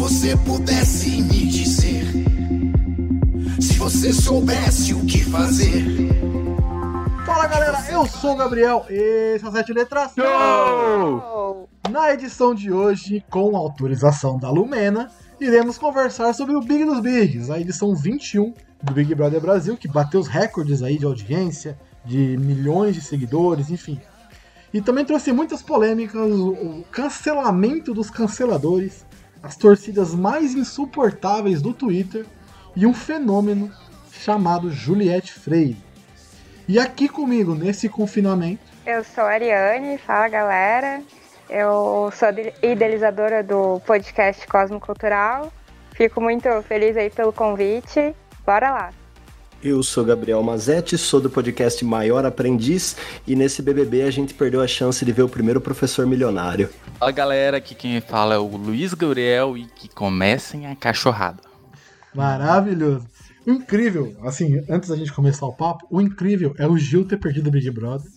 você pudesse me dizer, se você soubesse o que fazer. Fala galera, eu sou o Gabriel, esse é o Sete Letras. Na edição de hoje, com autorização da Lumena, iremos conversar sobre o Big dos Bigs, a edição 21 do Big Brother Brasil, que bateu os recordes aí de audiência, de milhões de seguidores, enfim. E também trouxe muitas polêmicas, o cancelamento dos canceladores, as torcidas mais insuportáveis do Twitter e um fenômeno chamado Juliette Freire. E aqui comigo, nesse confinamento. Eu sou a Ariane, fala galera. Eu sou idealizadora do podcast Cosmo Cultural. Fico muito feliz aí pelo convite. Bora lá! Eu sou Gabriel Mazetti, sou do podcast Maior Aprendiz e nesse BBB a gente perdeu a chance de ver o primeiro professor milionário. Fala galera, aqui quem fala é o Luiz Gabriel e que comecem a cachorrada. Maravilhoso. O incrível, assim, antes da gente começar o papo, o incrível é o Gil ter perdido o Big Brother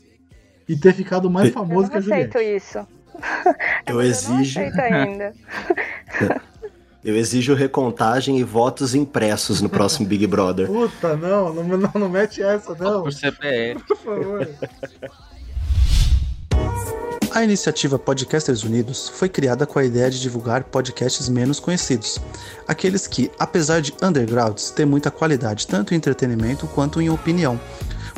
e ter ficado mais famoso que a Juliette. Eu não aceito isso. Eu exijo. Eu não aceito ainda. Eu exijo recontagem e votos impressos no próximo Big Brother. Puta, não, não, não, não mete essa, não. Por CPF. Por favor. A iniciativa Podcasters Unidos foi criada com a ideia de divulgar podcasts menos conhecidos, aqueles que, apesar de undergrounds, têm muita qualidade tanto em entretenimento quanto em opinião.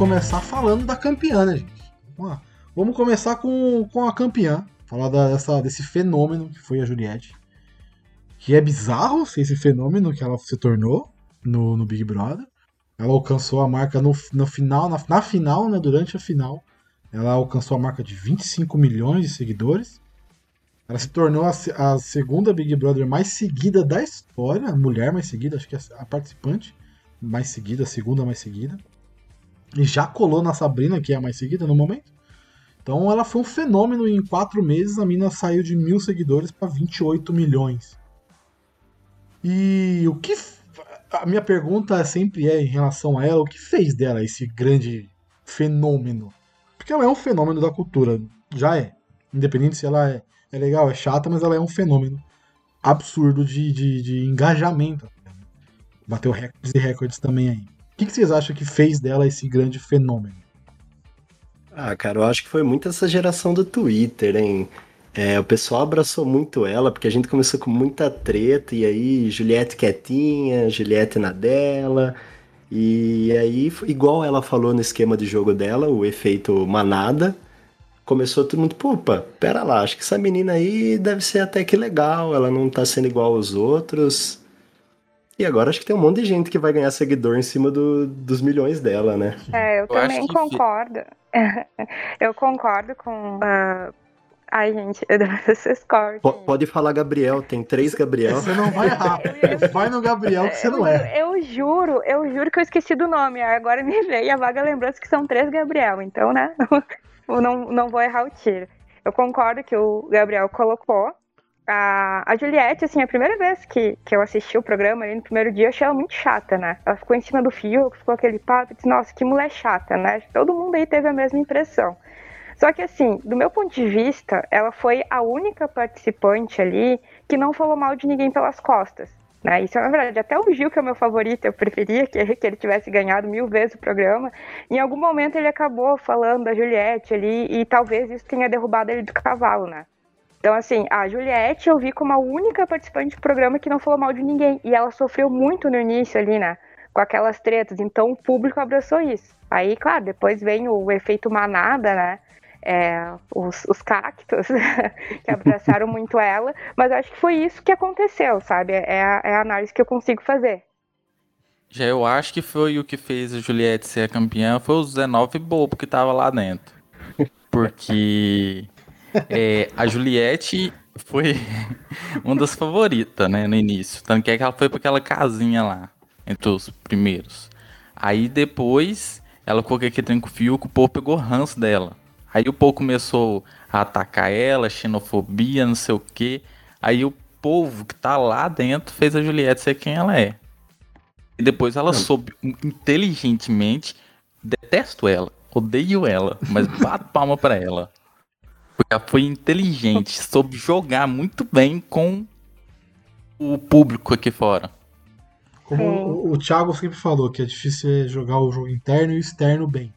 começar falando da campeã, né, gente? Vamos, lá. vamos começar com, com a campeã. Falar dessa, desse fenômeno que foi a Juliette. Que é bizarro ser esse fenômeno que ela se tornou no, no Big Brother. Ela alcançou a marca no, no final, na, na final, né? Durante a final. Ela alcançou a marca de 25 milhões de seguidores. Ela se tornou a, a, segunda Big Brother mais seguida da história, a mulher mais seguida, acho que é a participante mais seguida, a segunda mais seguida. E já colou na Sabrina, que é a mais seguida no momento. Então ela foi um fenômeno em quatro meses. A mina saiu de mil seguidores para 28 milhões. E o que. A minha pergunta sempre é em relação a ela: o que fez dela esse grande fenômeno? Porque ela é um fenômeno da cultura. Já é. Independente se ela é, é legal, é chata, mas ela é um fenômeno absurdo de, de, de engajamento. Bateu recordes e recordes também aí que, que vocês acham que fez dela esse grande fenômeno? Ah, cara, eu acho que foi muito essa geração do Twitter, hein? É, o pessoal abraçou muito ela, porque a gente começou com muita treta, e aí Juliette quietinha, Juliette na dela. E aí, igual ela falou no esquema de jogo dela, o efeito manada, começou todo mundo, pupa, pera lá, acho que essa menina aí deve ser até que legal, ela não tá sendo igual aos outros. E agora acho que tem um monte de gente que vai ganhar seguidor em cima do, dos milhões dela, né? É, eu, eu também concordo. eu concordo com. Uh... Ai, gente, vocês cortam. Pode falar Gabriel, tem três Gabriel. Você não vai errar. Vai no Gabriel que você não é. Eu, eu juro, eu juro que eu esqueci do nome. Agora me veio a vaga lembrança que são três Gabriel. Então, né? não, não vou errar o tiro. Eu concordo que o Gabriel colocou a, a Juliette, assim, a primeira vez que, que eu assisti o programa, ali no primeiro dia, eu achei ela muito chata, né? Ela ficou em cima do fio, ficou aquele papo, disse, nossa, que mulher chata, né? Todo mundo aí teve a mesma impressão. Só que, assim, do meu ponto de vista, ela foi a única participante ali que não falou mal de ninguém pelas costas. Né? Isso é na verdade. Até o Gil, que é o meu favorito, eu preferia que, que ele tivesse ganhado mil vezes o programa. Em algum momento ele acabou falando da Juliette ali e talvez isso tenha derrubado ele do cavalo, né? Então, assim, a Juliette eu vi como a única participante do programa que não falou mal de ninguém. E ela sofreu muito no início ali, né? Com aquelas tretas. Então o público abraçou isso. Aí, claro, depois vem o efeito manada, né? É, os, os cactos que abraçaram muito ela. Mas acho que foi isso que aconteceu, sabe? É a, é a análise que eu consigo fazer. Já eu acho que foi o que fez a Juliette ser a campeã, foi os 19 bobo que tava lá dentro. Porque é, a Juliette foi uma das favoritas, né, no início. Tanto que é que ela foi pra aquela casinha lá, entre os primeiros. Aí depois, ela ficou com aquele trem com o povo pegou ranço dela. Aí o povo começou a atacar ela, xenofobia, não sei o quê. Aí o povo que tá lá dentro fez a Juliette ser quem ela é. E depois ela soube inteligentemente, detesto ela, odeio ela, mas bato palma pra ela. Porque ela foi inteligente, soube jogar muito bem com o público aqui fora. Como o, o Thiago sempre falou, que é difícil jogar o jogo interno e o externo bem.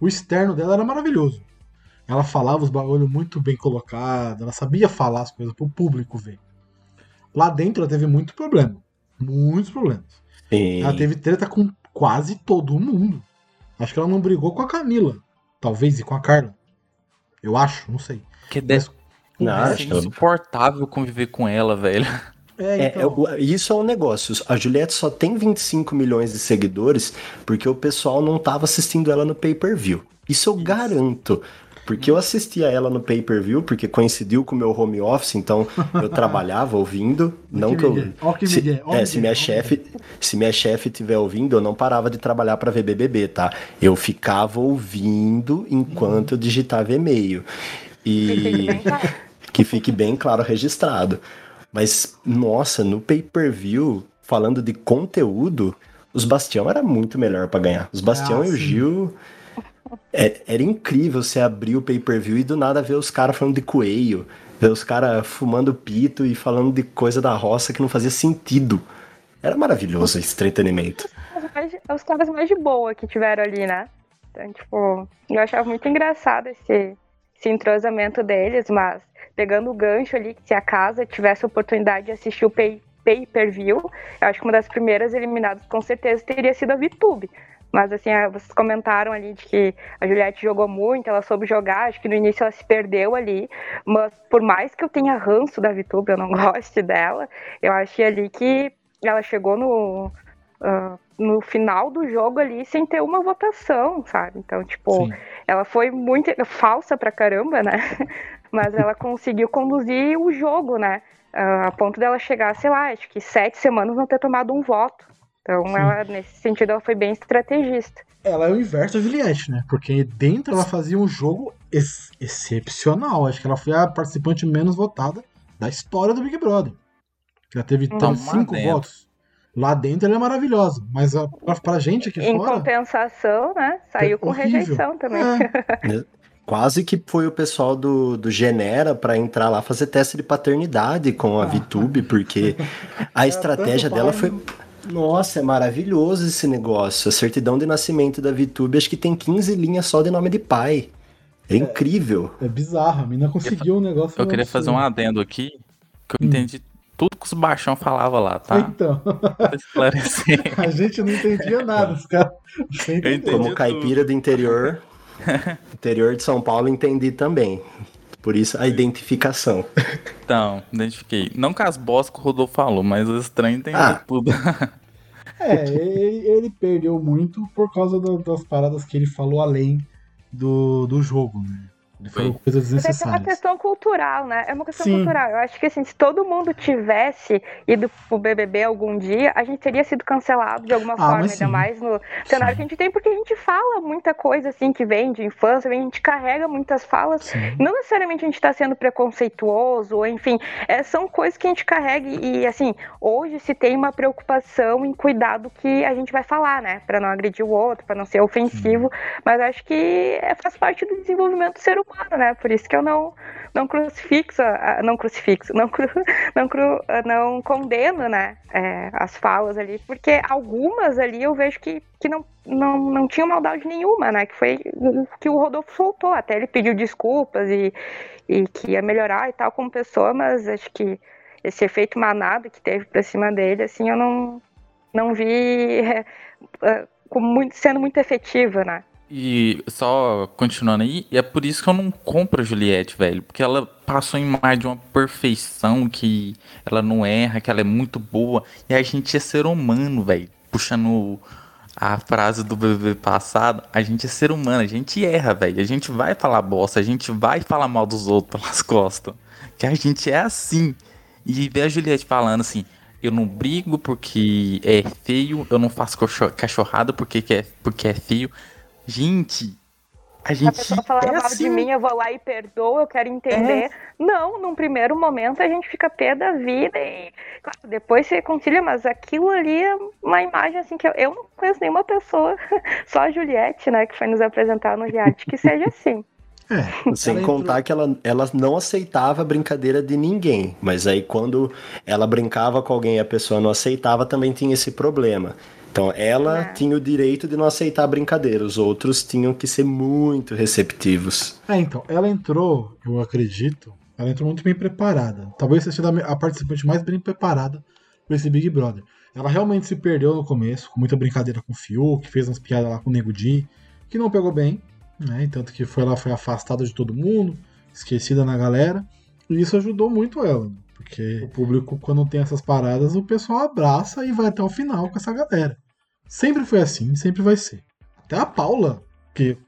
O externo dela era maravilhoso. Ela falava os bagulhos muito bem colocados, ela sabia falar as coisas pro público ver. Lá dentro ela teve muito problema. Muitos problemas. Sim. Ela teve treta com quase todo mundo. Acho que ela não brigou com a Camila. Talvez e com a Carla. Eu acho, não sei. Que deve Não, ser acho que- insuportável conviver com ela, velho. É, É, então. é, o- isso é um negócio. A Juliette só tem 25 milhões de seguidores porque o pessoal não tava assistindo ela no pay-per-view. Isso eu garanto. Porque eu assistia ela no pay-per-view, porque coincidiu com o meu home office, então eu trabalhava ouvindo. não que eu. Ó que se, ó é, se minha chefe, se minha chefe estiver ouvindo, eu não parava de trabalhar para ver BBB, tá? Eu ficava ouvindo enquanto eu digitava e-mail. E que fique bem claro registrado. Mas, nossa, no pay-per-view, falando de conteúdo, os Bastião era muito melhor pra ganhar. Os Bastião Ah, e o sim. Gil. É- era incrível você abrir o pay-per-view e do nada ver os caras falando de coelho, ver os caras fumando pito e falando de coisa da roça que não fazia sentido. Era maravilhoso esse entretenimento. Os caras mais de boa que tiveram ali, né? Então, tipo, eu achava muito engraçado esse, esse entrosamento deles, mas pegando o gancho ali, que se a casa tivesse a oportunidade de assistir o pay, pay-per-view, eu acho que uma das primeiras eliminadas com certeza teria sido a VTube. Mas assim, vocês comentaram ali de que a Juliette jogou muito, ela soube jogar, acho que no início ela se perdeu ali, mas por mais que eu tenha ranço da VTube, eu não goste dela, eu achei ali que ela chegou no, ah, no final do jogo ali sem ter uma votação, sabe? Então, tipo, Sim. ela foi muito falsa pra caramba, né? Mas ela conseguiu conduzir o jogo, né? Ah, a ponto dela chegar, sei lá, acho que sete semanas não ter tomado um voto. Então, Sim. ela, nesse sentido, ela foi bem estrategista. Ela é o inverso da Juliette, né? Porque dentro ela fazia um jogo ex- excepcional. Acho que ela foi a participante menos votada da história do Big Brother. Ela teve Então, teve lá cinco dentro. votos. Lá dentro ela é maravilhosa. Mas a, pra, pra gente aqui em fora. compensação, né? Saiu com horrível. rejeição também. É, Quase que foi o pessoal do, do Genera pra entrar lá fazer teste de paternidade com a VTube, porque a estratégia tanto dela foi. Nossa, é maravilhoso esse negócio. A certidão de nascimento da VTube acho que tem 15 linhas só de nome de pai. É incrível. é bizarro. A menina conseguiu um negócio. Eu queria fazer um absurdo. adendo aqui, que eu entendi tudo que os baixão falavam lá, tá? Então, Pra esclarecer. a gente não entendia nada. Os caras. Como caipira do interior, interior de São Paulo, entendi também. Por isso a identificação. Então, identifiquei. Não com as bostas que o Rodolfo falou, mas os estranhos entendem Ah. tudo. É, ele, ele perdeu muito por causa da- das paradas que ele falou além do, do jogo, né? Foi. coisas Mas é que é uma questão cultural, né? É uma questão Sim. cultural. Eu acho que assim, se todo mundo tivesse ido pro BBB algum dia, a gente teria sido cancelado de alguma Ah, forma, ainda sim. mais no cenário que a gente tem, porque a gente fala muita coisa assim que vem de infância, a gente carrega muitas falas. Sim. Não necessariamente a gente está sendo preconceituoso, ou enfim, é, são coisas que a gente carrega e assim, hoje se tem uma preocupação em cuidar do que a gente vai falar, né? Para não agredir o outro, para não ser ofensivo, mas acho que é, faz parte do desenvolvimento do ser humano, né? Por isso que eu não não crucifixo, não crucifixo, não cru, não, cru, não condeno, né? é, as falas ali, porque algumas ali eu vejo que, que não, não, não tinham maldade nenhuma, né? Que foi o que o Rodolfo soltou, até ele pediu desculpas e, e que ia melhorar e tal como pessoa, mas acho que esse efeito manado que teve pra cima dele, assim, eu não, não vi é, muito, sendo muito efetiva, né? E só continuando aí, é por isso que eu não compro a Juliette, velho. Porque ela passou em mais de uma perfeição que ela não erra, que ela é muito boa. E a gente é ser humano, velho. Puxando a frase do BBB passado, a gente é ser humano, a gente erra, velho. A gente vai falar bosta, a gente vai falar mal dos outros pelas costas. Que a gente é assim. E ver a Juliette falando assim, eu não brigo porque é feio, eu não faço cachorrada porque é, porque é feio. Gente, a gente. A pessoa fala é mal assim. de mim, eu vou lá e perdoo, eu quero entender. É. Não, num primeiro momento a gente fica pé da vida e claro, depois se reconcilia, mas aquilo ali é uma imagem assim que eu, eu não conheço nenhuma pessoa, só a Juliette, né, que foi nos apresentar no reality, que seja assim. É, Sem contar que ela, ela não aceitava a brincadeira de ninguém. Mas aí quando ela brincava com alguém e a pessoa não aceitava, também tinha esse problema. Então ela É. tinha o direito de não aceitar a brincadeira. Os outros tinham que ser muito receptivos. É, então, ela entrou, eu acredito, ela entrou muito bem preparada. Talvez seja a participante mais bem preparada para esse Big Brother. Ela realmente se perdeu no começo, com muita brincadeira com o Fiuk, fez umas piadas lá com o Nego Di, que não pegou bem, né? Tanto que foi lá, foi afastada de todo mundo, esquecida na galera. E isso ajudou muito ela, né? porque o público, quando tem essas paradas, o pessoal abraça e vai até o final com essa galera. Sempre foi assim, sempre vai ser. Até a Paula, que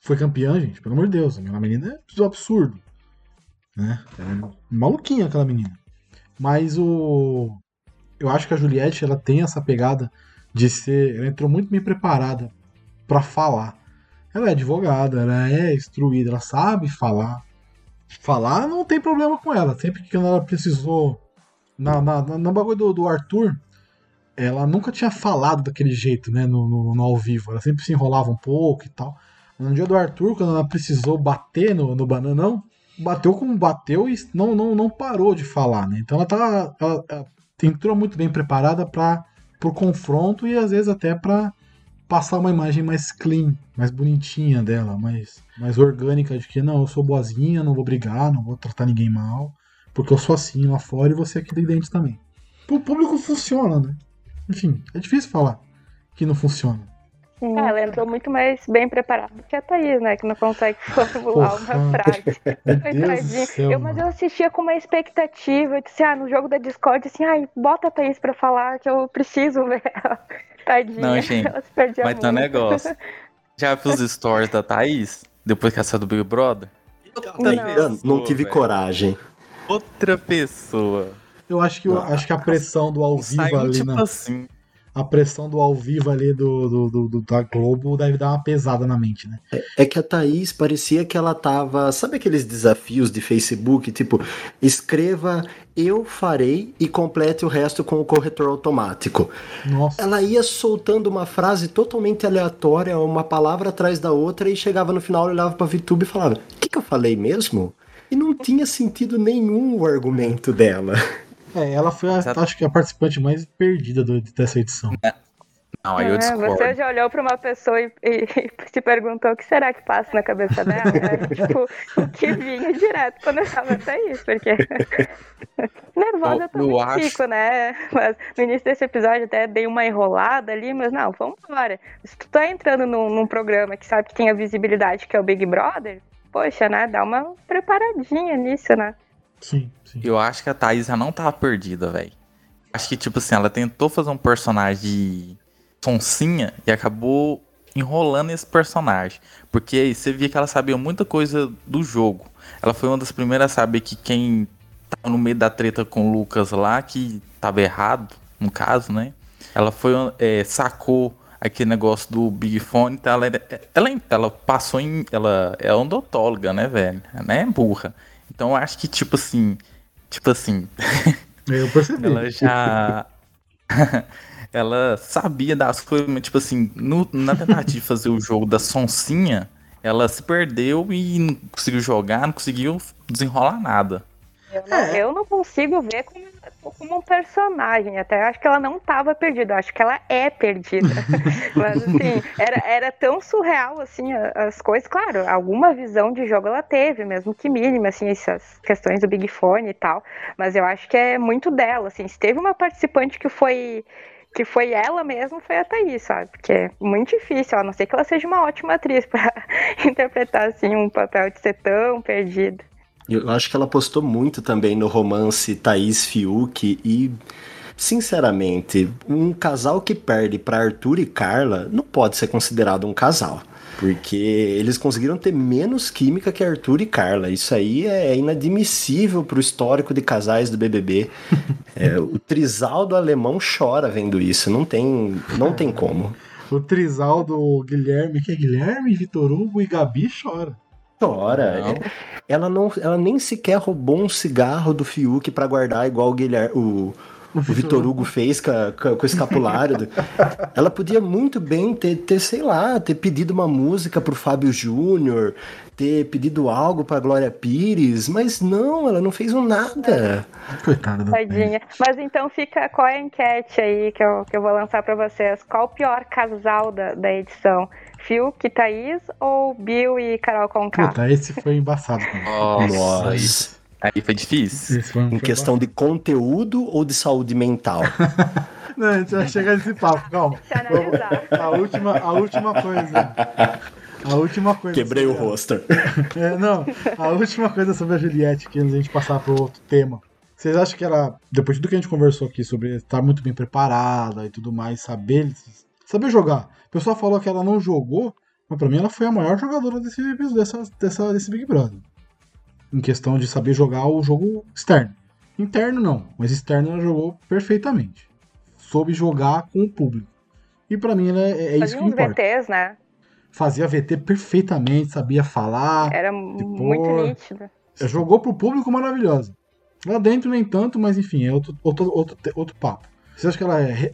foi campeã, gente, pelo amor de Deus, a menina é absurdo. Né? É maluquinha aquela menina. Mas o. Eu acho que a Juliette ela tem essa pegada de ser. Ela entrou muito bem preparada para falar. Ela é advogada, ela é instruída, ela sabe falar. Falar não tem problema com ela. Sempre que ela precisou. Na, na, na- bagulho do, do Arthur, ela nunca tinha falado daquele jeito, né? No, no, no ao vivo. Ela sempre se enrolava um pouco e tal. No dia do Arthur, quando ela precisou bater no, no bananão, bateu como bateu e não, não, não parou de falar, né? Então ela tá. Ela, ela entrou muito bem preparada para o confronto e às vezes até para passar uma imagem mais clean, mais bonitinha dela, mais, mais orgânica de que não, eu sou boazinha, não vou brigar, não vou tratar ninguém mal, porque eu sou assim lá fora e você aqui dentro também. Pro público funciona, né? Enfim, é difícil falar que não funciona. É, ela entrou muito mais bem preparada do que a Thaís, né? Que não consegue formular Porra. uma frase. Céu, eu, mas eu assistia com uma expectativa. Eu disse, ah, no jogo da Discord, assim, ai, bota a Thaís pra falar que eu preciso ver ela. Tadinha. Não, gente, ela se perdia Mas tem um negócio. Já viu os stories da Thaís? Depois que ela saiu do Big Brother? Não. Eu não tive velho. coragem. Outra pessoa. Eu acho que, eu acho que a pressão do ao vivo Saiu ali, tipo na, assim. a pressão do ao vivo ali do, do, do- do- da Globo deve dar uma pesada na mente, né? É que a Thaís parecia que ela tava. Sabe aqueles desafios de Facebook? Tipo, escreva eu farei e complete o resto com o corretor automático. Nossa. Ela ia soltando uma frase totalmente aleatória, uma palavra atrás da outra, e chegava no final, olhava pra VTube e falava: O que, que eu falei mesmo? E não tinha sentido nenhum o argumento dela. É, ela foi, a, Exato. acho que a participante mais perdida do- dessa edição. Não, aí eu É, discordo. você já olhou pra uma pessoa e, e- e se perguntou o que será que passa na cabeça dela? É, tipo, o que vinha direto quando eu tava até isso, porque nervosa eu também acho- fico, né? Mas no início desse episódio até dei uma enrolada ali, mas não, vamos embora. Se tu tá entrando num, num programa que sabe que tem a visibilidade que é o Big Brother, poxa, né? Dá uma preparadinha nisso, né? Sim, sim. Eu acho que a Thaís já não tava perdida, velho. Acho que, tipo assim, ela tentou fazer um personagem sonsinha e acabou enrolando esse personagem. Porque aí você via que ela sabia muita coisa do jogo. Ela foi uma das primeiras a saber que quem tava no meio da treta com o Lucas lá, que tava errado, no caso, né? Ela foi, é, sacou aquele negócio do Big Fone, então ela, ela, ela passou em. Ela é odontóloga, né, velho? Ela é burra. Então eu acho que, tipo assim. Tipo assim, Eu percebi. ela já. ela sabia das coisas, mas, tipo assim, no- na tentativa de fazer o jogo da Sonsinha, ela se perdeu e não conseguiu jogar, não conseguiu desenrolar nada. Eu não, eu não consigo ver como, como um personagem. Até acho que ela não tava perdida. eu Acho que ela é perdida. Mas assim, era, era tão surreal assim as coisas. Claro, alguma visão de jogo ela teve, mesmo que mínima, assim, essas questões do Big Fone e tal. Mas eu acho que é muito dela. Assim, se teve uma participante que foi que foi ela mesma, foi a Thaís, sabe? Porque é muito difícil, a não ser que ela seja uma ótima atriz pra interpretar assim um papel de ser tão perdida. Eu acho que ela postou muito também no romance Thaís Fiuk e sinceramente, um casal que perde para Arthur e Carla não pode ser considerado um casal. Porque eles conseguiram ter menos química que Arthur e Carla. Isso aí é inadmissível pro histórico de casais do BBB. É, o Trisaldo alemão chora vendo isso. Não tem, não tem como. O trisal do Guilherme, que é Guilherme, Vitor Hugo e Gabi chora. Chora. Não. É, Ela, não, ela nem sequer roubou um cigarro do Fiuk pra guardar igual o Guilherme. O, o Vitor Hugo fez com, a- com o escapulário. do- Ela podia muito bem ter, ter, sei lá, ter pedido uma música pro Fábio Júnior, ter pedido algo pra Glória Pires, mas não, ela não fez um nada. Coitada da Tadinha. Mas então fica qual é a enquete aí que eu, que eu vou lançar pra vocês? Qual o pior casal da, da edição? Fiuk e Thaís ou Bill e Carol Conká? Puta, esse foi embaçado. Nossa, isso. Aí foi difícil. Foi, Em questão de conteúdo ou de saúde mental? Não, a gente vai chegar nesse papo, calma. A última, a última coisa. A última coisa. Quebrei o sobre a- rosto. É, não, a última coisa sobre a Juliette, que antes da gente passar para outro tema. Vocês acham que ela, depois de tudo que a gente conversou aqui sobre estar muito bem preparada e tudo mais, saber, saber jogar? O pessoal falou que ela não jogou, mas pra mim ela foi a maior jogadora desse, dessa, dessa, desse Big Brother. Em questão de saber jogar o jogo externo. Interno não, mas externo ela jogou perfeitamente. Soube jogar com o público. E pra mim ela é, é isso Fazia que importa. VTs, né? Fazia VT perfeitamente, sabia falar. Era muito nítido. Jogou pro público maravilhosa. Lá dentro nem tanto, mas enfim, é outro, outro, outro, outro papo. Você acha que ela é.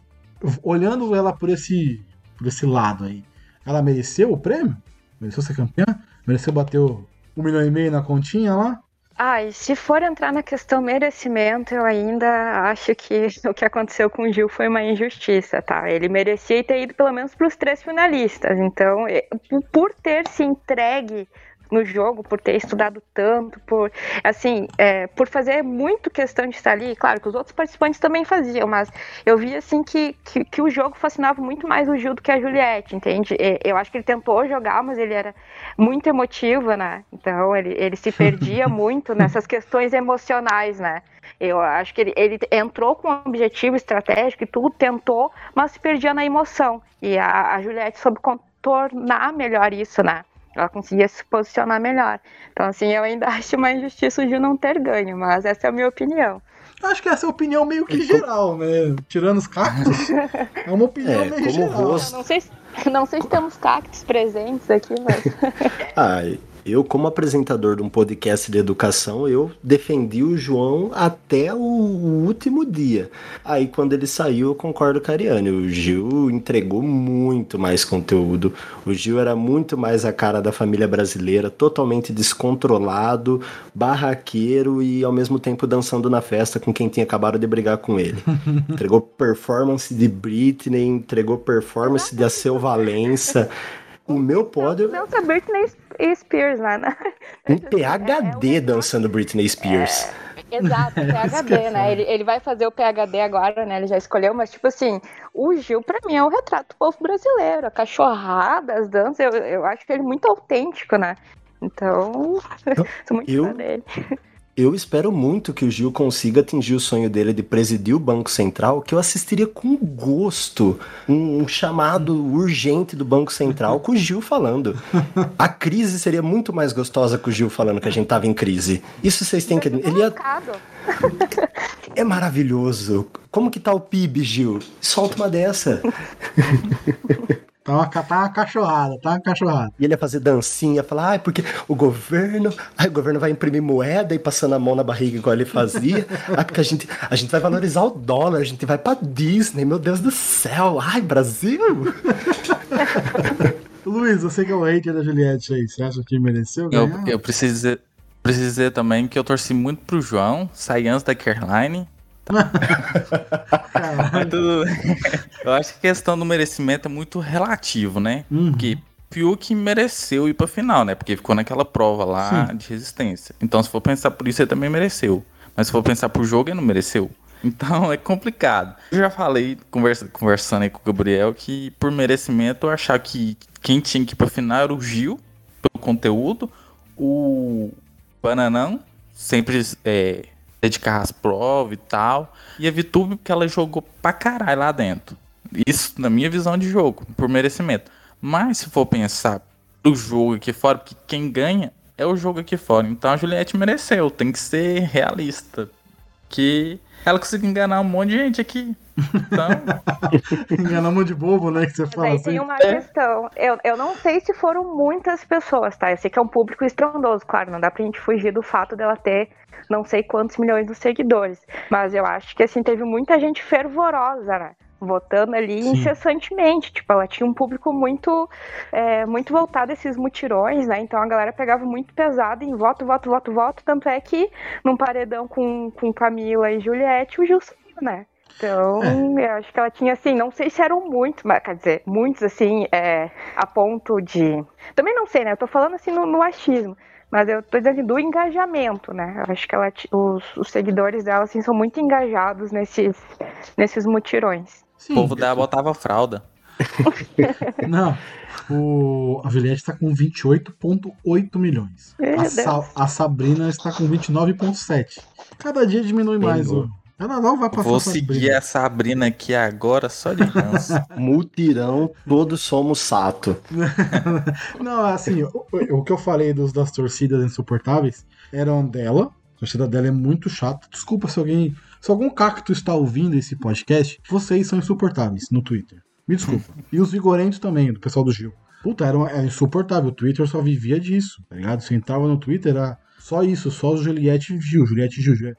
Olhando ela por esse, por esse lado aí, ela mereceu o prêmio? Mereceu ser campeã? Mereceu bater o um milhão e meio na continha lá? Ah, e se for entrar na questão merecimento, eu ainda acho que o que aconteceu com o Gil foi uma injustiça, tá? Ele merecia ter ido pelo menos para os três finalistas. Então, por ter se entregue no jogo, por ter estudado tanto, por assim, é, por fazer muito questão de estar ali, claro que os outros participantes também faziam, mas eu vi assim que, que, que o jogo fascinava muito mais o Gil do que a Juliette, entende? Eu acho que ele tentou jogar, mas ele era muito emotivo, né? Então ele, ele se perdia muito nessas questões emocionais, né? Eu acho que ele, ele entrou com um objetivo estratégico e tudo, tentou, mas se perdia na emoção. E a, a Juliette soube contornar melhor isso, né? Ela conseguia se posicionar melhor. Então, assim, eu ainda acho uma injustiça o Gil não ter ganho, mas essa é a minha opinião. Acho que essa é a opinião meio que geral, né? Tirando os cactos. É uma opinião É, meio como geral. rosto- não sei, se- não sei se temos cactos presentes aqui, mas. Ah, eu, como apresentador de um podcast de educação, eu defendi o João até o último dia. Aí, quando ele saiu, eu concordo com a Ariane. O Gil entregou muito mais conteúdo. O Gil era muito mais a cara da família brasileira, totalmente descontrolado, barraqueiro e, ao mesmo tempo, dançando na festa com quem tinha acabado de brigar com ele. entregou performance de Britney, entregou performance de Alceu Valença. O meu pódio Não, a Britney Spears, né? um PHD dançando Britney Spears. Exato, PHD, né? Ele, ele vai fazer o PHD agora, né? Ele já escolheu, mas tipo assim, o Gil pra mim é o retrato do povo brasileiro, a cachorrada, as danças, eu, eu acho ele muito autêntico, né? Então, sou muito Eu- fã dele. Eu espero muito que o Gil consiga atingir o sonho dele de presidir o Banco Central, que eu assistiria com gosto um, um chamado urgente do Banco Central com o Gil falando. A crise seria muito mais gostosa com o Gil falando que a gente tava em crise. Isso vocês têm que. Ele ia... É maravilhoso. Como que tá o PIB, Gil? Solta uma dessa. Tá uma, tá uma cachorrada, tá uma cachorrada. E ele ia fazer dancinha, falar, ai, porque o governo, ai, o governo vai imprimir moeda e passando a mão na barriga igual ele fazia. ai, porque a gente, a gente vai valorizar o dólar, a gente vai pra Disney, meu Deus do céu. Ai, Brasil! Luiz, você que é o hater da Juliette aí, você acha que mereceu Eu, ganhar? eu preciso, dizer, preciso dizer também que eu torci muito pro João sair antes da Caroline. Mas tudo bem. Eu acho que a questão do merecimento é muito relativo, né? Uhum. Porque Fiuk mereceu ir pra final, né? Porque ficou naquela prova lá de resistência. Então, se for pensar por isso, ele também mereceu. Mas se for pensar pro jogo, ele não mereceu. Então é complicado. Eu já falei, conversa, conversando aí com o Gabriel, que por merecimento eu achava que quem tinha que ir pra final era o Gil, pelo conteúdo. O Bananão, sempre é, dedicar as provas e tal. E a Vitube, porque ela jogou pra caralho lá dentro. Isso na minha visão de jogo, por merecimento. Mas se for pensar do jogo aqui fora, porque quem ganha é o jogo aqui fora. Então a Juliette mereceu, tem que ser realista. Que ela conseguiu enganar um monte de gente aqui. Então, Enganamos de bobo, né? Que você Mas fala aí assim. tem uma questão. Eu, eu não sei se foram muitas pessoas, tá? Eu sei que é um público estrondoso, claro, não dá pra gente fugir do fato dela ter não sei quantos milhões de seguidores. Mas eu acho que assim, teve muita gente fervorosa, né? Votando ali Sim. incessantemente. Tipo, ela tinha um público muito, é, muito voltado a esses mutirões, né? Então a galera pegava muito pesado em voto, voto, voto, voto. Tanto é que num paredão com, com Camila e Juliette, o Gil subiu, né? Então, eu acho que ela tinha, assim, não sei se eram muitos, mas quer dizer, muitos, assim, é, a ponto de. Também não sei, né? Eu tô falando assim no, no achismo. Mas eu tô dizendo do engajamento, né? Eu acho que ela, os, os seguidores dela, assim, são muito engajados nesses, nesses mutirões. Sim, o povo dela botava fralda. Não. O, a Juliette está com 28,8 milhões. A, Sa- a Sabrina está com 29,7. Cada dia diminui mais. O, ela não vai passar Vou seguir a Sabrina aqui agora só de ranço. Mutirão, todos somos sato. Não, assim, o, o que eu falei dos, das torcidas insuportáveis eram dela. A torcida dela é muito chata. Desculpa se alguém. Se algum cacto está ouvindo esse podcast, vocês são insuportáveis no Twitter. Me desculpa. E os vigorentos também, do pessoal do Gil. Puta, era, uma- era insuportável. O Twitter só vivia disso, tá ligado? Você entrava no Twitter, era só isso, só Juliette e Gil, Juliette e Gil. Juliette.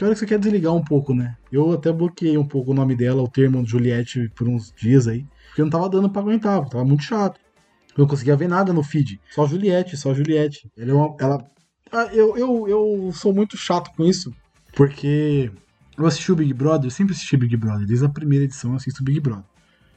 Hora que você quer desligar um pouco, né? Eu até bloqueei um pouco o nome dela, o termo Juliette, por uns dias aí. Porque não tava dando pra aguentar, tava muito chato. Eu não conseguia ver nada no feed. Só Juliette, só Juliette. Ela é uma, ela... Ah, eu, eu, eu sou muito chato com isso, porque eu assisti o Big Brother, eu sempre assisti Big Brother, desde a primeira edição eu assisto o Big Brother.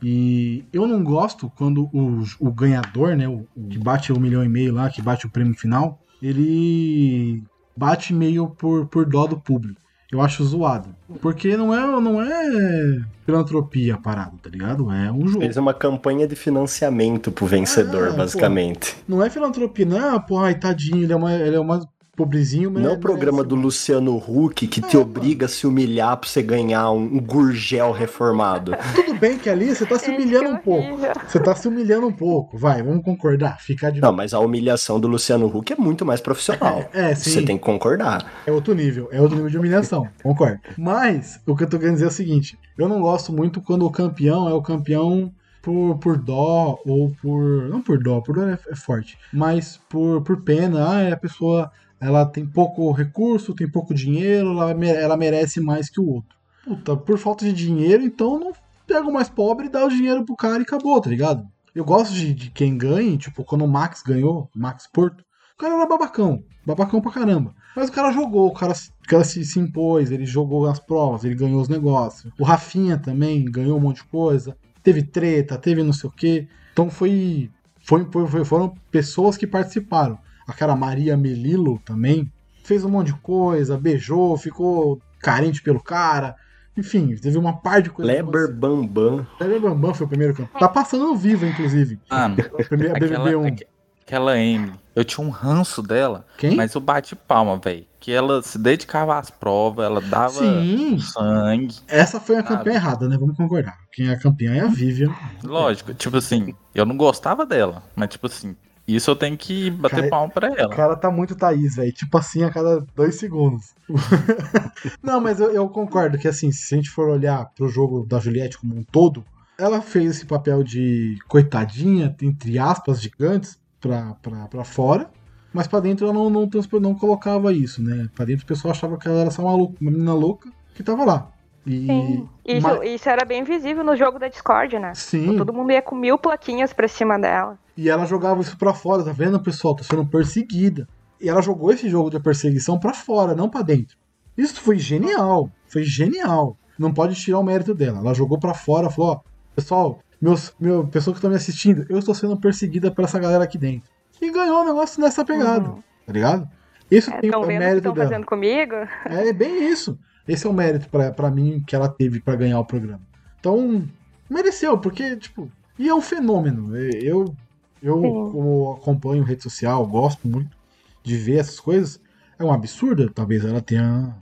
E eu não gosto quando o, o ganhador, né, o, o que bate o milhão e meio lá, que bate o prêmio final, ele bate meio por, por dó do público. Eu acho zoado. Porque não é, não é filantropia a parada, tá ligado? É um jogo. Fez uma campanha de financiamento pro vencedor, Ah, pô. basicamente. Não é filantropia, não é, porra, ai, tadinho, ele é uma, ele é uma pobrezinho, mas. Não é o programa merece- do Luciano Huck que te Ah, obriga a se humilhar pra você ganhar um, um gurgel reformado. Tudo bem que ali você tá se humilhando um pouco. Você tá se humilhando um pouco. Vai, vamos concordar. Ficar de Não, mas a humilhação do Luciano Huck é muito mais profissional. É, sim. Você tem que concordar. É outro nível, é outro nível de humilhação, concordo. Mas, o que eu tô querendo dizer é o seguinte: eu não gosto muito quando o campeão é o campeão por, por dó ou por. Não por dó, por dó é, é forte, mas por, por pena. Ah, a pessoa ela tem pouco recurso, tem pouco dinheiro, ela, ela merece mais que o outro. Puta, por falta de dinheiro, então não pega o mais pobre dá o dinheiro pro cara e acabou, tá ligado? Eu gosto de, de quem ganhe, tipo, quando o Max ganhou, Max Porto, o cara era babacão, babacão pra caramba. Mas o cara jogou, o cara, o cara se, se impôs, ele jogou as provas, ele ganhou os negócios. O Rafinha também ganhou um monte de coisa. Teve treta, teve não sei o quê. Então foi, foi- foi- foram pessoas que participaram. Aquela Maria Melilo também fez um monte de coisa, beijou, ficou carente pelo cara. Enfim, teve uma par de coisas. Leber Bambam. Kleber Bambam foi o primeiro campeão. Tá passando no vivo, inclusive. Mano, A primeira aquela, BBB1. aque- aquela Amy, eu tinha um ranço dela, Quem? mas eu bati palma, velho. Que ela se dedicava às provas, ela dava Sim, sangue. essa foi a Sabe? campeã errada, né? Vamos concordar. Quem é a campeã é a Vivian. Lógico, tipo assim, eu não gostava dela, mas tipo assim, isso eu tenho que bater Cara, palma pra O ela. cara tá muito Thaís, velho. Tipo assim, a cada dois segundos. Não, mas eu, eu concordo que, assim, se a gente for olhar pro jogo da Juliette como um todo, ela fez esse papel de coitadinha, entre aspas, gigantes, pra, pra, pra fora. Mas pra dentro ela não, não, não colocava isso, né? Pra dentro o pessoal achava que ela era só uma, lou- uma menina louca que tava lá. E. Sim. Isso, isso era bem visível no jogo da Discord, né? Sim. Todo mundo ia com mil plaquinhas pra cima dela. E ela jogava isso pra fora, tá vendo, pessoal? Tá sendo perseguida. E ela jogou esse jogo de perseguição pra fora, não pra dentro. Isso foi genial. Foi genial. Não pode tirar o mérito dela. Ela jogou pra fora, falou: ó, pessoal, meus, meu, pessoa que tá me assistindo, eu estou sendo perseguida por essa galera aqui dentro. E ganhou o negócio nessa pegada, Uhum. tá ligado? Isso tem Estão o que mérito estão dela. fazendo comigo? É bem isso. Esse é o mérito pra, pra mim que ela teve pra ganhar o programa. Então, mereceu, porque, tipo, e é um fenômeno. Eu, eu como acompanho rede social, gosto muito de ver essas coisas. É um absurdo, talvez ela tenha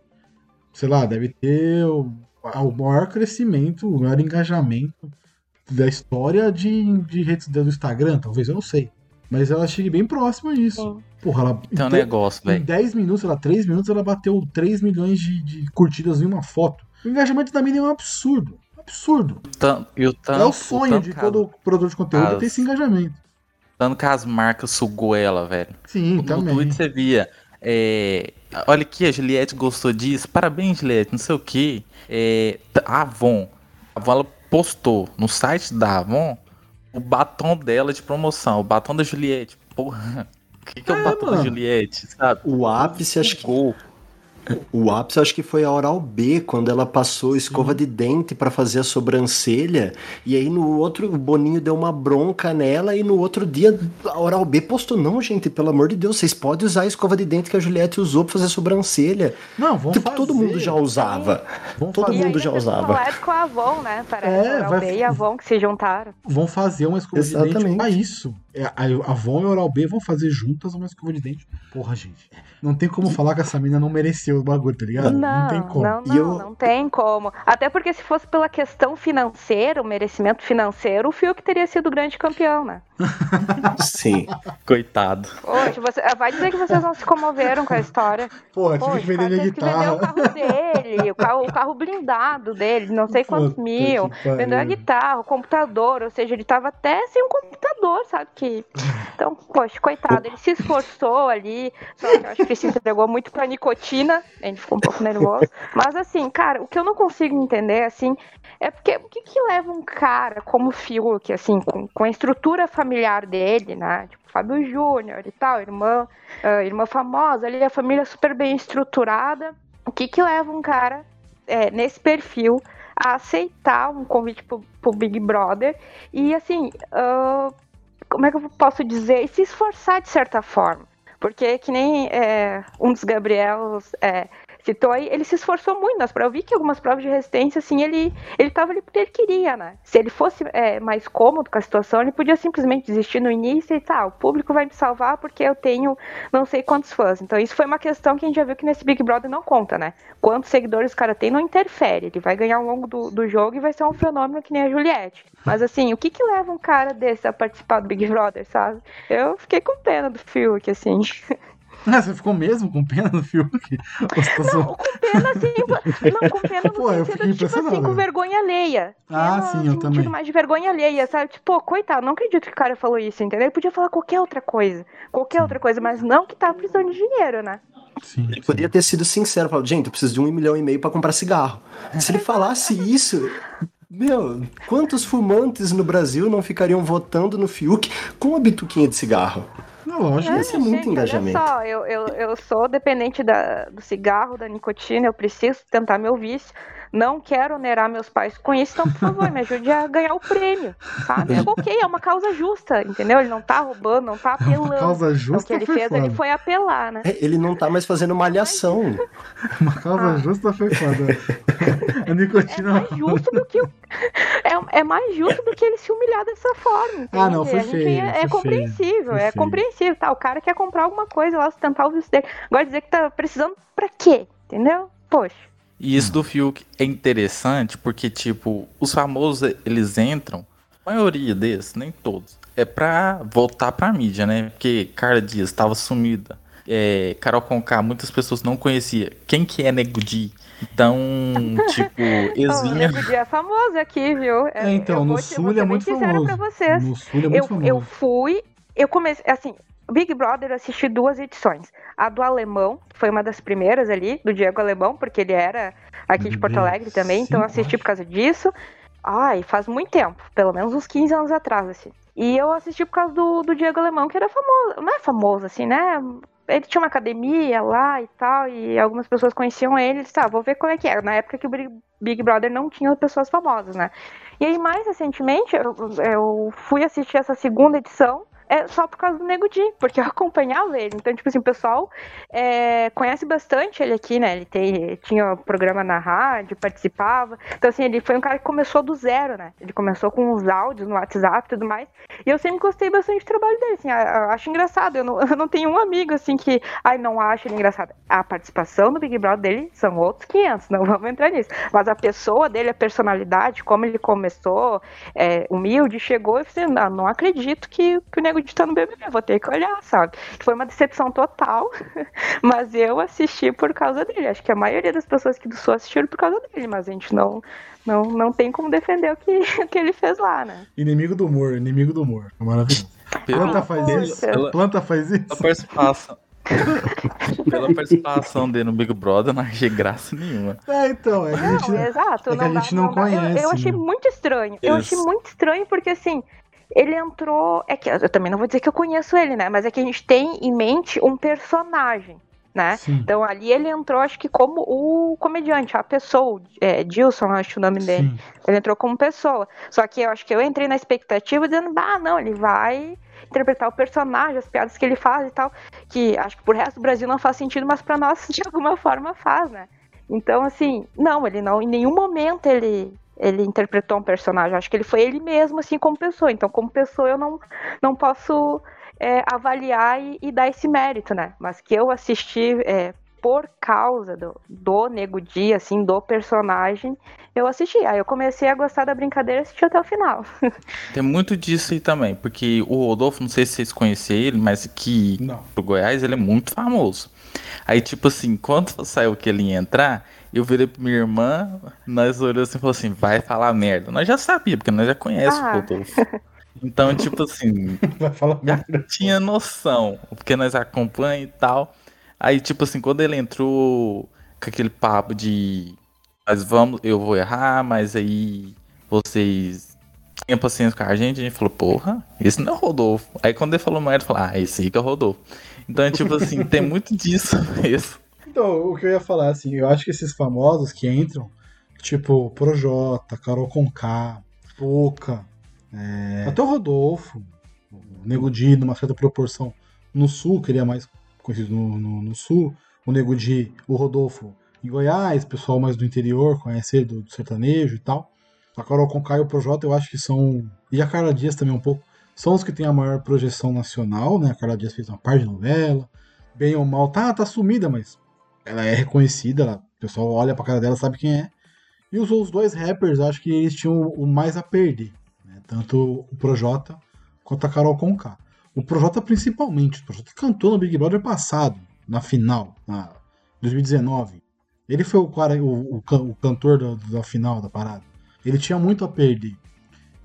sei lá, deve ter o, o maior crescimento, o maior engajamento da história de, de redes do Instagram, talvez, eu não sei. Mas ela chega bem próxima a isso. Sim. Porra, ela. Tem um em te- negócio, Em velho. 10 minutos, sei lá, 3 minutos, ela bateu 3 milhões de, de curtidas em uma foto. O engajamento da mídia é um absurdo. Absurdo. E o tanto, é o sonho tanto de todo produtor de conteúdo as- ter esse engajamento. Tanto que as marcas sugou ela, velho. Sim, No também. Twitter você via. é, olha aqui, a Juliette gostou disso. Parabéns, Juliette, não sei o que. a Avon. A Avon ela postou no site da Avon o batom dela de promoção. O batom da Juliette. Porra. O que, que é, o É, batom mano. da Juliette, sabe? O ápice, acho que Sugou. O ápice acho que foi a Oral B, quando ela passou escova de dente pra fazer a sobrancelha, e aí no outro o Boninho deu uma bronca nela, e no outro dia a Oral B postou, não gente, pelo amor de Deus, vocês podem usar a escova de dente que a Juliette usou pra fazer a sobrancelha. Não, vamos tipo, fazer. todo mundo já usava. Vamos todo fazer. Mundo já usava. com a Avon, né? Parece. É, a Oral vai- B e a Avon que se juntaram. Vão fazer uma escova de dente Exatamente. pra isso. É, A a Avon e a Oral B vão fazer juntas uma escova de dente. Porra, gente. Não tem como falar que essa mina não mereceu o bagulho, tá ligado? Não, tem como. não, E não, eu- não tem como. Até porque se fosse pela questão financeira, o merecimento financeiro, o Fiuk teria sido o grande campeão, né? Sim. Coitado. Hoje, você, vai dizer que vocês não se comoveram com a história. Porra, tive Poxa, que vender minha que vender o guitarra. carro dele, o carro, o carro blindado dele, não sei quantos Puta mil. Vendeu a guitarra, o computador, ou seja, ele tava até sem um computador, sabe? Que... Então, poxa, coitado, ele se esforçou ali, só que eu acho que ele se entregou muito pra nicotina, a gente ficou um pouco nervoso. Mas assim, cara, o que eu não consigo entender, assim, é porque o que, que leva um cara como o Fiuk, assim, com, com a estrutura familiar dele, né? Tipo, Fábio Júnior e tal, irmã, ah, irmã famosa, ali a família super bem estruturada. O que que leva um cara é, nesse perfil a aceitar um convite pro, pro Big Brother e assim, ah, como é que eu posso dizer? E se esforçar de certa forma. Porque que nem é, um dos Gabriels é, citou aí, ele se esforçou muito nas provas. Eu vi que algumas provas de resistência, assim, ele, ele tava ali porque ele queria, né? Se ele fosse é, mais cômodo com a situação, ele podia simplesmente desistir no início e tal, o público vai me salvar porque eu tenho não sei quantos fãs. Então isso foi uma questão que a gente já viu que nesse Big Brother não conta, né? Quantos seguidores o cara tem não interfere. Ele vai ganhar ao longo do, do jogo e vai ser um fenômeno que nem a Juliette. Mas assim, o que que leva um cara desse a participar do Big Brother, sabe? Eu fiquei com pena do Fiuk, assim. Ah, você ficou mesmo com pena do Fiuk? Não, com pena assim. Não, com pena no Pô, eu sentido fiquei de, tipo assim, com vergonha alheia. Ah, Pena sim, no eu também. mais de vergonha alheia, sabe? Tipo, coitado, não acredito que o cara falou isso, entendeu? Ele podia falar qualquer outra coisa. Qualquer outra coisa, mas não que tá precisando de dinheiro, né? Sim, Ele podia ter sido sincero, falado, gente, eu preciso de um milhão e meio pra comprar cigarro. Se ele falasse isso, meu, quantos fumantes no Brasil não ficariam votando no Fiuk com uma bituquinha de cigarro? Não, lógico. Esse é muito engajamento. Olha só, eu, eu, eu sou dependente da, do cigarro, da nicotina, eu preciso tentar meu vício. Não quero onerar meus pais com isso, então, por favor, me ajude a ganhar o prêmio, sabe? É ok, é uma causa justa, entendeu? Ele não tá roubando, não tá apelando. Uma causa Então, o justa que ele foi fez, foda. ele foi apelar, né? É, Ele não tá mais fazendo malhação. Uma causa Ah. justa foi foda. A É nicotina. mais justo do que o... é, é mais justo do que ele se humilhar dessa forma. Ah, não, entende? foi feio, É, foi é compreensível, é compreensível, tá? O cara quer comprar alguma coisa lá, sustentar o vício dele. Agora dizer que tá precisando pra quê? Entendeu? Poxa. E isso do Fiuk é interessante porque, tipo, os famosos, eles entram, a maioria desses, nem todos, é pra voltar pra mídia, né? Porque Carla Dias tava sumida. É, Carol Conká, muitas pessoas não conheciam. Quem que é Nego Di? Então, tipo, eles Ô, o vinham... Nego Di é famoso aqui, viu? É, então, eu no vou te- Sul vou ele é muito famoso. pra vocês. No Sul é muito famoso. eu fui, eu comecei, assim, Big Brother eu assisti duas edições. A do Alemão, que foi uma das primeiras ali, do Diego Alemão, porque ele era aqui de Porto Bem, Alegre também, então eu assisti por causa disso. Ai, faz muito tempo, pelo menos uns 15 anos atrás, assim. E eu assisti por causa do, do Diego Alemão, que era famoso, não é famoso, assim, né? Ele tinha uma academia lá e tal, e algumas pessoas conheciam ele, e disse, ah, vou ver qual é que é. Na época que o Big- Big Brother não tinha pessoas famosas, né? E aí, mais recentemente, eu, eu fui assistir essa segunda edição, é só por causa do Nego Di, porque eu acompanhava ele. Então, tipo assim, o pessoal é, conhece bastante ele aqui, né? Ele tem, tinha um programa na rádio, participava. Então, assim, ele foi um cara que começou do zero, né? Ele começou com os áudios no WhatsApp e tudo mais. E eu sempre gostei bastante do trabalho dele, assim, acho engraçado. Eu não, eu não tenho um amigo, assim, que, ai, não acho ele engraçado. A participação do Big Brother dele são outros 500, não vamos entrar nisso. Mas a pessoa dele, a personalidade, como ele começou, é, humilde, chegou e falei, não, não acredito que, que o Nego de estar no BBB, vou ter que olhar, sabe? Foi uma decepção total, mas eu assisti por causa dele. Acho que a maioria das pessoas que do Sul assistiram por causa dele, mas a gente não, não, não tem como defender o que, o que ele fez lá, né? Inimigo do humor, inimigo do humor. É maravilhoso. Planta faz poxa. isso. Ela- Planta faz isso. participação. Pela participação dele no Big Brother, não achei graça nenhuma. É, então, é que a gente. Não, exato. é que a gente não conhece, Eu, achei né? muito estranho. Eu achei Isso. muito estranho porque, assim, ele entrou. É que eu também não vou dizer que eu conheço ele, né? Mas é que a gente tem em mente um personagem, né? Então ali ele entrou, acho que como o comediante, a pessoa, é, Dilson, acho o nome dele. Sim. Ele entrou como pessoa. Só que eu acho que eu entrei na expectativa dizendo, ah, não, ele vai interpretar o personagem, as piadas que ele faz e tal. Que acho que pro resto do Brasil não faz sentido, mas pra nós de alguma forma faz, né? Então, assim, não, ele não, em nenhum momento ele. Ele interpretou um personagem, acho que ele foi ele mesmo, assim, como pessoa. Então, como pessoa, eu não, não posso é, avaliar e, e dar esse mérito, né? Mas que eu assisti é, por causa do, do Nego Di, assim, do personagem, eu assisti. Aí eu comecei a gostar da brincadeira e assisti até o final. Tem muito disso aí também, porque o Rodolfo, não sei se vocês conhecem ele, mas que Não. pro Goiás ele é muito famoso. Aí, tipo assim, quando saiu que ele ia entrar, eu virei pra minha irmã, nós olhamos assim e falou assim, vai falar merda. Nós já sabia, porque nós já conhecemos Ah. o Rodolfo. Então, tipo assim, Vai falar já merda. tinha noção, porque nós acompanhamos e tal. Aí, tipo assim, quando ele entrou com aquele papo de nós vamos, eu vou errar, mas aí vocês tenham paciência com a gente, a gente falou, porra, esse não é o Rodolfo. Aí quando ele falou merda, eu falei, ah, esse aí que é o Rodolfo. Então, é tipo assim, tem muito disso mesmo. Então, o que eu ia falar, assim, eu acho que esses famosos que entram, tipo Projota, Carol Conká, Poca, é, até o Rodolfo, o Nego Di, numa certa proporção, no Sul, que ele é mais conhecido no, no, no Sul, o Nego Di, o Rodolfo em Goiás, pessoal mais do interior, conhece ele do, do sertanejo e tal. A Carol Conká e o Projota eu acho que são, e a Carla Dias também um pouco, são os que têm a maior projeção nacional, né? A Carla Dias fez uma parte de novela, bem ou mal, tá, tá sumida, mas ela é reconhecida, ela- o pessoal olha pra cara dela, sabe quem é. E os, os dois rappers, acho que eles tinham o mais a perder, né? Tanto o Projota quanto a Carol Conká. O Projota principalmente, o Projota cantou no Big Brother passado, na final, na 2019. Ele foi o, cara, o, o, o cantor da, da final da parada. Ele tinha muito a perder.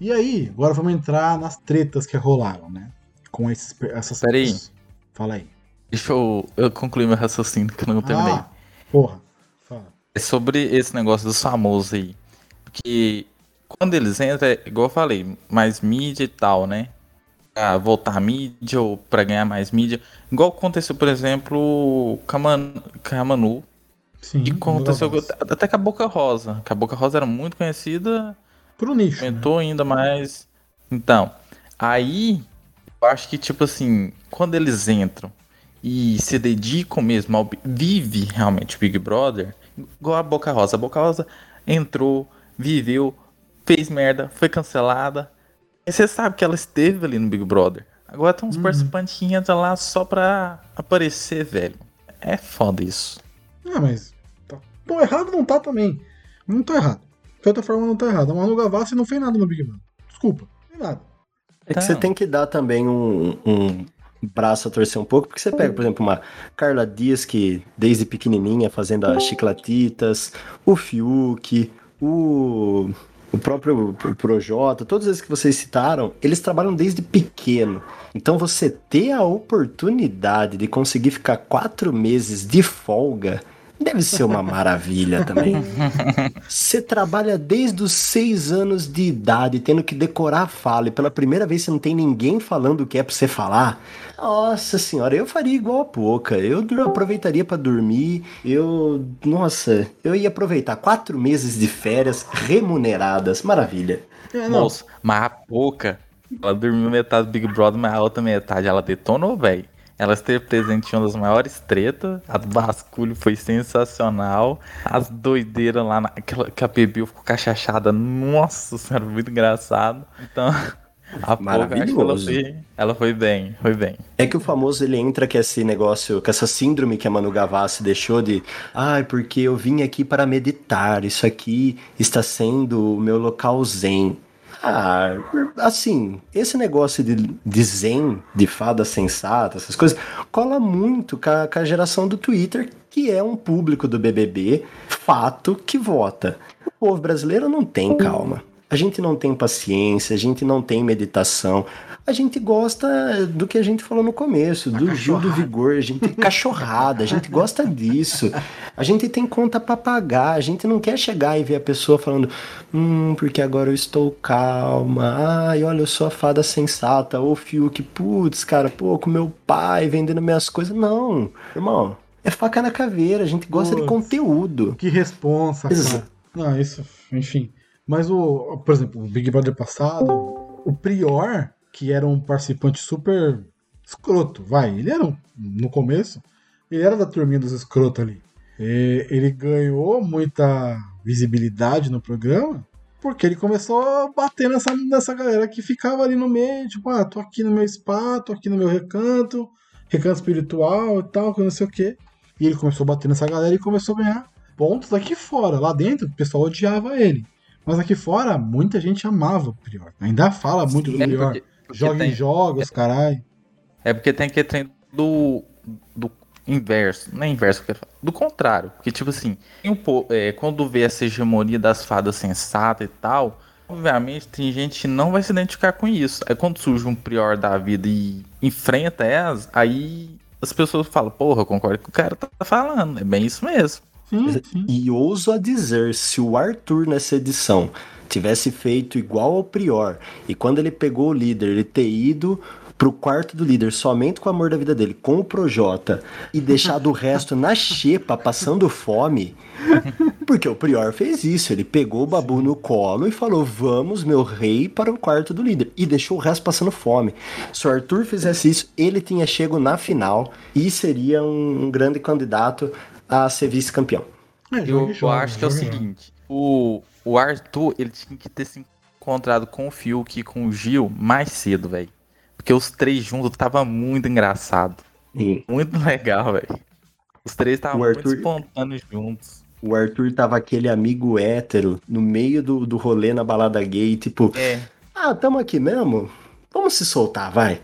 E aí, agora vamos entrar nas tretas que rolaram, né? Com esses, essas Peraí. Fala aí. Deixa eu, eu concluir meu raciocínio que eu não terminei. Ah, porra. Fala. É sobre esse negócio dos famosos aí. Porque quando eles entram, é igual eu falei, mais mídia e tal, né? Pra voltar a mídia ou pra ganhar mais mídia. Igual aconteceu, por exemplo, com a, Man, com a Manu. Sim. E aconteceu até com a Boca Rosa. Que a Boca Rosa era muito conhecida, Pro nicho. né? aumentou ainda mais. Então, aí eu acho que, tipo assim, quando eles entram e se dedicam mesmo ao. Vive realmente o Big Brother, igual a Boca Rosa. A Boca Rosa entrou, viveu, fez merda, foi cancelada. E você sabe que ela esteve ali no Big Brother. Agora tem uns participantes que entram lá só pra aparecer, velho. É foda isso. Ah, mas. Tá... Pô, errado não tá também. Não tá errado. De certa forma, não tá errado. A Manu Gavassi não fez nada no Big Brother. Desculpa. Não fez nada. É que Então. você tem que dar também um, um braço a torcer um pouco, porque você pega, por exemplo, uma Carla Dias, que desde pequenininha fazendo as chiclatitas, o Fiuk, o, o próprio Projota, todos esses que vocês citaram, eles trabalham desde pequeno. Então você ter a oportunidade de conseguir ficar quatro meses de folga deve ser uma maravilha também. Você trabalha desde os seis anos de idade, tendo que decorar a fala, e pela primeira vez você não tem ninguém falando o que é pra você falar. Nossa senhora, eu faria igual a pouca. Eu aproveitaria pra dormir. Eu. Nossa, eu ia aproveitar quatro meses de férias remuneradas. Maravilha. É. Moço, mas a Boca Ela dormiu metade do Big Brother, mas a outra metade ela detonou, velho. Ela esteve presente em uma das maiores tretas. A do basculho foi sensacional. As doideiras lá, na, que a Bebê ficou cachachada. Nossa senhora, muito engraçado. Então, a acho que ela Maravilhoso. foi, ela foi bem, foi bem. É que o famoso ele entra com esse negócio, com essa síndrome que a Manu Gavassi deixou de, ai, porque eu vim aqui para meditar, isso aqui está sendo o meu local zen. Ah, assim, esse negócio de, de zen, de fada sensata, essas coisas, cola muito com a, com a geração do Twitter, que é um público do BBB, fato, que vota. O povo brasileiro não tem calma. A gente não tem paciência, a gente não tem meditação. A gente gosta do que a gente falou no começo, do Gil do Vigor, a gente cachorrada, a gente gosta disso. A gente tem conta pra pagar, a gente não quer chegar e ver a pessoa falando, hum, porque agora eu estou calma. Ai, olha, eu sou a fada sensata. Ô, Fiuk, putz, cara, pô, com meu pai vendendo minhas coisas. Não, irmão, é faca na caveira, a gente gosta de conteúdo. Que responsa, cara. Não, isso, enfim. Mas o, por exemplo, o Big Brother passado, o Prior, que era um participante super escroto, vai, ele era um, no começo, ele era da turminha dos escrotos ali. E ele ganhou muita visibilidade no programa porque ele começou a bater nessa, nessa galera que ficava ali no meio, tipo, ah, tô aqui no meu spa, tô aqui no meu recanto, recanto espiritual e tal, que não sei o quê. E ele começou a bater nessa galera e começou a ganhar pontos aqui fora. Lá dentro, o pessoal odiava ele. Mas aqui fora, muita gente amava o Prior. Ainda fala muito do É Prior. porque- porque Joga em tem- jogos, caralho. É porque tem que trem do, do inverso. Não é inverso que eu falar. Do contrário. Porque, tipo assim, um po- é, quando vê essa hegemonia das fadas sensatas e tal, obviamente tem gente que não vai se identificar com isso. Aí quando surge um prior da vida e enfrenta elas, aí as pessoas falam, porra, eu concordo com o cara tá falando. É bem isso mesmo. Sim, sim. E ouso a dizer, se o Arthur nessa edição tivesse feito igual ao Prior, e quando ele pegou o líder, ele ter ido pro quarto do líder somente com o amor da vida dele, com o Projota, e deixado o resto na xepa, passando fome, porque o Prior fez isso, ele pegou o Babu no colo e falou, vamos, meu rei, para o quarto do líder, e deixou o resto passando fome. Se o Arthur fizesse isso, ele tinha chego na final, e seria um, um grande candidato a ser vice-campeão. É, Eu, eu acho que é o seguinte: o, o Arthur, ele tinha que ter se encontrado com o Fiuk e com o Gil mais cedo, velho. Porque os três juntos tava muito engraçado. E Muito legal, velho. Os três estavam O muito Arthur- espontâneos juntos. o Arthur tava aquele amigo hétero no meio do, do rolê na balada gay, tipo, É. ah, tamo aqui mesmo? Vamos se soltar, vai.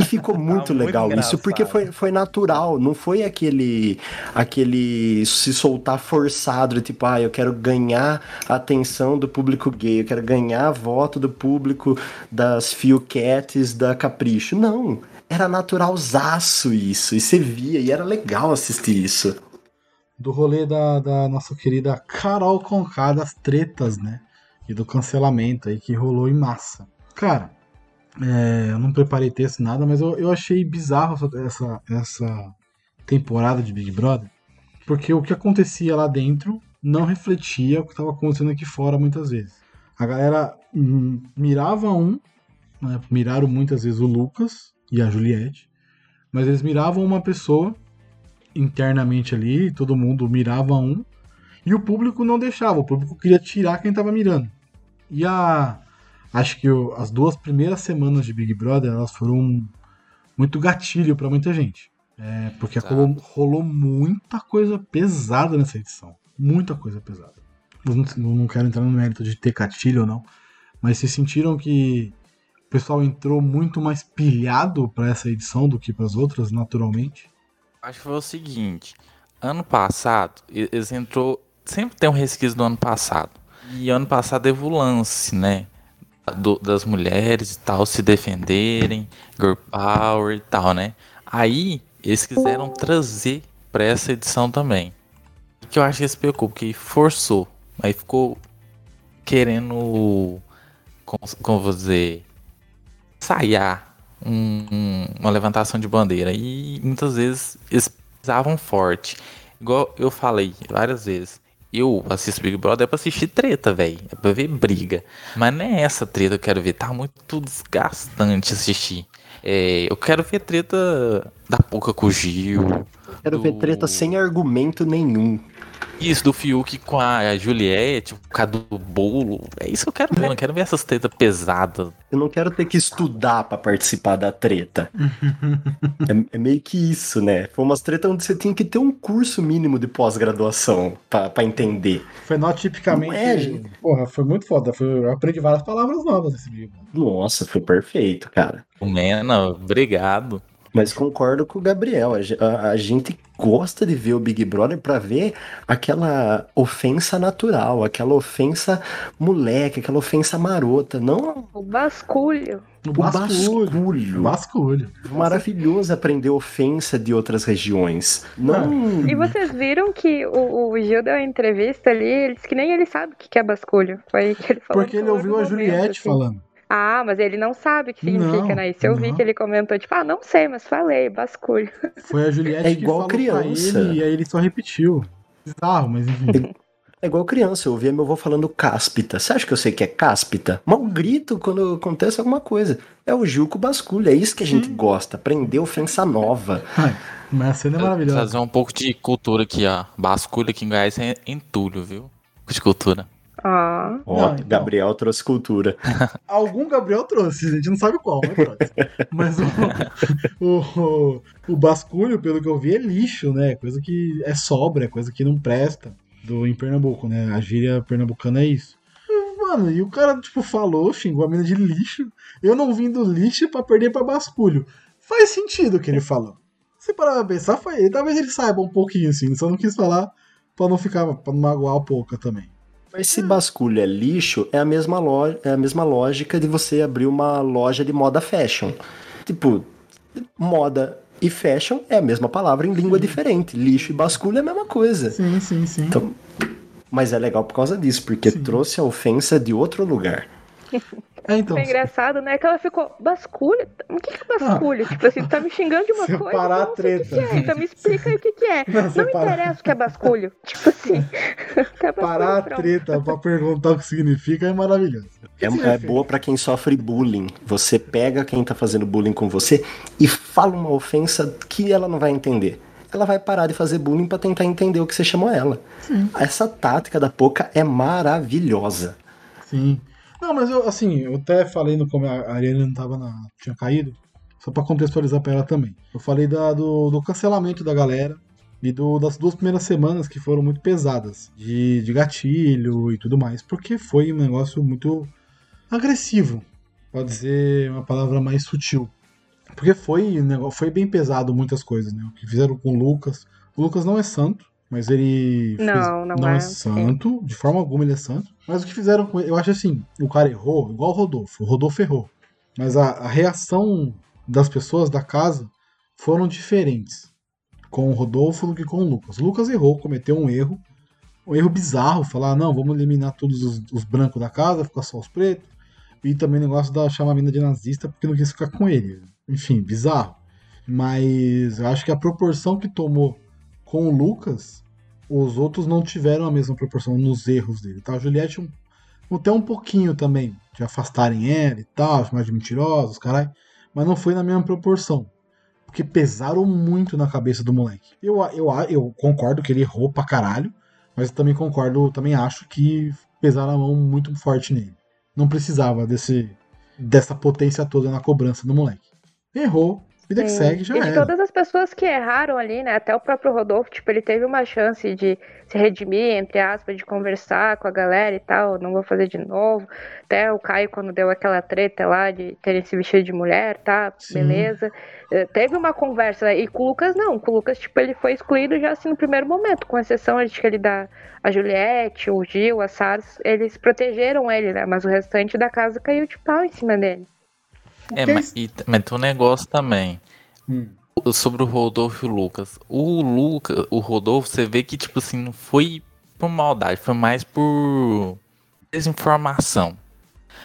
E ficou muito muito legal isso, porque foi, foi natural, não foi aquele aquele se soltar forçado, tipo, ah, eu quero ganhar a atenção do público gay, eu quero ganhar voto do público das Fiuquetes da Capricho. Não, era naturalzaço isso, e você via, e era legal assistir isso. do rolê da, da nossa querida Carol Conká das tretas, né? E do cancelamento aí que rolou em massa. Cara, é, eu não preparei texto nada, mas eu, eu achei bizarro essa, essa, temporada de Big Brother, porque o que acontecia lá dentro não refletia o que estava acontecendo aqui fora muitas vezes. A galera mirava um, né, miraram muitas vezes o Lucas e a Juliette, mas eles miravam uma pessoa internamente ali, todo mundo mirava um, e o público não deixava, o público queria tirar quem tava mirando. E a acho que as duas primeiras semanas de Big Brother, elas foram muito gatilho pra muita gente. É, porque rolou, rolou muita coisa pesada nessa edição. Muita coisa pesada. Eu não, não quero entrar no mérito de ter gatilho ou não, mas vocês sentiram que o pessoal entrou muito mais pilhado pra essa edição do que pras outras, naturalmente? Acho que foi o seguinte: ano passado, eles entrou. Sempre tem um resquício do ano passado. E ano passado teve o lance, né? Do- das mulheres e tal se defenderem, girl power e tal, né? Aí eles quiseram trazer pra essa edição também. Que eu acho que eles pecou, porque forçou. Aí ficou querendo, como, como vou dizer, ensaiar um- um- uma levantação de bandeira. E muitas vezes eles pisavam forte. Igual eu falei várias vezes. Eu assisto Big Brother é pra assistir treta, velho. É pra ver briga. Mas não é essa treta que eu quero ver. Tá muito desgastante assistir. É, eu quero ver treta da Pouca com o Gil. Quero do- ver treta sem argumento nenhum. Isso, do Fiuk com a Juliette, por causa do bolo. É isso que eu quero ver. Eu não quero ver essas tretas pesadas. Eu não quero ter que estudar pra participar da treta. é, é meio que isso, né? Foi umas tretas onde você tinha que ter um curso mínimo de pós-graduação pra, pra entender. Fenotipicamente. Não é, gente? porra, foi muito foda. Foi, eu aprendi várias palavras novas nesse vídeo. Nossa, foi perfeito, cara. Mena, obrigado. Mas concordo com o Gabriel. A, ge- a- a gente gosta de ver o Big Brother pra ver aquela ofensa natural, aquela ofensa moleque, aquela ofensa marota. Não O basculho. O basculho. basculho. Basculho. Maravilhoso aprender ofensa de outras regiões. Não. E vocês viram que o, o Gil deu uma entrevista ali, ele disse que nem ele sabe o que é basculho. Foi que ele falou. Porque ele ouviu a momento, Juliette assim. falando. Ah, mas ele não sabe o que significa, Não, né? Isso eu vi não. que ele comentou, tipo, ah, não sei, mas falei, basculho. Foi a Juliette É que igual falou criança. pra ele e aí ele só repetiu. Bizarro, mas enfim. É igual criança, eu ouvia meu avô falando cáspita. Você acha que eu sei que é cáspita? Mal grito quando acontece alguma coisa. É o Gil com o basculho, é isso que a gente gosta, aprender ofensa nova. Ai, mas a cena é maravilhosa. Trazer um pouco de cultura aqui, ó. Basculho aqui em Goiás é entulho, viu? De cultura. Ah, Ó, Não, então. Gabriel trouxe cultura. Algum Gabriel trouxe, a gente não sabe qual, mas trouxe. Mas o, o, o, basculho, pelo que eu vi, é lixo, né? Coisa que é sobra, é coisa que não presta do, em Pernambuco, né? A gíria pernambucana é isso. Mano, e o cara, tipo, falou, xingou a mina de lixo. Eu não vim do lixo pra perder pra basculho. Faz sentido o que ele falou. Se parar pra pensar, foi, talvez ele saiba um pouquinho, assim. Só não quis falar pra não ficar, pra não magoar o pouca também. Mas se basculho é lixo, é a mesma, lo... é a mesma lógica de você abrir uma loja de moda fashion. Tipo, moda e fashion é a mesma palavra em língua diferente. Lixo e basculho é a mesma coisa. Sim, sim, sim. Então, mas é legal por causa disso, porque Sim. trouxe a ofensa de outro lugar. É, então. foi engraçado, né? Que ela ficou, basculho? O que que é basculho? Tipo assim, tu tá me xingando de uma coisa, Separar a o que treta. que é, então me explica aí o que que é. Não, Não, separar. interessa o que é basculho. Tipo assim, é basculho, Parar a treta pra perguntar o que significa é maravilhoso. É, é boa pra quem sofre bullying. Você pega quem tá fazendo bullying com você e fala uma ofensa que ela não vai entender. Ela vai parar de fazer bullying pra tentar entender o que você chamou ela. Essa tática da Poca é maravilhosa. Sim. Não, mas eu, assim, eu até falei no como a Ariane não tava na. tinha caído, só pra contextualizar pra ela também. Eu falei da- do, do cancelamento da galera e do- das duas primeiras semanas que foram muito pesadas, de, de gatilho e tudo mais, porque foi um negócio muito agressivo, pode dizer uma palavra mais sutil. Porque foi, foi bem pesado muitas coisas, né? O que fizeram com o Lucas. O Lucas não é santo, mas ele fez- Não, não é, santo, de forma alguma ele é santo. Mas o que fizeram com ele, eu acho assim, o cara errou, igual o Rodolfo, o Rodolfo errou. Mas a, a reação das pessoas da casa foram diferentes com o Rodolfo do que com o Lucas. O Lucas errou, cometeu um erro, um erro bizarro, falar, não, vamos eliminar todos os, os brancos da casa, ficar só os pretos. E também o negócio da chamar a mina de nazista porque não quis ficar com ele. Enfim, bizarro. Mas eu acho que a proporção que tomou com o Lucas, os outros não tiveram a mesma proporção nos erros dele. Tá? A Juliette um, até um pouquinho também, de afastarem ela e tal, chamar de mentirosos, caralho. Mas não foi na mesma proporção. Porque pesaram muito na cabeça do moleque. Eu, eu, eu concordo que ele errou pra caralho, mas eu também concordo, também acho que pesaram a mão muito forte nele. Não precisava desse, dessa potência toda na cobrança do moleque. Errou, vida que Sim. segue, já e de era. todas as pessoas que erraram ali, né? Até o próprio Rodolfo, tipo, ele teve uma chance de se redimir, entre aspas, de conversar com a galera e tal. Não vou fazer de novo. Até o Caio, quando deu aquela treta lá de terem se vestido de mulher, tá? Sim. Beleza. Eh, Teve uma conversa, né? E com o Lucas, não. Com o Lucas, tipo, ele foi excluído já assim no primeiro momento, com exceção de que ele dá a Juliette, o Gil, a Sars, eles protegeram ele, né? Mas o restante da casa caiu de pau em cima dele. É, mas, e, mas tem um negócio também. Hum. Sobre o Rodolfo e o Lucas. O Lucas, o Rodolfo, você vê que, tipo assim, não foi por maldade, foi mais por desinformação.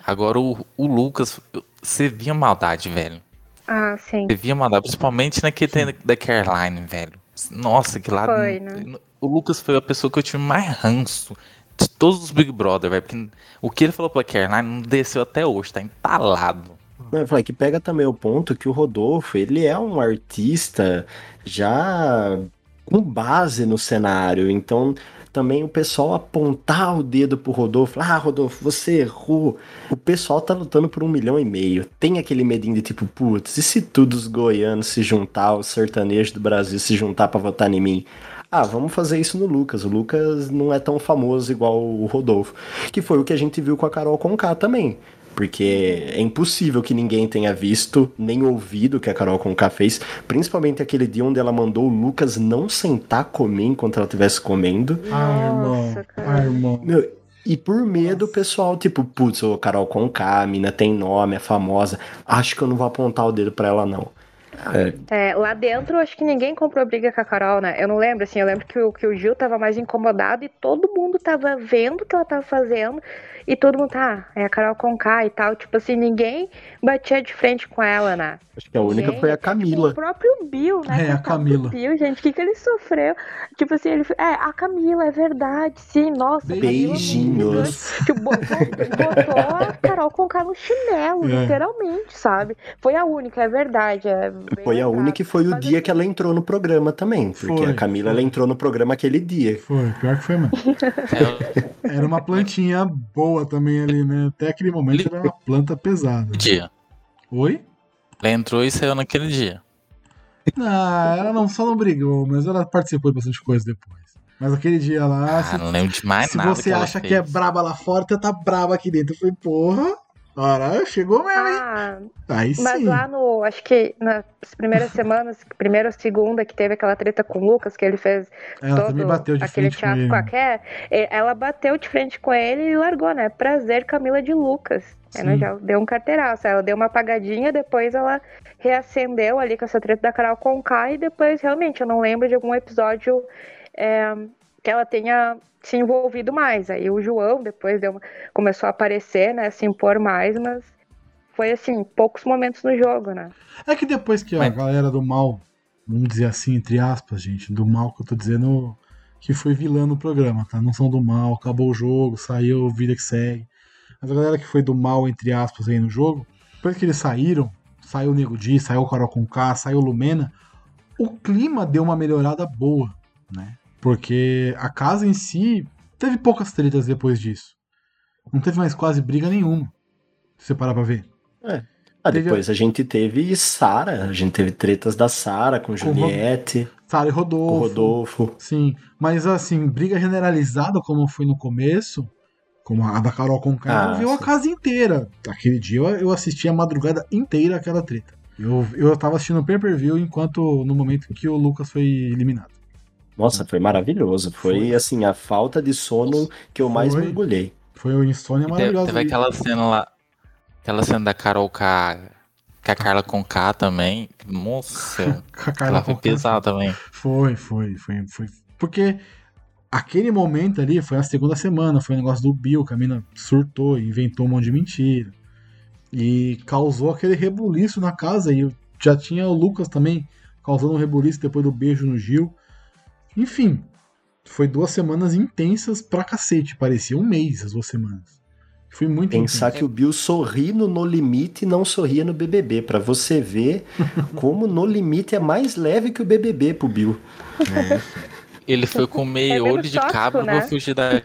Agora o, o Lucas, você via maldade, velho. Ah, sim. Você via maldade, principalmente naquele trem da Caroline, velho. Nossa, que lá. Foi, né? O Lucas foi a pessoa que eu tive mais ranço de todos os Big Brother, velho. Porque o que ele falou pra Caroline não desceu até hoje, tá entalado. Eu falei que pega também o ponto que o Rodolfo, ele é um artista já com base no cenário, então também o pessoal apontar o dedo pro Rodolfo, ah, Rodolfo, você errou. O pessoal tá lutando por um milhão e meio. Tem aquele medinho de tipo, putz, e se todos os goianos se juntar, os sertanejos do Brasil se juntar para votar em mim? Ah, vamos fazer isso no Lucas. O Lucas não é tão famoso igual o Rodolfo. Que foi o que a gente viu com a Carol Conká também. Porque é impossível que ninguém tenha visto nem ouvido o que a Carol Conká fez, principalmente aquele dia onde ela mandou o Lucas não sentar comer enquanto ela estivesse comendo. Ah, irmão. Ah, irmão. Meu, e por medo, o pessoal, tipo, putz, ô Carol Conká, a mina tem nome, é famosa, acho que eu não vou apontar o dedo pra ela, não. É, É, lá dentro, acho que ninguém comprou briga com a Carol, né? Eu não lembro, assim, eu lembro que o, que o Gil tava mais incomodado e todo mundo tava vendo o que ela tava fazendo e todo mundo, tá, é a Carol Conká e tal. Tipo assim, ninguém batia de frente com ela, né? acho que a única Gente, foi a Tipo, Camila. o próprio Bill, né? É, a Camila. Bill, gente, o que, que ele sofreu? Tipo assim, ele. É, a Camila, é verdade, sim, nossa. Camila é Beijinhos. grande. Tipo, botou, botou a Carol Conká no chinelo, É. literalmente, sabe? Foi a única, é verdade. é Foi a única e foi o Mas, dia assim, que ela entrou no programa também. Porque Foi, a Camila foi. ela entrou no programa aquele dia. Foi, pior que foi, mano. Era uma plantinha boa também ali, né? Até aquele momento era uma planta pesada. dia. Oi? Ela entrou e saiu naquele dia. Não, ela não só não brigou, mas ela participou de bastante coisa depois. Mas aquele dia lá, Ah, se, não lembro de mais se nada. você ela acha que é braba lá fora, você tá braba aqui dentro. Eu falei, porra, caralho, chegou mesmo, hein? Ah, Aí mas sim. lá no. Acho que nas primeiras semanas, primeira ou segunda, que teve aquela treta com o Lucas, que ele fez Ela todo bateu de aquele teatro com a Ké, ela bateu de frente com ele e largou, né? Prazer, Camila de Lucas. Ela já deu um carteiraço. Ela deu uma apagadinha, depois ela reacendeu ali com essa treta da Carol Conká e depois, realmente, eu não lembro de algum episódio é, que ela tenha se envolvido mais. Aí o João depois deu uma- começou a aparecer, né? Se impor mais, mas foi assim, poucos momentos no jogo, né? É que depois que a Mas- galera do mal, vamos dizer assim, entre aspas, gente, do mal que eu tô dizendo que foi vilã no programa, tá? Não são do mal, acabou o jogo, saiu, vida que segue. Mas a galera que foi do mal, entre aspas, aí no jogo, depois que eles saíram, saiu o Nego Di, saiu o Carol Conká, saiu o Lumena, o clima deu uma melhorada boa, né? Porque a casa em si teve poucas tretas depois disso. Não teve mais quase briga nenhuma. Se você parar pra ver. Ah, Teve- depois a gente teve Sara, a gente teve tretas da Sara com Juliette, Sara e com Rodolfo. Rodolfo. Sim, mas assim, briga generalizada como foi no começo, como a da Carol com Ah, viu a casa inteira. Aquele dia eu, eu assisti a madrugada inteira aquela treta. Eu, eu tava assistindo o pay-per-view enquanto no momento que o Lucas foi eliminado. Nossa, foi maravilhoso. Foi, Foi. assim, a falta de sono que eu mais Foi. mergulhei. Foi uma insônia E teve, maravilhosa. teve aquela cena lá. Aquela cena da Carol com a, com a Carla com K também. Nossa, Com a Carla ela foi pesada também. Foi, foi, foi, foi. Porque aquele momento ali foi a segunda semana, foi o negócio do Bill, que a mina surtou inventou um monte de mentira. E causou aquele rebuliço na casa. E já tinha o Lucas também causando um rebuliço depois do beijo no Gil. Enfim, foi duas semanas intensas pra cacete. Parecia um mês as duas semanas. Foi muito Pensar intenso. que o Bill sorri no No Limite e não sorria no BBB, pra você ver como No Limite é mais leve que o BBB pro Bill. Ele foi comer É olho de tóxico, cabra né? pra fugir da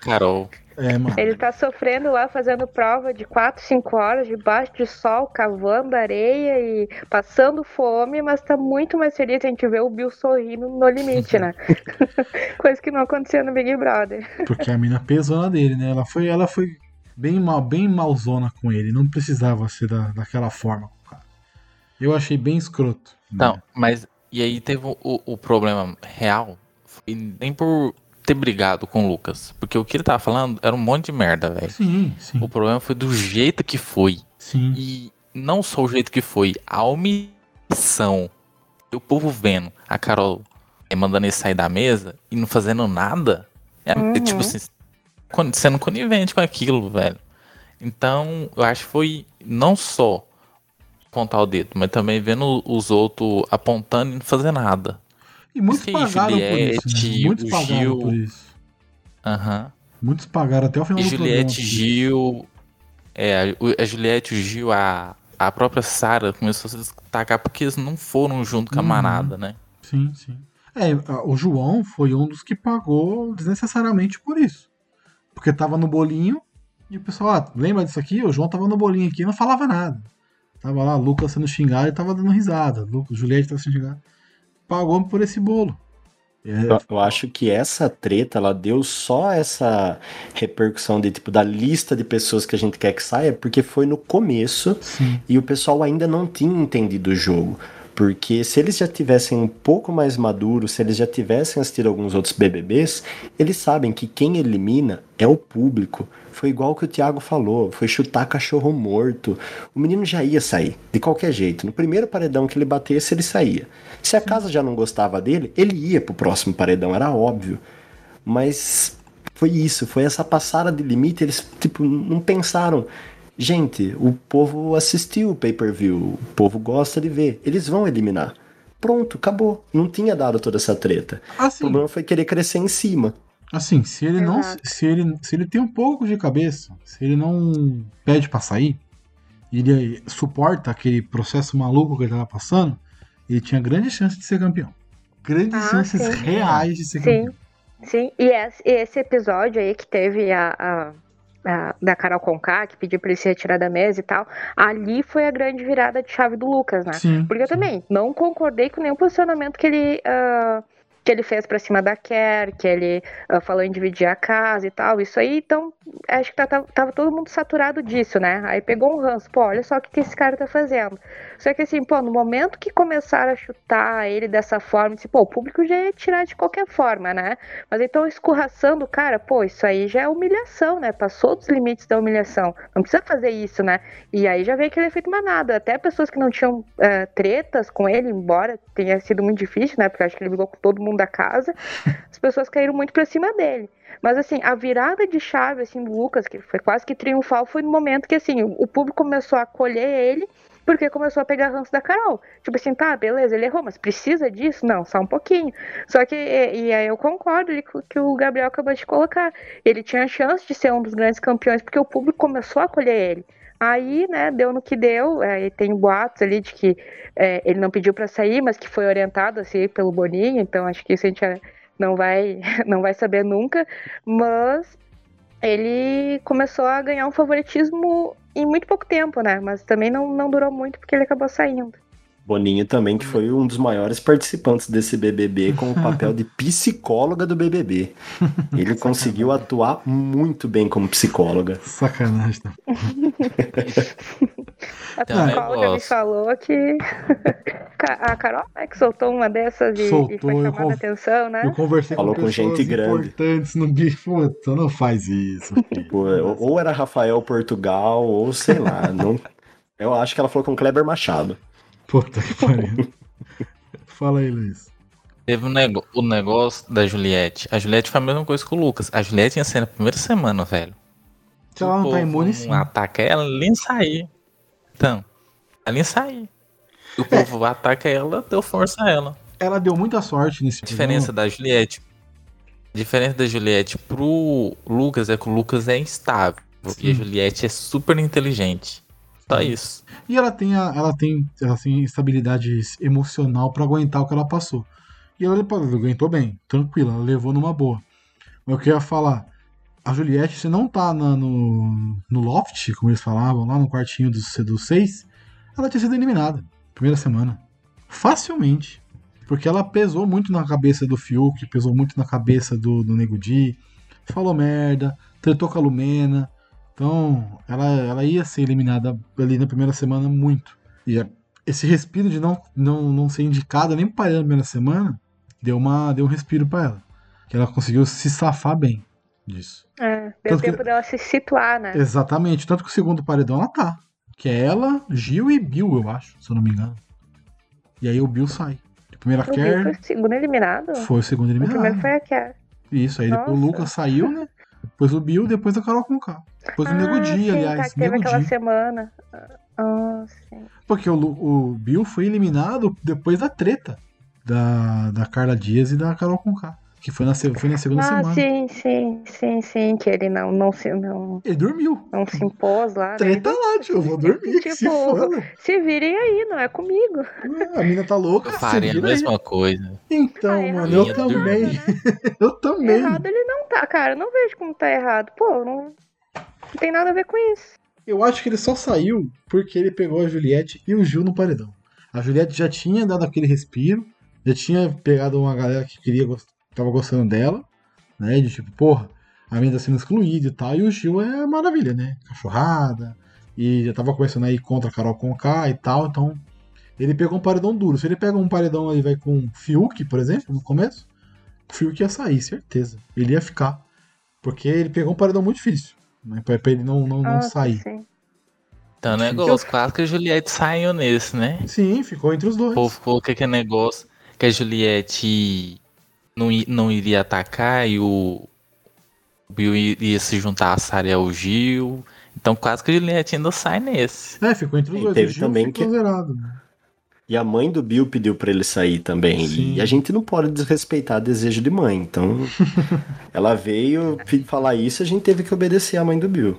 Carol. É, mano. Ele tá sofrendo lá, fazendo prova de 4, 5 horas, debaixo de sol, cavando areia e passando fome, mas tá muito mais feliz a gente ver o Bill sorrindo no limite, né? Coisa que não acontecia no Big Brother. Porque a mina pesona dele, né? Ela foi, ela foi bem mal, bem malzona com ele. Não precisava ser da, daquela forma com o cara. Eu achei bem escroto. né? Não, mas. E aí teve o, o problema real. Foi nem por ter brigado com o Lucas. Porque o que ele tava falando era um monte de merda, velho. Sim, sim, O problema foi do jeito que foi. sim. E não só o jeito que foi, a omissão. O povo vendo a Carol eh, mandando ele sair da mesa e não fazendo nada. É, Uhum. é tipo assim, sendo conivente com aquilo, velho. Então, eu acho que foi não só apontar o dedo, mas também vendo os outros apontando e não fazer nada. E muitos Sim, pagaram por isso. Juliette, Né? Muitos pagaram Gil. por isso. Aham. Muitos pagaram até o final E do Juliette, programa. Gil. É, a Juliette, o Gil, a, a própria Sarah começou a se destacar porque eles não foram junto com a Uhum. manada, né? Sim, sim. É, o João foi um dos que pagou desnecessariamente por isso. Porque tava no bolinho e o pessoal, ah, lembra disso aqui? O João tava no bolinho aqui e não falava nada. Tava lá, Lucas sendo xingado e tava dando risada. Lu- Juliette tava sendo xingado. Pagou por esse bolo. É, Eu, eu acho que essa treta, ela deu só essa repercussão de tipo da lista de pessoas que a gente quer que saia, porque foi no começo sim. e o pessoal ainda não tinha entendido o jogo. Porque se eles já tivessem um pouco mais maduros, se eles já tivessem assistido alguns outros BBBs, eles sabem que quem elimina é o público. Foi igual que o Thiago falou, foi chutar cachorro morto. O menino já ia sair, de qualquer jeito. No primeiro paredão que ele batesse, ele saía. Se a casa já não gostava dele, ele ia pro próximo paredão, era óbvio. Mas foi isso, foi essa passada de limite, eles tipo não pensaram. Gente, o povo assistiu o pay-per-view, o povo gosta de ver, eles vão eliminar. Pronto, acabou. Não tinha dado toda essa treta. O Assim, problema foi querer crescer em cima. assim, se ele não. Se ele, se ele tem um pouco de cabeça, se ele não pede pra sair, e ele suporta aquele processo maluco que ele tava passando, ele tinha grande chance de ser campeão. Grandes Ah, chances sim. reais de ser Sim. campeão. Sim, e esse, e esse episódio aí que teve a- a- da Carol Conká, que pediu pra ele se retirar da mesa e tal, ali foi a grande virada de chave do Lucas, né? Sim. Porque eu sim. também não concordei com nenhum posicionamento que ele, ah, que ele fez pra cima da Kerr, que ele ah, falou em dividir a casa e tal. Isso aí, então, acho que tá- tá- tava todo mundo saturado disso, né? Aí pegou um ranço, pô, olha só o que, que esse cara tá fazendo. Só que assim, pô, no momento que começaram a chutar ele dessa forma, pô, o público já ia tirar de qualquer forma, né? Mas então escorraçando o cara, pô, isso aí já é humilhação, né? Passou dos limites da humilhação. Não precisa fazer isso, né? E aí já veio aquele efeito manada. Até pessoas que não tinham eh, tretas com ele, embora tenha sido muito difícil, né? Porque acho que ele brigou com todo mundo da casa, as pessoas caíram muito pra cima dele. Mas assim, a virada de chave assim do Lucas, que foi quase que triunfal, foi no momento que assim, o público começou a acolher ele porque começou a pegar ranço da Carol. Tipo assim, tá, beleza, ele errou, mas precisa disso? Não, só um pouquinho. Só que, e, e aí eu concordo que o Gabriel acabou de colocar. Ele tinha a chance de ser um dos grandes campeões, porque o público começou a acolher ele. Aí, né, deu no que deu. É, e tem boatos ali de que é, ele não pediu pra sair, mas que foi orientado a sair pelo Boninho, então acho que isso a gente é, não vai, não vai saber nunca. Mas ele começou a ganhar um favoritismo em muito pouco tempo, né? Mas também não, não durou muito porque ele acabou saindo. Boninho também, que foi um dos maiores participantes desse BBB, com o papel de psicóloga do BBB. Ele conseguiu atuar muito bem como psicóloga. Sacanagem. Tá? A um psicóloga me falou que a Carol é que soltou uma dessas e, e Soltou, foi eu chamada a atenção, né? Eu conversei Falou com com gente grande. importantes no bicho. Puta, não faz isso. filho. Pô, ou era Rafael Portugal, ou sei lá. Não... Eu acho que ela falou com Kleber Machado. Puta que pariu. Fala aí, Luiz. Teve um nego o negócio da Juliette. A Juliette foi a mesma coisa que o Lucas. A Juliette ia ser na primeira semana, velho. Se ela não tá imune, sim. ataca ela, ela nem sair. Então, ela nem sair. O povo ataca ela, deu força a ela. Ela deu muita sorte nesse A diferença da Juliette. A diferença da Juliette pro Lucas é que o Lucas é instável. E a Juliette é super inteligente. Só isso. E ela tem, a, ela tem, ela tem estabilidade emocional pra aguentar o que ela passou. E ela aguentou bem, tranquila, ela levou numa boa. Mas eu queria falar, a Juliette, se não tá na- no, no loft, como eles falavam, lá no quartinho dos do seis, ela tinha sido eliminada. Primeira semana. Facilmente. Porque ela pesou muito na cabeça do Fiuk, pesou muito na cabeça do, do Nego Di, falou merda, tretou com a Lumena. Então, ela, ela ia ser eliminada ali na primeira semana muito. E esse respiro de não, não, não ser indicada nem para na primeira semana deu, uma, deu um respiro para ela. Que ela conseguiu se safar bem disso. É, deu Tanto que- tempo dela se situar, né? Exatamente. Tanto que o segundo paredão ela tá. Que é ela, Gil e Bill, eu acho, se eu não me engano. E aí o Bill sai. A primeira O Bill foi Kerr o segundo eliminado? foi o segundo O primeiro eliminado. foi a Kerr. Isso, aí depois o. Lucas saiu, né? Depois o Bill, depois a Carol com K. Depois o Nego Ah, Di, sim, aliás. tá, que teve aquela Di. semana. Ah, sim. Porque o, o Bill foi eliminado depois da treta. da, da Carla Dias e da Carol Conká. Que foi na, foi na segunda Ah, semana. sim, sim, sim, sim, que ele não, não, se, não, Ele dormiu. não se impôs lá. né? Treta lá, tio. Eu vou dormir. que se Tipo, foda. Se virem aí, não é comigo. A mina tá louca. Eu faria a vira aí. mesma coisa. Então, Ah, mano, eu também. Errado, né? Eu também. Errado ele não tá, cara. Eu não vejo como tá errado. Pô, não, não tem nada a ver com isso. Eu acho que ele só saiu porque ele pegou a Juliette e o Gil no paredão. A Juliette já tinha dado aquele respiro, já tinha pegado uma galera que queria, gos- tava gostando dela, né? De tipo, porra, a mina tá sendo excluída e tal. E o Gil é maravilha, né? Cachorrada. E já tava começando a ir contra a Carol Conká e tal. Então, ele pegou um paredão duro. Se ele pega um paredão aí, vai com Fiuk, por exemplo, no começo, o Fiuk ia sair, certeza. Ele ia ficar. Porque ele pegou um paredão muito difícil. Né? Pra, pra ele não, não, não Ah, sair. sim. Então, o negócio, quase que a Juliette saiu nesse, né? Sim, ficou entre os dois. O povo falou que aquele negócio que a Juliette não, não iria atacar e o Bill iria se juntar a Sarah e ao Gil. Então quase que a Juliette ainda sai nesse. É, ficou entre os E dois. teve o Gil também ficou que- zerado. né? E a mãe do Bill pediu pra ele sair também. Sim. E a gente não pode desrespeitar desejo de mãe. Então, ela veio falar isso, a gente teve que obedecer a mãe do Bill.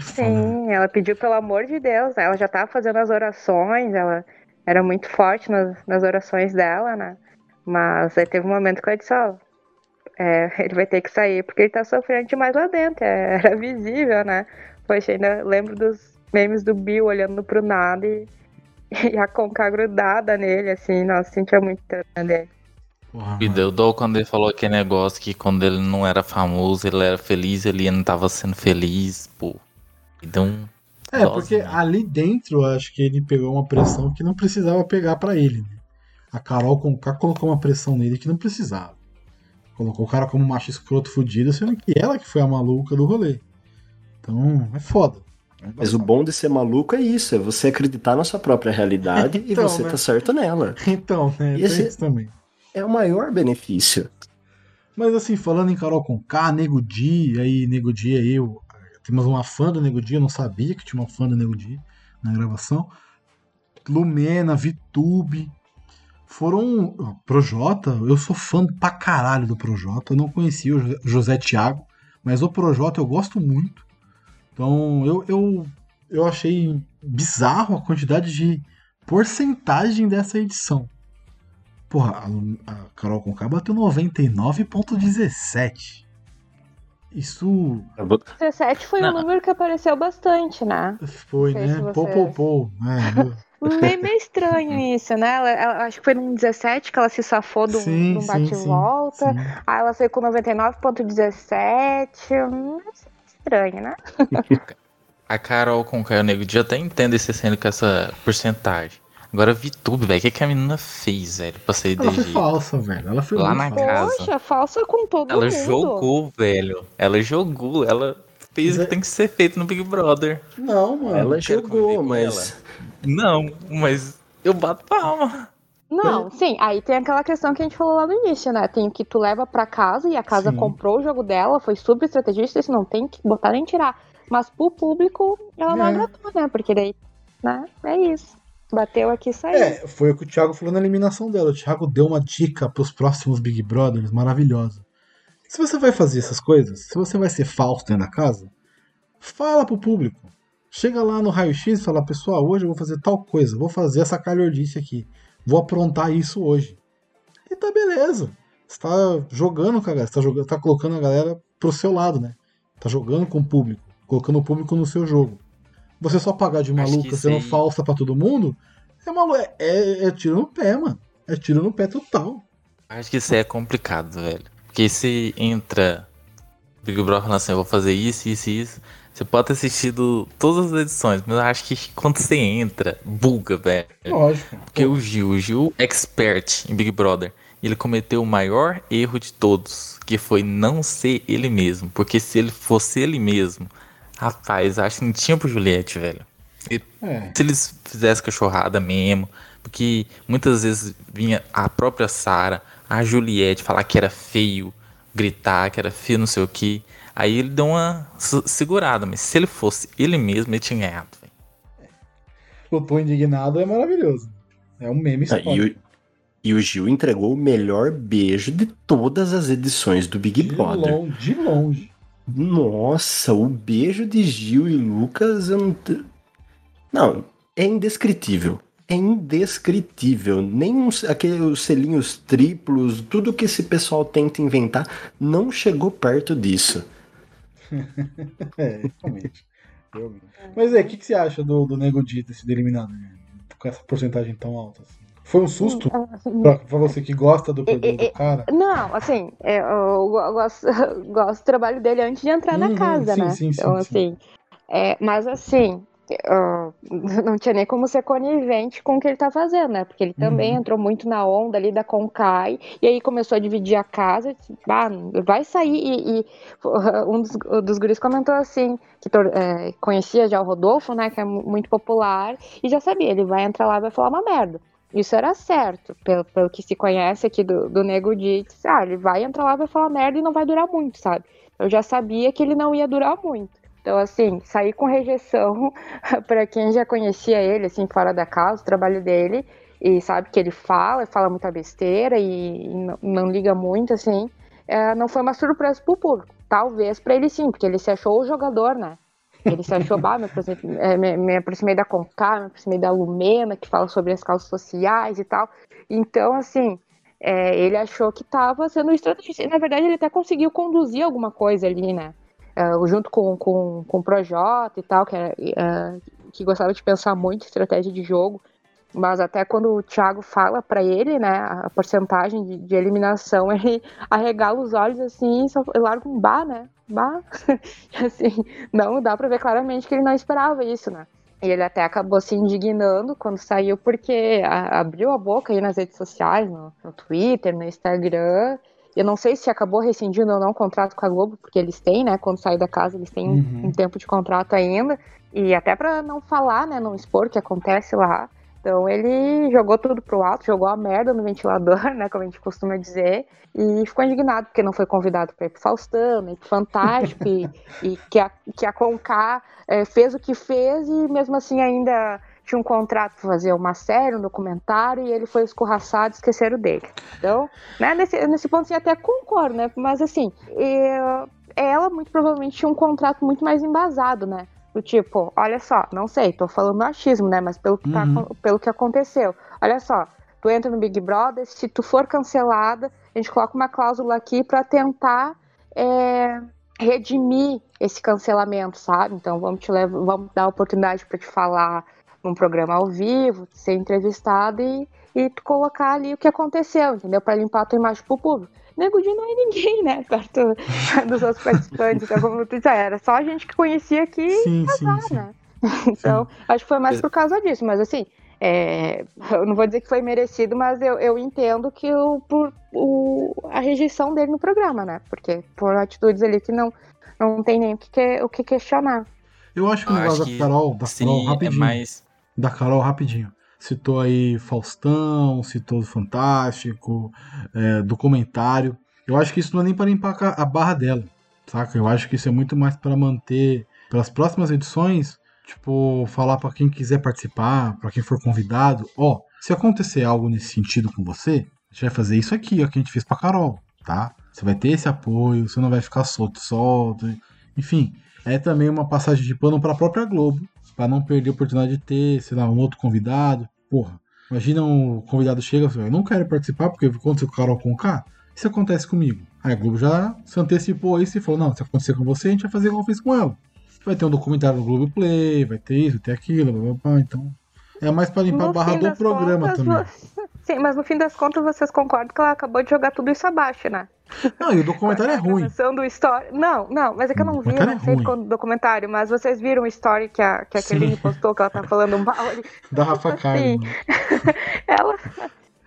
Sim, ela pediu pelo amor de Deus. Ela já tava fazendo as orações, ela era muito forte nas, nas orações dela, né? Mas aí teve um momento que ela disse, ó, é, ele vai ter que sair porque ele tá sofrendo demais lá dentro. É, era visível, né? Poxa, ainda lembro dos memes do Bill olhando pro nada e, e a Conca grudada nele, assim, nossa, sentia muito dele. Porra, E deu dó quando ele falou aquele negócio que quando ele não era famoso, ele era feliz, ele não tava sendo feliz, pô. E um. É, dose, porque né? ali dentro eu acho que ele pegou uma pressão que não precisava pegar pra ele. né? A Carol Conká colocou uma pressão nele que não precisava. Colocou o cara como macho escroto fudido, sendo que ela que foi a maluca do rolê. Então, é foda. Mas o bom de ser maluco é isso, é você acreditar na sua própria realidade Então, e você né? tá certo nela. Então, né, esse- isso também. É o maior benefício. Mas assim, falando em Carol Conká, Nego Di, aí Nego Di aí, eu- temos uma fã do Nego Di, eu não sabia que tinha uma fã do Nego Di na gravação. Lumena, Vitube, foram Projota, eu sou fã pra caralho do Projota, eu não conhecia o Jo- José Thiago, mas o Projota eu gosto muito. Então eu, eu, eu achei bizarro a quantidade de porcentagem dessa edição. Porra, a, a Carol Conká bateu 99.17. Isso 17 foi um Não. número que apareceu bastante, né? foi, né? se Pô, pô, pô. É, Meio, meio estranho isso, né? Ela, ela- acho que foi num 17 que ela se safou do, sim, do sim, bate-volta. Aí ela saiu com 99,17. Hum, estranho, né? A Carol com o Caio Negro já até entende esse sendo com essa porcentagem. Agora VTube, velho, o que, que a menina fez, velho, pra ser Ela foi falsa, velho. Ela foi Lá na falsa. casa. Poxa, falsa com todo Ela mundo. jogou, velho. Ela jogou, ela fez o que tem que ser feito no Big Brother. Não, mano. Ela jogou, mas. Não, mas eu bato palma. Não, sim, aí tem aquela questão que a gente falou lá no início, né? Tem o que tu leva pra casa e a casa Sim. comprou o jogo dela, foi super estrategista, isso não tem que botar nem tirar. Mas pro público, ela não É. agradou, né? Porque daí, né? É isso. Bateu aqui e saiu. É, foi o que o Thiago falou na eliminação dela. O Thiago deu uma dica pros próximos Big Brothers maravilhosa. Se você vai fazer essas coisas, se você vai ser falso dentro da casa, fala pro público. Chega lá no raio-x e fala, pessoal, hoje eu vou fazer tal coisa, vou fazer essa calhordice aqui, vou aprontar isso hoje. E tá beleza. Você tá jogando com a galera, você tá, jogando, tá colocando a galera pro seu lado, né? Tá jogando com o público, colocando o público no seu jogo. Você só pagar de maluca sendo falsa pra todo mundo, é maluco, é, é, é tiro no pé, mano. É tiro no pé total. Acho que isso aí é complicado, velho. Porque se entra Big Brother falando assim, eu vou fazer isso, isso e isso. Você pode ter assistido todas as edições, mas eu acho que quando você entra, buga, velho. Lógico. Porque o Gil, o Gil, expert em Big Brother, ele cometeu o maior erro de todos, que foi não ser ele mesmo. Porque se ele fosse ele mesmo, rapaz, acho que não tinha pro Juliette, velho. É. Se eles fizessem cachorrada mesmo, porque muitas vezes vinha a própria Sara, a Juliette falar que era feio, gritar que era feio, não sei o que. Aí ele deu uma se- segurada, mas se ele fosse ele mesmo, ele tinha ganhado. O Tô Indignado é maravilhoso. É um meme Ah, histórico. e, o, E o Gil entregou o melhor beijo de todas as edições do Big De Brother. longe, de longe. Nossa, o beijo de Gil e Lucas, eu não. te- Não, é indescritível. É indescritível. Nem uns, aqueles selinhos triplos, tudo que esse pessoal tenta inventar, não chegou perto disso. É, realmente. Realmente. Mas é, o que, que você acha do, do Nego Di ter sido eliminado? né? Com essa porcentagem tão alta assim? Foi um susto pra, pra você que gosta do, do, do cara? Não, assim, é, eu go- gosto, gosto do trabalho dele antes de entrar na Uhum, casa, sim, né? sim, sim, então, sim. assim, é, mas assim, ah, não tinha nem como ser conivente com o que ele tá fazendo, né? Porque ele também Uhum. entrou muito na onda ali da Concai, e aí começou a dividir a casa, disse, ah, vai sair, e, e, um dos, dos guris comentou assim, que é, conhecia já o Rodolfo, né, que é mu- muito popular, e já sabia, ele vai entrar lá e vai falar uma merda. Isso era certo, pelo, pelo que se conhece aqui do, do Nego Di, disse, ah, ele vai entrar lá, vai falar merda e não vai durar muito, sabe? Eu já sabia que ele não ia durar muito. Então, assim, sair com rejeição para quem já conhecia ele, assim, fora da casa, o trabalho dele, e sabe que ele fala, fala muita besteira e, não, liga muito, assim, é, não foi uma surpresa pro público. Talvez para ele sim, porque ele se achou o jogador, né? Ele se achou, bah, me aproximei, é, me, me aproximei da Concar, me aproximei da Lumena, que fala sobre as causas sociais e tal. Então, assim, é, ele achou que estava sendo estrategista. Na verdade, ele até conseguiu conduzir alguma coisa ali, né? É, junto com, com, com o Projota e tal, que, era, é, que gostava de pensar muito estratégia de jogo. Mas até quando o Thiago fala pra ele, né, a porcentagem de, de eliminação, ele arregala os olhos assim e larga um bar, né? Bah. assim, não dá pra ver claramente que ele não esperava isso, né? E ele até acabou se indignando quando saiu, porque a- abriu a boca aí nas redes sociais, no, no Twitter, no Instagram. Eu não sei se acabou rescindindo ou não o contrato com a Globo, porque eles têm, né? Quando sair da casa, eles têm um- Uhum. um tempo de contrato ainda. E até pra não falar, né? Não expor o que acontece lá. Então ele jogou tudo pro alto, jogou a merda no ventilador, né? Como a gente costuma dizer. E ficou indignado porque não foi convidado para ir pro Faustão, nem pro Fantástico. e, e que, a, que a Conká eh, fez o que fez e mesmo assim ainda tinha um contrato para fazer uma série, um documentário, e ele foi escorraçado, esqueceram dele. Então, né, nesse, nesse ponto, assim, até concordo, né? Mas assim, eu- ela muito provavelmente tinha um contrato muito mais embasado, né? Do tipo, olha só, não sei, tô falando achismo, né? Mas pelo que, tá Uhum. pelo que aconteceu. Olha só, tu entra no Big Brother, se tu for cancelada, a gente coloca uma cláusula aqui para tentar é, redimir esse cancelamento, sabe? Então vamos te levar, vamos dar oportunidade para te falar num programa ao vivo, ser entrevistado e, e colocar ali o que aconteceu, entendeu? Para limpar a tua imagem pro público. Nego Di não é ninguém, né? Perto dos outros participantes. Então, como tu disse, era só a gente que conhecia aqui Sim, sim, sim. né? Então, acho que foi mais por causa disso. Mas assim, é, eu não vou dizer que foi merecido, mas eu, eu entendo que o, por o, a rejeição dele no programa, né? Porque por atitudes ali que não, não tem nem o que, que- o que questionar. Eu acho que o negócio da Carol, da Carol, Sim, é rapidinho. mais. Da Carol, rapidinho. Citou aí Faustão, citou o Fantástico, é, documentário. Eu acho que isso não é nem para limpar a barra dela, saca? Eu acho que isso é muito mais para manter, pelas próximas edições, tipo, falar para quem quiser participar, para quem for convidado, ó, se acontecer algo nesse sentido com você, a gente vai fazer isso aqui, ó, que a gente fez pra Carol, tá? Você vai ter esse apoio, você não vai ficar solto, solto. Enfim, é também uma passagem de pano para a própria Globo, para não perder a oportunidade de ter, sei lá, um outro convidado. Porra, imagina um convidado chega e fala, eu não quero participar porque aconteceu com o Carol Conká. Isso acontece comigo. Aí a Globo já se antecipou a isso e falou, não, se acontecer com você, a gente vai fazer igual fez com ela. Vai ter um documentário no Globo Play, vai ter isso, vai ter aquilo, blá, blá, blá. então... É mais para limpar a No barra fim do programa contas, também. vo- Sim, mas no fim das contas vocês concordam que ela acabou de jogar tudo isso abaixo, né? Não, e o documentário é ruim. do story. Não, não, mas é que eu O não vi, não é sei quando documentário, mas vocês viram o story que a, que a Sim. Kelly postou, que ela tá falando mal ali. Da Rafa Assim, Kalimann. Ela.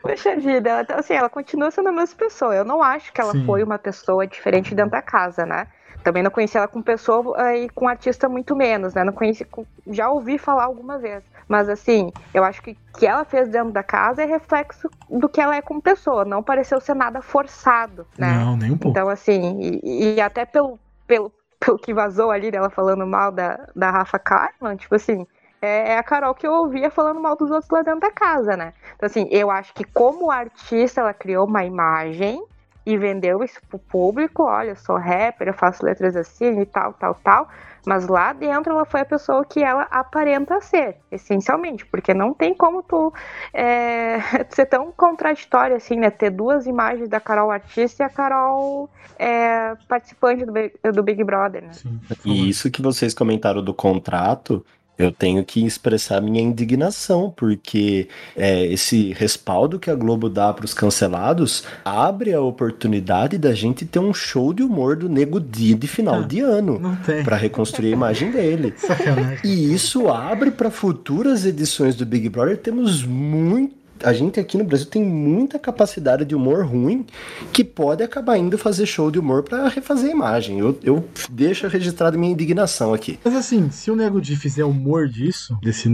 Poxa vida, ela, tá- assim, ela continua sendo a mesma pessoa. Eu não acho que ela Sim. foi uma pessoa diferente dentro da casa, né? Também não conheci ela com pessoa eh, e com artista muito menos, né? Não conheci, já ouvi falar alguma vez. Mas assim, eu acho que o que ela fez dentro da casa é reflexo do que ela é como pessoa. Não pareceu ser nada forçado, né? Não, nem um pouco. Então, assim, e, e até pelo, pelo, pelo que vazou ali dela falando mal da, da Rafa Kalimann, tipo assim, é, é a Carol que eu ouvia falando mal dos outros lá dentro da casa, né? Então, assim, eu acho que como artista, ela criou uma imagem e vendeu isso pro público. Olha, eu sou rapper, eu faço letras assim e tal, tal, tal. Mas lá dentro ela foi a pessoa que ela aparenta ser, essencialmente, porque não tem como tu é, ser tão contraditório assim, né? Ter duas imagens da Carol artista e a Carol é, participante do, Big- do Big Brother, né? Sim. E isso que vocês comentaram do contrato, eu tenho que expressar minha indignação, porque é, esse respaldo que a Globo dá para os cancelados abre a oportunidade da gente ter um show de humor do Nego Di de final Ah, de ano para reconstruir a imagem dele. Sacanagem. E isso abre para futuras edições do Big Brother. Temos muito. A gente aqui no Brasil tem muita capacidade de humor ruim que pode acabar indo fazer show de humor para refazer a imagem. Eu, eu deixo registrado minha indignação aqui. Mas assim, se o Nego Di fizer humor disso, desse,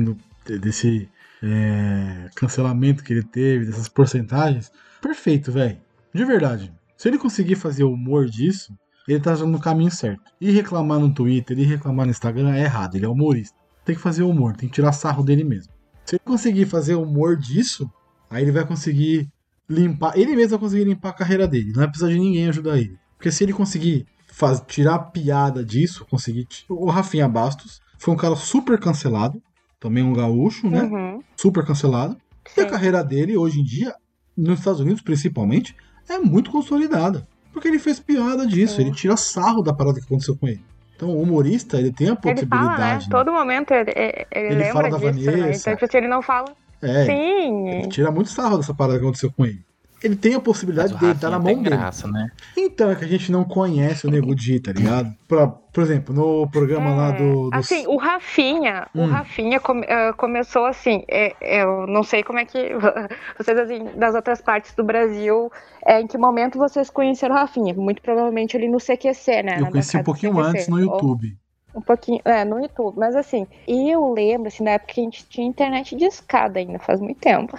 desse é, cancelamento que ele teve, dessas porcentagens, perfeito, velho. De verdade. Se ele conseguir fazer humor disso, ele tá no caminho certo. E reclamar no Twitter, e reclamar no Instagram é errado. Ele é humorista. Tem que fazer humor, tem que tirar sarro dele mesmo. Se ele conseguir fazer humor disso, aí ele vai conseguir limpar. Ele mesmo vai conseguir limpar a carreira dele. Não vai precisar de ninguém ajudar ele. Porque se ele conseguir faz, tirar a piada disso, conseguir. O Rafinha Bastos foi um cara super cancelado. Também um gaúcho, né? Uhum, Super cancelado. E a sim. carreira dele, hoje em dia, nos Estados Unidos principalmente, é muito consolidada. Porque ele fez piada disso, Sim. ele tira sarro da parada que aconteceu com ele. Então, o humorista, ele tem a Ele fala, né? possibilidade. né? Todo momento ele, ele, Ele lembra fala da disso, né? Vanessa. Então, tipo assim, ele não fala. É, Sim. ele tira muito sarro dessa parada que aconteceu com ele. Ele tem a possibilidade o dele estar na mão dele. graça, né? Então é que a gente não conhece o Nego Di, tá ligado? Pra, por exemplo, no programa lá do. dos- Assim, o Rafinha, o Hum. Rafinha come- eh, começou assim, é, eu não sei como é que vocês assim, das outras partes do Brasil, é, em que momento vocês conheceram o Rafinha? Muito provavelmente ali no CQC, né? eu conheci um do pouquinho antes no Ou- YouTube. Um pouquinho, é, no YouTube. Mas assim, eu lembro, assim, na época que a gente tinha internet de escada ainda, faz muito tempo.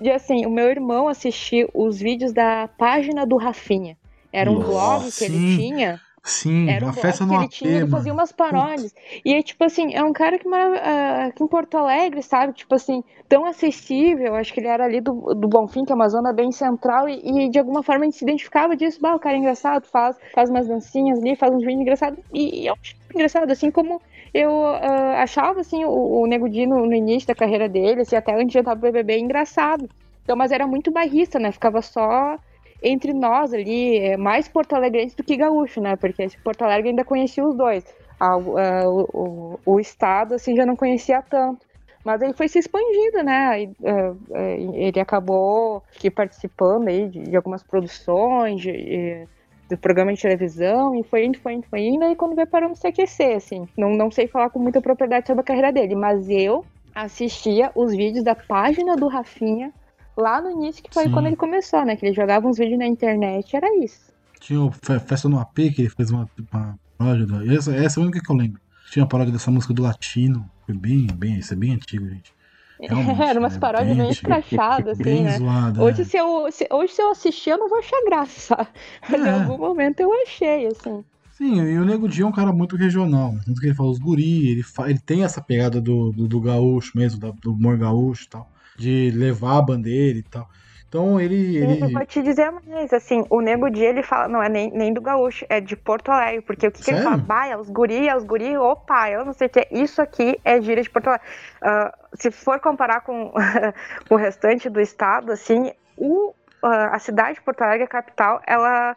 De assim, o meu irmão assistir os vídeos da página do Rafinha. Era um Nossa, blog que sim. ele tinha. Sim, Era um uma festa no ele AP, tinha, ele fazia umas paródias. E aí, tipo assim, é um cara que mora ah, aqui em Porto Alegre, sabe? Tipo assim, tão acessível. Acho que ele era ali do, do Bonfim, que é uma zona bem central, e, e de alguma forma a gente se identificava disso. Bah, o cara é engraçado, faz, faz umas dancinhas ali, faz uns vídeos engraçados. E, e eu acho engraçado, assim como eu ah, achava assim, o, o Nego Di no, início da carreira dele, assim, até antes de entrar pro BBB, engraçado. Então, mas era muito bairrista, né? Ficava só entre nós ali, é, mais Porto Alegrense do que gaúcho, né? Porque esse Porto Alegre ainda conhecia os dois. O, ah, o, o- estado, assim, já não conhecia tanto. Mas aí foi se expandindo, né? Aí, ah, ah, ele acabou que participando aí de, de algumas produções, de, de- do programa de televisão, e foi indo, foi indo, foi indo, aí quando veio parou no CQC, assim. Não, não sei falar com muita propriedade sobre a carreira dele, mas eu assistia os vídeos da página do Rafinha lá no início, que foi Sim. quando ele começou, né? Que ele jogava uns vídeos na internet, era isso. Tinha o Fe- Festa no AP, que ele fez uma, uma paródia. da- Essa, essa é a única que eu lembro. Tinha uma paródia dessa música do Latino. Foi bem, bem, isso é bem antigo, gente. Realmente, Era umas é paródias bem escrachadas, assim, Bem né? zoada. Hoje é. se, eu, se- hoje, se eu assistir, eu não vou achar graça? Mas em É. algum momento eu achei, assim. Sim, e o Nego Di é um cara muito regional. né? Tanto que ele fala os guri, ele, fa- ele tem essa pegada do, do, do gaúcho mesmo, da- do humor gaúcho e tal. De levar a bandeira e tal. Então ele. Eu ele vou te dizer mais, assim, o Nego Di, ele fala, não é nem, nem do gaúcho, é de Porto Alegre, porque o que, que ele fala? Bah, é os guri, é os guri, opa, eu não sei o que, isso aqui é gíria de Porto Alegre. Ah, se for comparar com, o restante do estado, assim, o, ah, a cidade de Porto Alegre, a capital, ela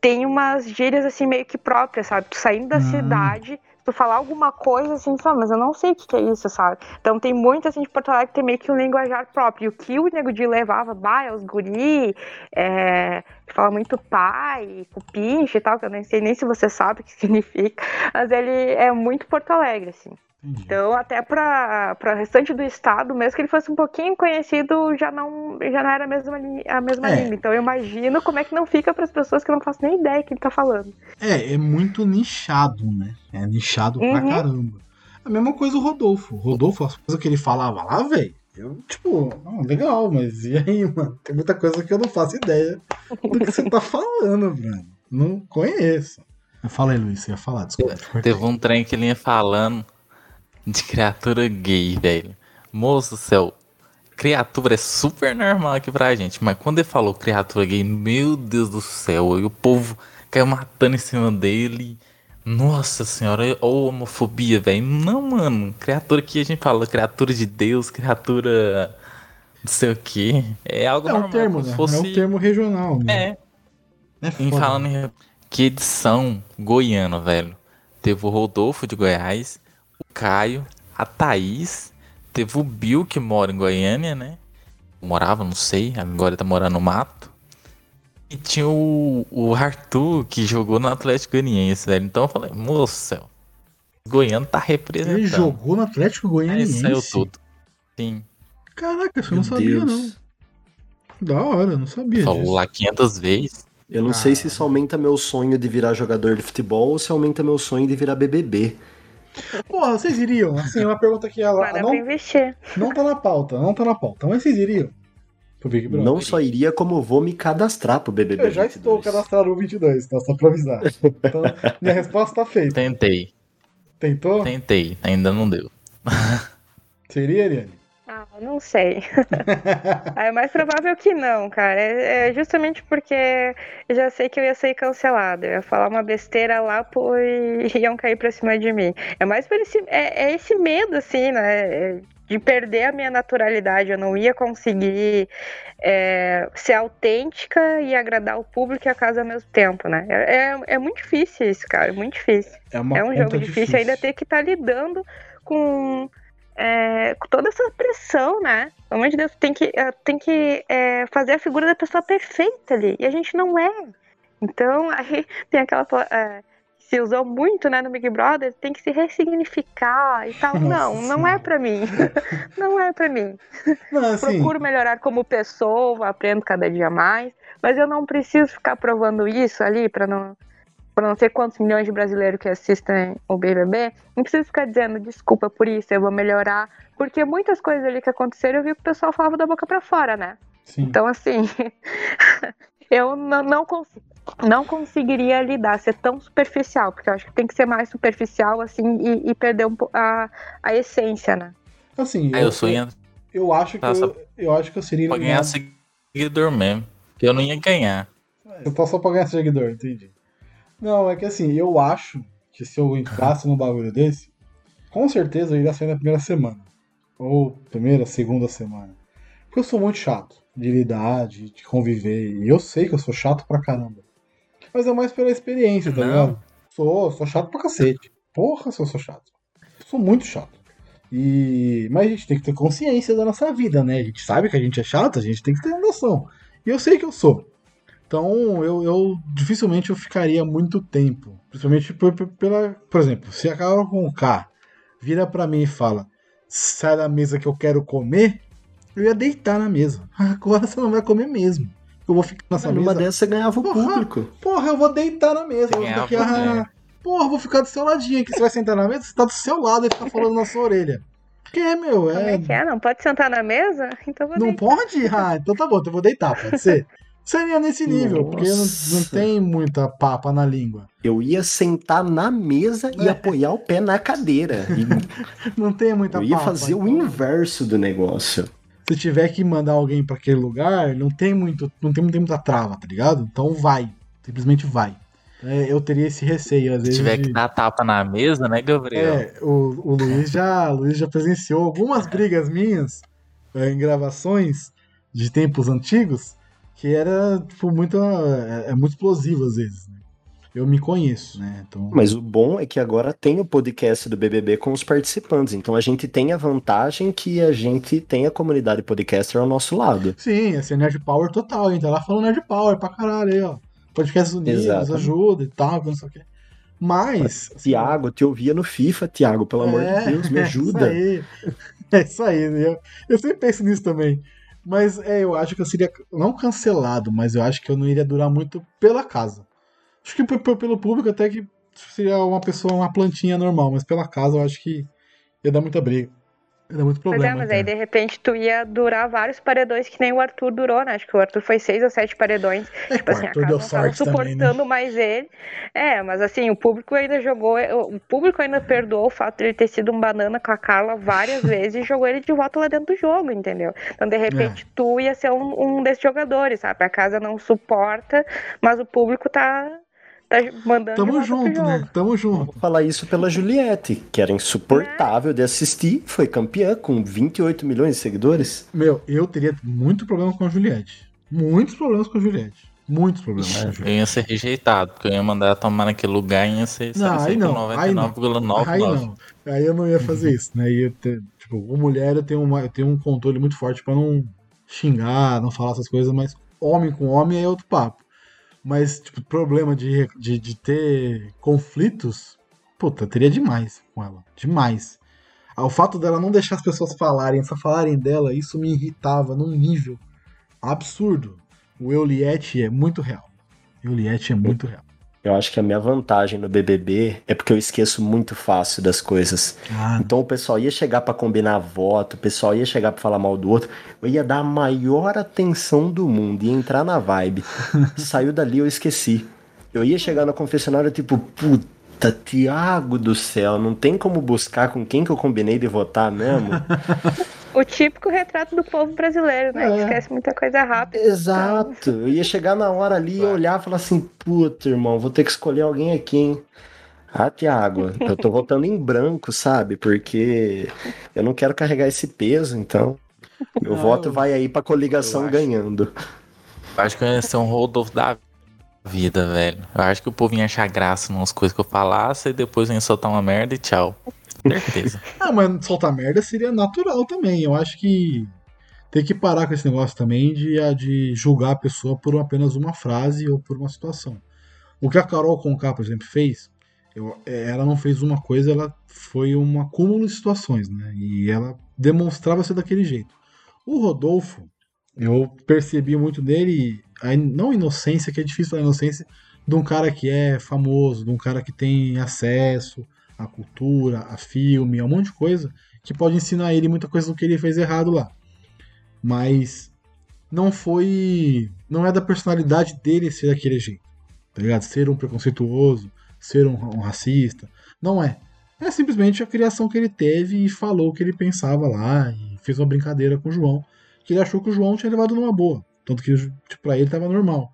tem umas gírias, assim, meio que próprias, sabe? Tu saindo da Hum. cidade, tu falar alguma coisa, assim, sabe? Mas eu não sei o que, que é isso, sabe? Então tem muito, assim, de Porto Alegre que tem meio que um linguajar próprio. E o que o Nego Di levava, bah, é os guri, é, fala muito pai, cupinche e tal, que eu nem sei nem se você sabe o que significa, mas ele é muito Porto Alegre, assim. Entendi. Então, até para o restante do estado, mesmo que ele fosse um pouquinho conhecido, já não, já não era a mesma, li- a mesma É. língua. Então, eu imagino como é que não fica para as pessoas que não fazem nem ideia que ele tá falando. É, é muito nichado, né? É nichado pra Uhum. caramba. A mesma coisa o Rodolfo. O Rodolfo, as coisas que ele falava lá, velho. Eu, tipo, ah, legal, mas e aí, mano? Tem muita coisa que eu não faço ideia do que você tá falando, velho. Não conheço. Fala aí, Luiz, você ia falar, desculpa. Teve um trem que ele ia falando. De criatura gay, velho. Moço do céu, criatura é super normal aqui pra gente, mas quando ele falou criatura gay, meu Deus do céu, e o povo caiu matando em cima dele. Nossa senhora, ô homofobia, velho. Não, mano, criatura que a gente fala, criatura de Deus, criatura não sei o que. É algo É normal, um termo, né? se fosse... É um termo regional. Né? É, É em foda. falando em que edição goiana, velho. Teve o Rodolfo de Goiás, o Caio, a Thaís, teve o Bill que mora em Goiânia, né? Morava, não sei, agora tá morando no mato. E tinha o, o Arthur que jogou no Atlético Goianiense, velho. Então eu falei, moço, céu, Goiano tá representando. Ele jogou no Atlético Aí Goianiense. saiu tudo. Sim, Caraca, isso eu não Meu sabia, Deus. não. Da hora, eu não sabia falou disso. lá 500 vezes. Eu não sei se isso aumenta meu sonho de virar jogador de futebol ou se aumenta meu sonho de virar BBB. Porra, vocês iriam? Assim, uma pergunta que ela Para não, investir. não tá na pauta, não tá na pauta. Mas vocês iriam? Pro Big Brother? Não só iria, como vou me cadastrar pro BBB. Eu já estou 22. cadastrado no 22, tá? Só pra avisar. Então, minha resposta tá feita. Tentei, Tentou? tentei, ainda não deu. Iria, Ariane? Ah, não sei. é mais provável que não, cara. É, é justamente porque eu já sei que eu ia ser cancelada. Eu ia falar uma besteira lá, pô, e iam cair pra cima de mim. É mais por esse, é, é esse medo, assim, né? De perder a minha naturalidade. Eu não ia conseguir é, ser autêntica e agradar o público e a casa ao mesmo tempo, né? É, é, é muito difícil isso, cara. É muito difícil. É, É um jogo difícil, ainda ter que estar lidando com, é, com toda essa pressão, né? Pelo amor de Deus, tem que, eh, tem que é, fazer a figura da pessoa perfeita ali. E a gente não é. Então, aí tem aquela. é, se usou muito né, no Big Brother, tem que se ressignificar e tal. Nossa não, não é pra mim. não é pra mim. Não, assim, Procuro melhorar como pessoa, aprendo cada dia mais, mas eu não preciso ficar provando isso ali para não para não sei quantos milhões de brasileiros que assistem o BBB, não preciso ficar dizendo desculpa por isso, eu vou melhorar, porque muitas coisas ali que aconteceram eu vi que o pessoal falava da boca para fora, né? sim. Então assim, eu não, não consigo não conseguiria lidar, ser tão superficial, porque eu acho que tem que ser mais superficial, assim, e, e perder um, a, a essência, né? assim, Aí eu sou ia eu acho que Tá, eu, eu acho que eu seria pra ganhar seguidor mesmo. Que eu não ia ganhar. Eu tô só pra ganhar seguidor, entendi. Não, é que assim, eu acho que se eu entrasse num bagulho desse, com certeza eu iria sair na primeira semana. Ou primeira, segunda semana. Porque eu sou muito chato de lidar, de, de conviver. E eu sei que eu sou chato pra caramba. Mas é mais pela experiência, tá Não. ligado? Sou, sou chato pra cacete. Porra, se eu sou chato. Sou muito chato. E... Mas a gente tem que ter consciência da nossa vida, né? A gente sabe que a gente é chato, a gente tem que ter noção. E eu sei que eu sou. Então, eu, eu dificilmente eu ficaria muito tempo. Principalmente por, pela. Por exemplo, se a Carol com K vira pra mim e fala: sai da mesa que eu quero comer, eu ia deitar na mesa. Agora você não vai comer mesmo. Eu vou ficar nessa Numa mesa. dessas você ganhava o Porra. público. Porra, eu vou deitar na mesa. Eu vou ficar Ganhava, ah, Porra, eu vou ficar do seu ladinho aqui. Você vai sentar na mesa, você tá do seu lado e fica falando na sua orelha. Que é, meu? Como É, é que é? Não pode sentar na mesa? Então vou não deitar. pode? Ah, então tá bom, então eu vou deitar, pode ser? Seria nesse nível, porque não, não Nossa. tem muita papa na língua. Eu ia sentar na mesa e É. apoiar o pé na cadeira. E Não tem muita eu ia papa. fazer o então, inverso do negócio. Se tiver que mandar alguém pra aquele lugar, não tem muito, não tem, não tem muita trava, tá ligado? Então vai, simplesmente vai. É, eu teria esse receio às Se vezes. tiver de- que dar tapa na mesa, né, Gabriel? É, o, o Luiz já, o Luiz já presenciou algumas brigas minhas é, em gravações de tempos antigos que era tipo muito é, é muito explosivo às vezes. né? Eu me conheço, né? Então, Mas o bom é que agora tem o podcast do BBB com os participantes. Então a gente tem a vantagem que a gente tem a comunidade podcaster ao nosso lado. sim, esse é Nerd Power total, hein? Tá lá falando Nerd Power pra caralho aí, ó. Podcast Unidos, Exato. ajuda e tal, não sei o quê. Mas. assim, Tiago, te ouvia no FIFA, Tiago, pelo amor É, de Deus, me ajuda. É isso aí. É isso aí. Eu, eu sempre penso nisso também. Mas é, eu acho que eu seria não cancelado, mas eu acho que eu não iria durar muito pela casa. Acho que pelo público até que seria uma pessoa, uma plantinha normal, mas pela casa eu acho que ia dar muita briga. Era muito Pois problema. é, mas aí interno. de repente tu ia durar vários paredões que nem o Arthur durou, né? Acho que o Arthur foi seis ou sete paredões. É, Tipo assim, a Arthur casa deu não sorte também, né? suportando mais ele. É, mas assim, o público ainda jogou. O público ainda perdoou o fato de ele ter sido um banana com a Carla várias vezes e jogou ele de volta lá dentro do jogo, entendeu? Então, de É. repente, tu ia ser um, um desses jogadores, sabe? A casa não suporta, mas o público tá, tá mandando. Tamo junto, né? Tamo junto. Vou falar isso pela Juliette, que era insuportável de assistir, foi campeã com 28 milhões de seguidores. Meu, eu teria muito problema com a Juliette. Muitos problemas com a Juliette. Muitos problemas com a Eu ia ser rejeitado, porque eu ia mandar ela tomar naquele lugar e ia ser Não, aí não, aí não. Aí 99,99. não. Aí eu não ia fazer isso, né? Ia ter, tipo, mulher eu tenho, uma, eu tenho um controle muito forte pra não xingar, não falar essas coisas, mas homem com homem é outro papo. Mas, tipo, problema de, de, de ter conflitos, puta, teria demais com ela. Demais. Ah, O fato dela não deixar as pessoas falarem, só falarem dela, isso me irritava num nível absurdo. O Euliette é muito real. Euliette é muito real. Eu acho que a minha vantagem no BBB é porque eu esqueço muito fácil das coisas. Ah, Então o pessoal ia chegar pra combinar voto, o pessoal ia chegar pra falar mal do outro, eu ia dar a maior atenção do mundo, ia entrar na vibe. Saiu dali, eu esqueci. Eu ia chegar no confessionário tipo, puta, Tiago do céu, não tem como buscar com quem que eu combinei de votar mesmo? O típico retrato do povo brasileiro, né? Que É. esquece muita coisa rápido. Exato. Eu ia chegar na hora ali e olhar e falar assim, puta, irmão, vou ter que escolher alguém aqui, hein? Ah, Tiago, eu tô votando em branco, sabe? Porque eu não quero carregar esse peso, então. Meu Ah, voto vai aí pra coligação eu acho. ganhando. Eu acho que eu ia ser um Rodolfo da vida, velho. Eu acho que o povo ia achar graça nas coisas que eu falasse e depois ia soltar uma merda e tchau. Certeza. Ah, mas soltar merda seria natural também. Eu acho que tem que parar com esse negócio também de, a- de julgar a pessoa por apenas uma frase ou por uma situação. O que a Carol Conká, por exemplo, fez, eu- é, ela não fez uma coisa, ela foi um acúmulo de situações, né? E ela demonstrava ser daquele jeito. O Rodolfo, eu percebi muito nele, a não inocência, que é difícil falar inocência, de um cara que é famoso, de um cara que tem acesso à cultura, a filme, a um monte de coisa, que pode ensinar ele muita coisa do que ele fez errado lá. Mas não foi. Não é da personalidade dele ser daquele jeito. Tá ligado? Ser um preconceituoso, ser um, um racista. Não é. É simplesmente a criação que ele teve e falou o que ele pensava lá e fez uma brincadeira com o João, que ele achou que o João tinha levado numa boa. Tanto que tipo, pra ele tava normal.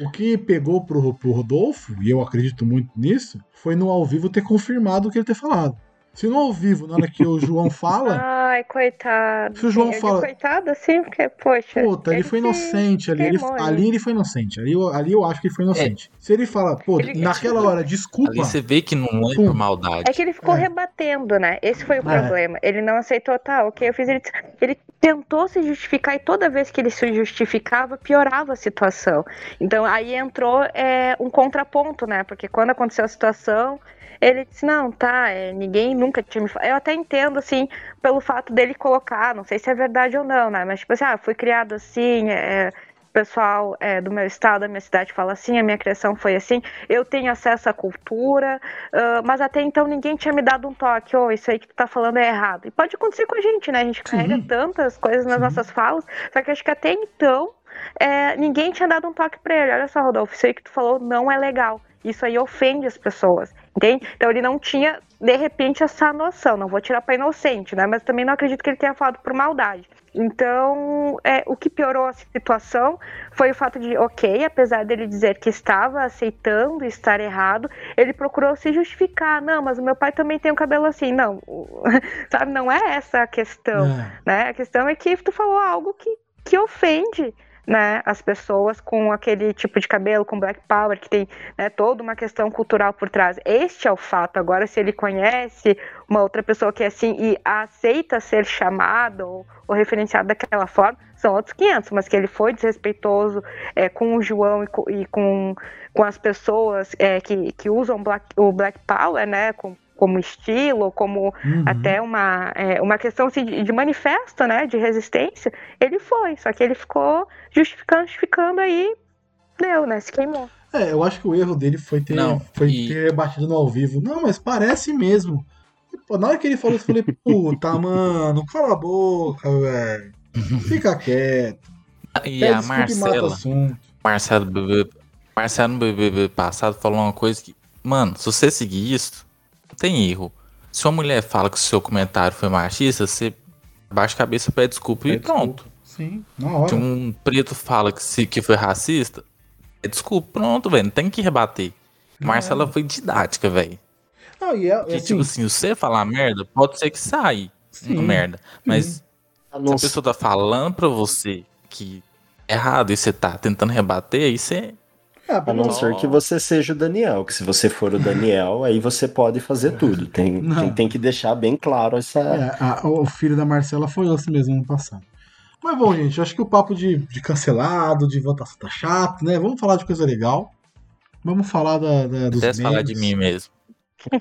O que pegou pro, pro Rodolfo, e eu acredito muito nisso, foi no ao vivo ter confirmado o que ele ter falado. Se no ao vivo, na hora que o João fala, Ai, coitado. Se o João digo fala- Coitado, assim, porque, poxa. Puta, ele foi se inocente ali. Ele, queimou, né? ali ele foi inocente. Ali, eu- ali eu acho que ele foi inocente. Se ele fala, pô, Ele- naquela hora, desculpa. Ali você vê que não é por maldade. É que ele ficou É. rebatendo, né? Esse foi o É. problema. Ele não aceitou, tá, ok, eu fiz ele. Ele tentou se justificar e toda vez que ele se justificava, piorava a situação. Então aí entrou é, um contraponto, né? Porque quando aconteceu a situação, ele disse, não, tá, é, ninguém nunca tinha me falado. Eu até entendo, assim, pelo fato dele colocar, não sei se é verdade ou não, né? Mas, tipo assim, ah, fui criado assim, é, pessoal é, do meu estado, da minha cidade fala assim, a minha criação foi assim, eu tenho acesso à cultura, ah, mas até então ninguém tinha me dado um toque, ô, isso aí que tu tá falando é errado. E pode acontecer com a gente, né? A gente carrega tantas coisas nas Sim. nossas falas, só que acho que até então é, ninguém tinha dado um toque pra ele. Olha só, Rodolfo, isso aí que tu falou não é legal. Isso aí ofende as pessoas, entende? Então ele não tinha, de repente, essa noção. Não vou tirar pra inocente, né? Mas também não acredito que ele tenha falado por maldade. Então, é, o que piorou a situação foi o fato de, ok, apesar dele dizer que estava aceitando estar errado, ele procurou se justificar. Não, mas o meu pai também tem um cabelo assim. Não, o- sabe? Não é essa a questão É. né? A questão é que tu falou algo que, que ofende, né, as pessoas com aquele tipo de cabelo, com Black Power, que tem né, toda uma questão cultural por trás. Este é o fato. Agora, se ele conhece uma outra pessoa que é assim e aceita ser chamado ou, ou referenciado daquela forma, são outros 500, mas que ele foi desrespeitoso é, com o João e com, e com, com as pessoas é, que, que usam Black, o Black Power, né, com, como estilo, como Uhum. até uma, é, uma questão assim, de, de manifesto, né, de resistência, ele foi, só que ele ficou justificando, justificando aí, deu, né, se queimou. É, eu acho que o erro dele foi ter, Não, foi e- ter batido no ao vivo. Não, mas parece mesmo. Pô, na hora que ele falou isso, eu falei, puta, mano, cala a boca, velho. Fica quieto. E Pede a e Marcela. Marcelo Marcelo no BBB passado falou uma coisa que, mano, se você seguir isso, tem erro. Se uma mulher fala que o seu comentário foi machista, você baixa a cabeça, pede desculpa e Pede pronto. Sim, na hora. Se um preto fala que, se, que foi racista, pede desculpa, pronto, velho, não tem que rebater. Marcela foi didática, velho. Não, e é, Porque, assim, tipo assim, você falar merda, pode ser que saia Sim. merda. Mas A se a pessoa tá falando pra você que é errado e você tá tentando rebater, aí você. É, A não ser que você seja o Daniel, que se você for o Daniel, aí você pode fazer tudo. Tem, tem, tem que deixar bem claro essa. É, a- o filho da Marcela foi esse mesmo ano passado. Mas bom, gente, eu acho que o papo de, de cancelado, de votação tá chato, né? Vamos falar de coisa legal. Vamos falar da, da, dos Até memes. falar de mim mesmo.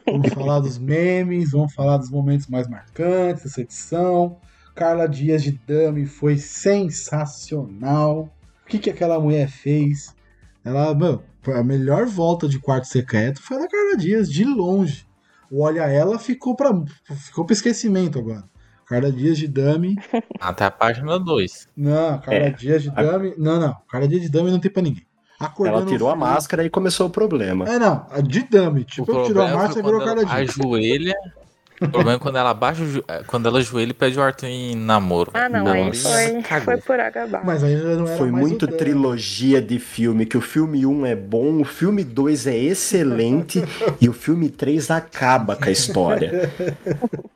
Vamos falar dos memes, vamos falar dos momentos mais marcantes dessa edição. Carla Dias de Dami foi sensacional. O que, que aquela mulher fez? Ela, meu, a melhor volta de quarto secreto foi a da Carla Dias, de longe. O Olha Ela ficou para ficou pra esquecimento agora. Carla Dias de Dami. Até a página 2. Não, Carla É, Dias de a- Dami. Não, não. Carla Dias de Dami não tem pra ninguém. Acordando Ela tirou a máscara e começou o problema. É, não. A de Dami. O Tipo, tirou a máscara e virou Carla Dias. ajoelha. O problema é quando ela abaixa o jo- é, quando ela ajoelha e pede o Arthur em namoro. Ah, não, aí Nossa. foi, Cagou. foi por água abaixo. Mas aí já não era Foi mais muito o Dami. trilogia de filme, que o filme 1 é bom, o filme 2 é excelente e o filme 3 acaba com a história.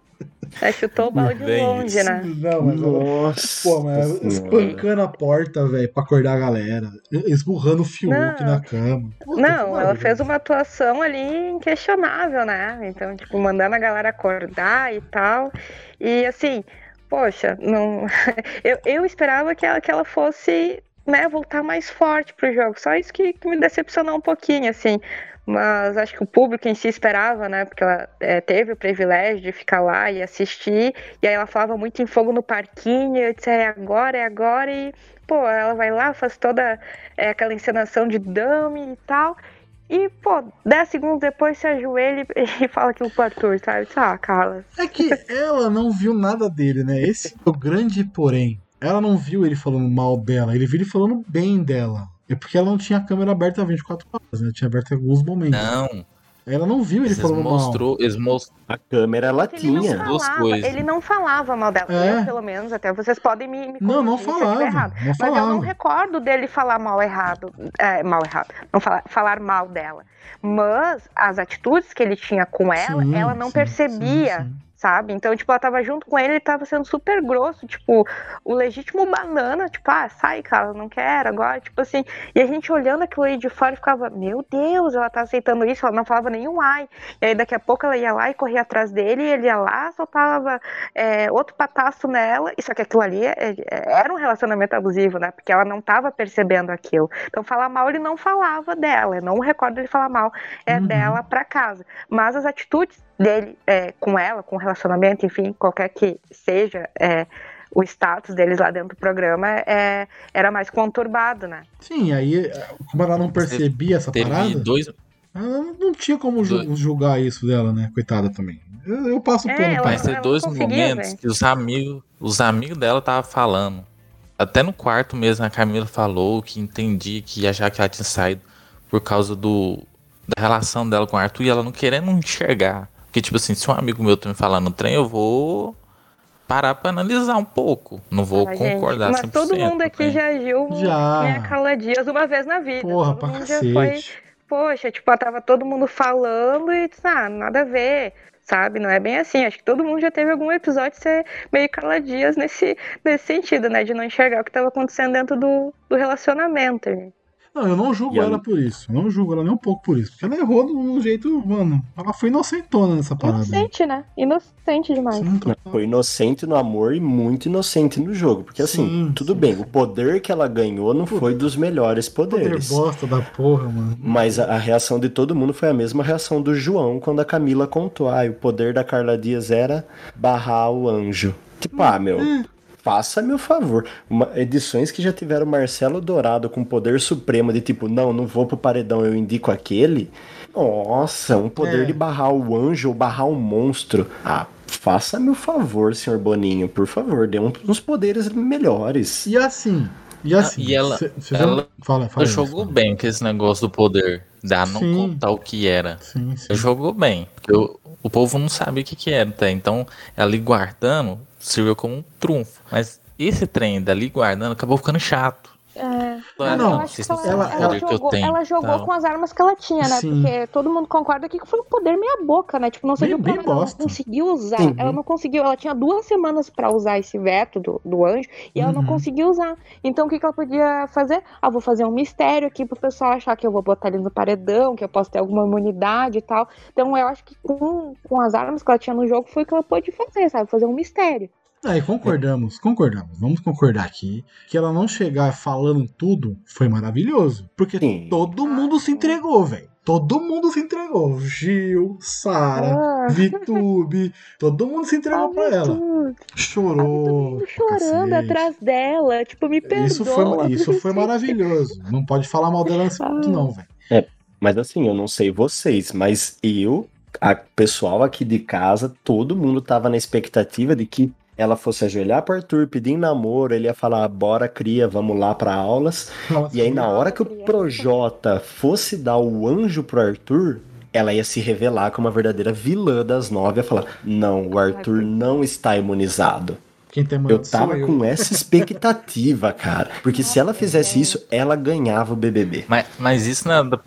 Aí chutou o balde Bem longe, isso. né? Não, mas Nossa. Pô, mas espancando a porta, velho, pra acordar a galera. Esburrando o Fiuk Não. na cama. Puta, Não, ela fez uma atuação ali inquestionável, né? Então, tipo, mandando a galera acordar e tal. E assim, poxa, não... eu, eu esperava que ela, que ela fosse né, voltar mais forte pro jogo. Só isso que, que me decepcionou um pouquinho, assim. Mas acho que o público em si esperava, né? Porque ela é, teve o privilégio de ficar lá e assistir. E aí ela falava muito em fogo no parquinho. Eu disse, é agora, é agora. E, pô, ela vai lá, faz toda é, aquela encenação de dummy e tal. E, pô, 10 segundos depois se ajoelha e, e fala aquilo pro Arthur, sabe? Ah, Carla. É que ela não viu nada dele, né? Esse é o grande porém. Ela não viu ele falando mal dela, ele viu ele falando bem dela. É porque ela não tinha a câmera aberta 24 horas, né? Tinha aberto em alguns momentos. Não, Ela não viu ele eles falando mal. mostrou, eles mostrou. A câmera ela Ele tinha. duas falava, coisas. ele não falava mal dela. É. Eu, pelo menos, até vocês podem me, me Não, não falava. errado. Não Mas eu não falava. recordo dele falar mal errado. É, mal errado. Não falar, falar mal dela. Mas as atitudes que ele tinha com ela, Sim, ela não sim, percebia. sim, sim. Sabe? Então, tipo, ela tava junto com ele, ele tava sendo super grosso, tipo, o legítimo banana, tipo, ah, sai, cara, não quero agora, tipo assim. E a gente olhando aquilo aí de fora ficava, meu Deus, ela tá aceitando isso, ela não falava nenhum ai. E aí daqui a pouco ela ia lá e corria atrás dele, e ele ia lá, soltava é, outro pataço nela, e só que aquilo ali é- é- era um relacionamento abusivo, né? Porque ela não tava percebendo aquilo. Então, falar mal, ele não falava dela, eu não recordo ele falar mal é Uhum. dela pra casa. Mas as atitudes dele é, com ela, com o relacionamento, enfim, qualquer que seja é, o status deles lá dentro do programa, é, era mais conturbado, né? Sim, aí, como ela não percebia essa Teve parada, dois. ela não tinha como ju- julgar isso dela, né? Coitada também. Eu, eu passo É, pra Mas ela. teve dois momentos que os amigos, os amigos dela estavam falando. Até no quarto mesmo, a Camila falou que entendia que ia achar que ela tinha saído por causa do da relação dela com o Arthur e ela não querendo enxergar. Porque, tipo assim, se um amigo meu tá me falando no trem, eu vou parar pra analisar um pouco. Não vou Ah, gente, concordar Mas 100%. todo mundo aqui né? já agiu Já. minha Carla Dias uma vez na vida. Porra, todo pra mundo já foi cacete. poxa, tipo, tava todo mundo falando e disse, ah, nada a ver, sabe? Não é bem assim. Acho que todo mundo já teve algum episódio de ser meio caladias nesse, nesse sentido, né? De não enxergar o que tava acontecendo dentro do, do relacionamento. gente. Não, eu não julgo E a- ela por isso. Eu não julgo ela nem um pouco por isso. Porque ela errou de um jeito, mano. Ela foi inocentona nessa parada. Inocente, né? Inocente demais. Sim. Foi inocente no amor e muito inocente no jogo. Porque assim, Sim, tudo sim. bem, o poder que ela ganhou não foi dos melhores Poder poderes. bosta da porra, mano. Mas a, a reação de todo mundo foi a mesma reação do João quando a Camila contou. Ah, o poder da Carla Dias era barrar o anjo. Tipo, ah, meu, faça-me o favor. Uma- edições que já tiveram Marcelo Dourado com poder supremo de tipo, não, não vou pro paredão, eu indico aquele. Nossa, um poder É. de barrar o anjo ou barrar o monstro. Ah, faça-me o favor, senhor Boninho, por favor, dê um- uns poderes melhores. E assim, e assim. E ela- cê- cê já- ela- fala, fala. Jogou fala. bem com esse negócio do poder. Da não Sim. contar o que era. Sim, sim. Jogou bem. Porque o, o povo não sabia o que, que era até. Então, ela ali guardando serviu como um trunfo. Mas esse trem dali guardando acabou ficando chato. É. Ah, não. Que ela, Ela- ela ela- jogou, ela jogou tal. com as armas que ela tinha, né? Sim. Porque todo mundo concorda aqui que foi um poder meia boca, né? Tipo, não serviu Bem- bem. Ela não conseguiu usar. Uhum. Ela não conseguiu. Ela tinha duas semanas pra usar esse veto do, do anjo e ela não Uhum. conseguiu usar. Então o que, que ela podia fazer? Ah, vou fazer um mistério aqui pro pessoal achar que eu vou botar ele no paredão, que eu posso ter alguma imunidade e tal. Então eu acho que com, com as armas que ela tinha no jogo foi o que ela pôde fazer, sabe? Fazer um mistério. Aí concordamos, concordamos. Vamos concordar aqui que ela não chegar falando tudo foi maravilhoso. Porque Sim. todo mundo se entregou, velho. Todo mundo se entregou. Gil, Sara, Ah. Vitube, todo mundo se entregou pra ela. Chorou. chorando cacete. atrás dela. Tipo, me perdoa. Isso foi, isso foi maravilhoso. Não pode falar mal dela nesse ponto, não, velho. Mas assim, eu não sei vocês, mas eu, a pessoal aqui de casa, todo mundo tava na expectativa de que ela fosse ajoelhar pro Arthur, pedir em namoro, ele ia falar, bora cria, vamos lá pra aulas. Nossa, E aí na hora que o. Projota fosse dar o anjo pro Arthur, ela ia se revelar como a verdadeira vilã das nove, ia falar, não, o Arthur não está imunizado. Quem tem Eu tava eu. com essa expectativa, cara. Porque se ela fizesse isso, ela ganhava o BBB. Mas, mas isso não é, da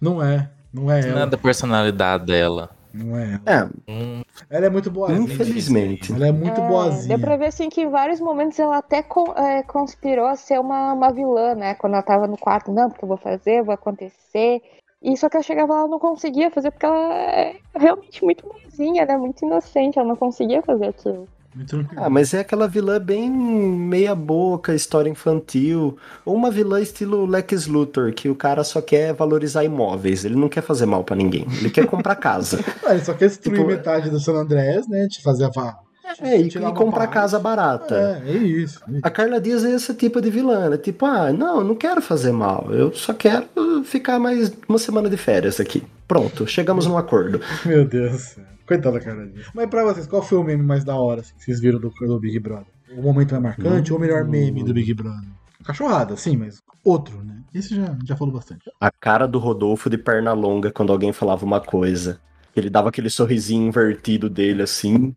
Não é. Não é não é da personalidade dela. Não é ela. É, Ela é muito boazinha. infelizmente. Ela é muito É, boazinha. Deu pra ver assim que em vários momentos ela até con- é, conspirou a ser uma, uma vilã, né? Quando ela tava no quarto, não, porque eu vou fazer, vou acontecer. E só que ela chegava lá ela não conseguia fazer, porque ela é realmente muito boazinha, né? Muito inocente, ela não conseguia fazer aquilo. Ah, mas é aquela vilã bem meia boca, história infantil. Ou uma vilã estilo Lex Luthor, que o cara só quer valorizar imóveis. Ele não quer fazer mal pra ninguém. Ele quer comprar casa. Ah, ele só quer destruir Tipo- metade do San Andrés, né? De fazer a. É, e, e comprar casa barata. É, é isso. A Carla Dias é esse tipo de vilã. Ela é tipo, ah, não, não quero fazer mal. Eu só quero ficar mais uma semana de férias aqui. Pronto, chegamos num acordo. Meu Deus do céu. Coitada da cara. Mas pra vocês, qual foi o meme mais da hora assim, que vocês viram do, do Big Brother? O momento mais marcante ou o melhor meme do Big Brother? Cachorrada, sim, mas outro, né? Esse já, já falou bastante. A cara do Rodolfo de perna longa quando alguém falava uma coisa. Ele dava aquele sorrisinho invertido dele assim.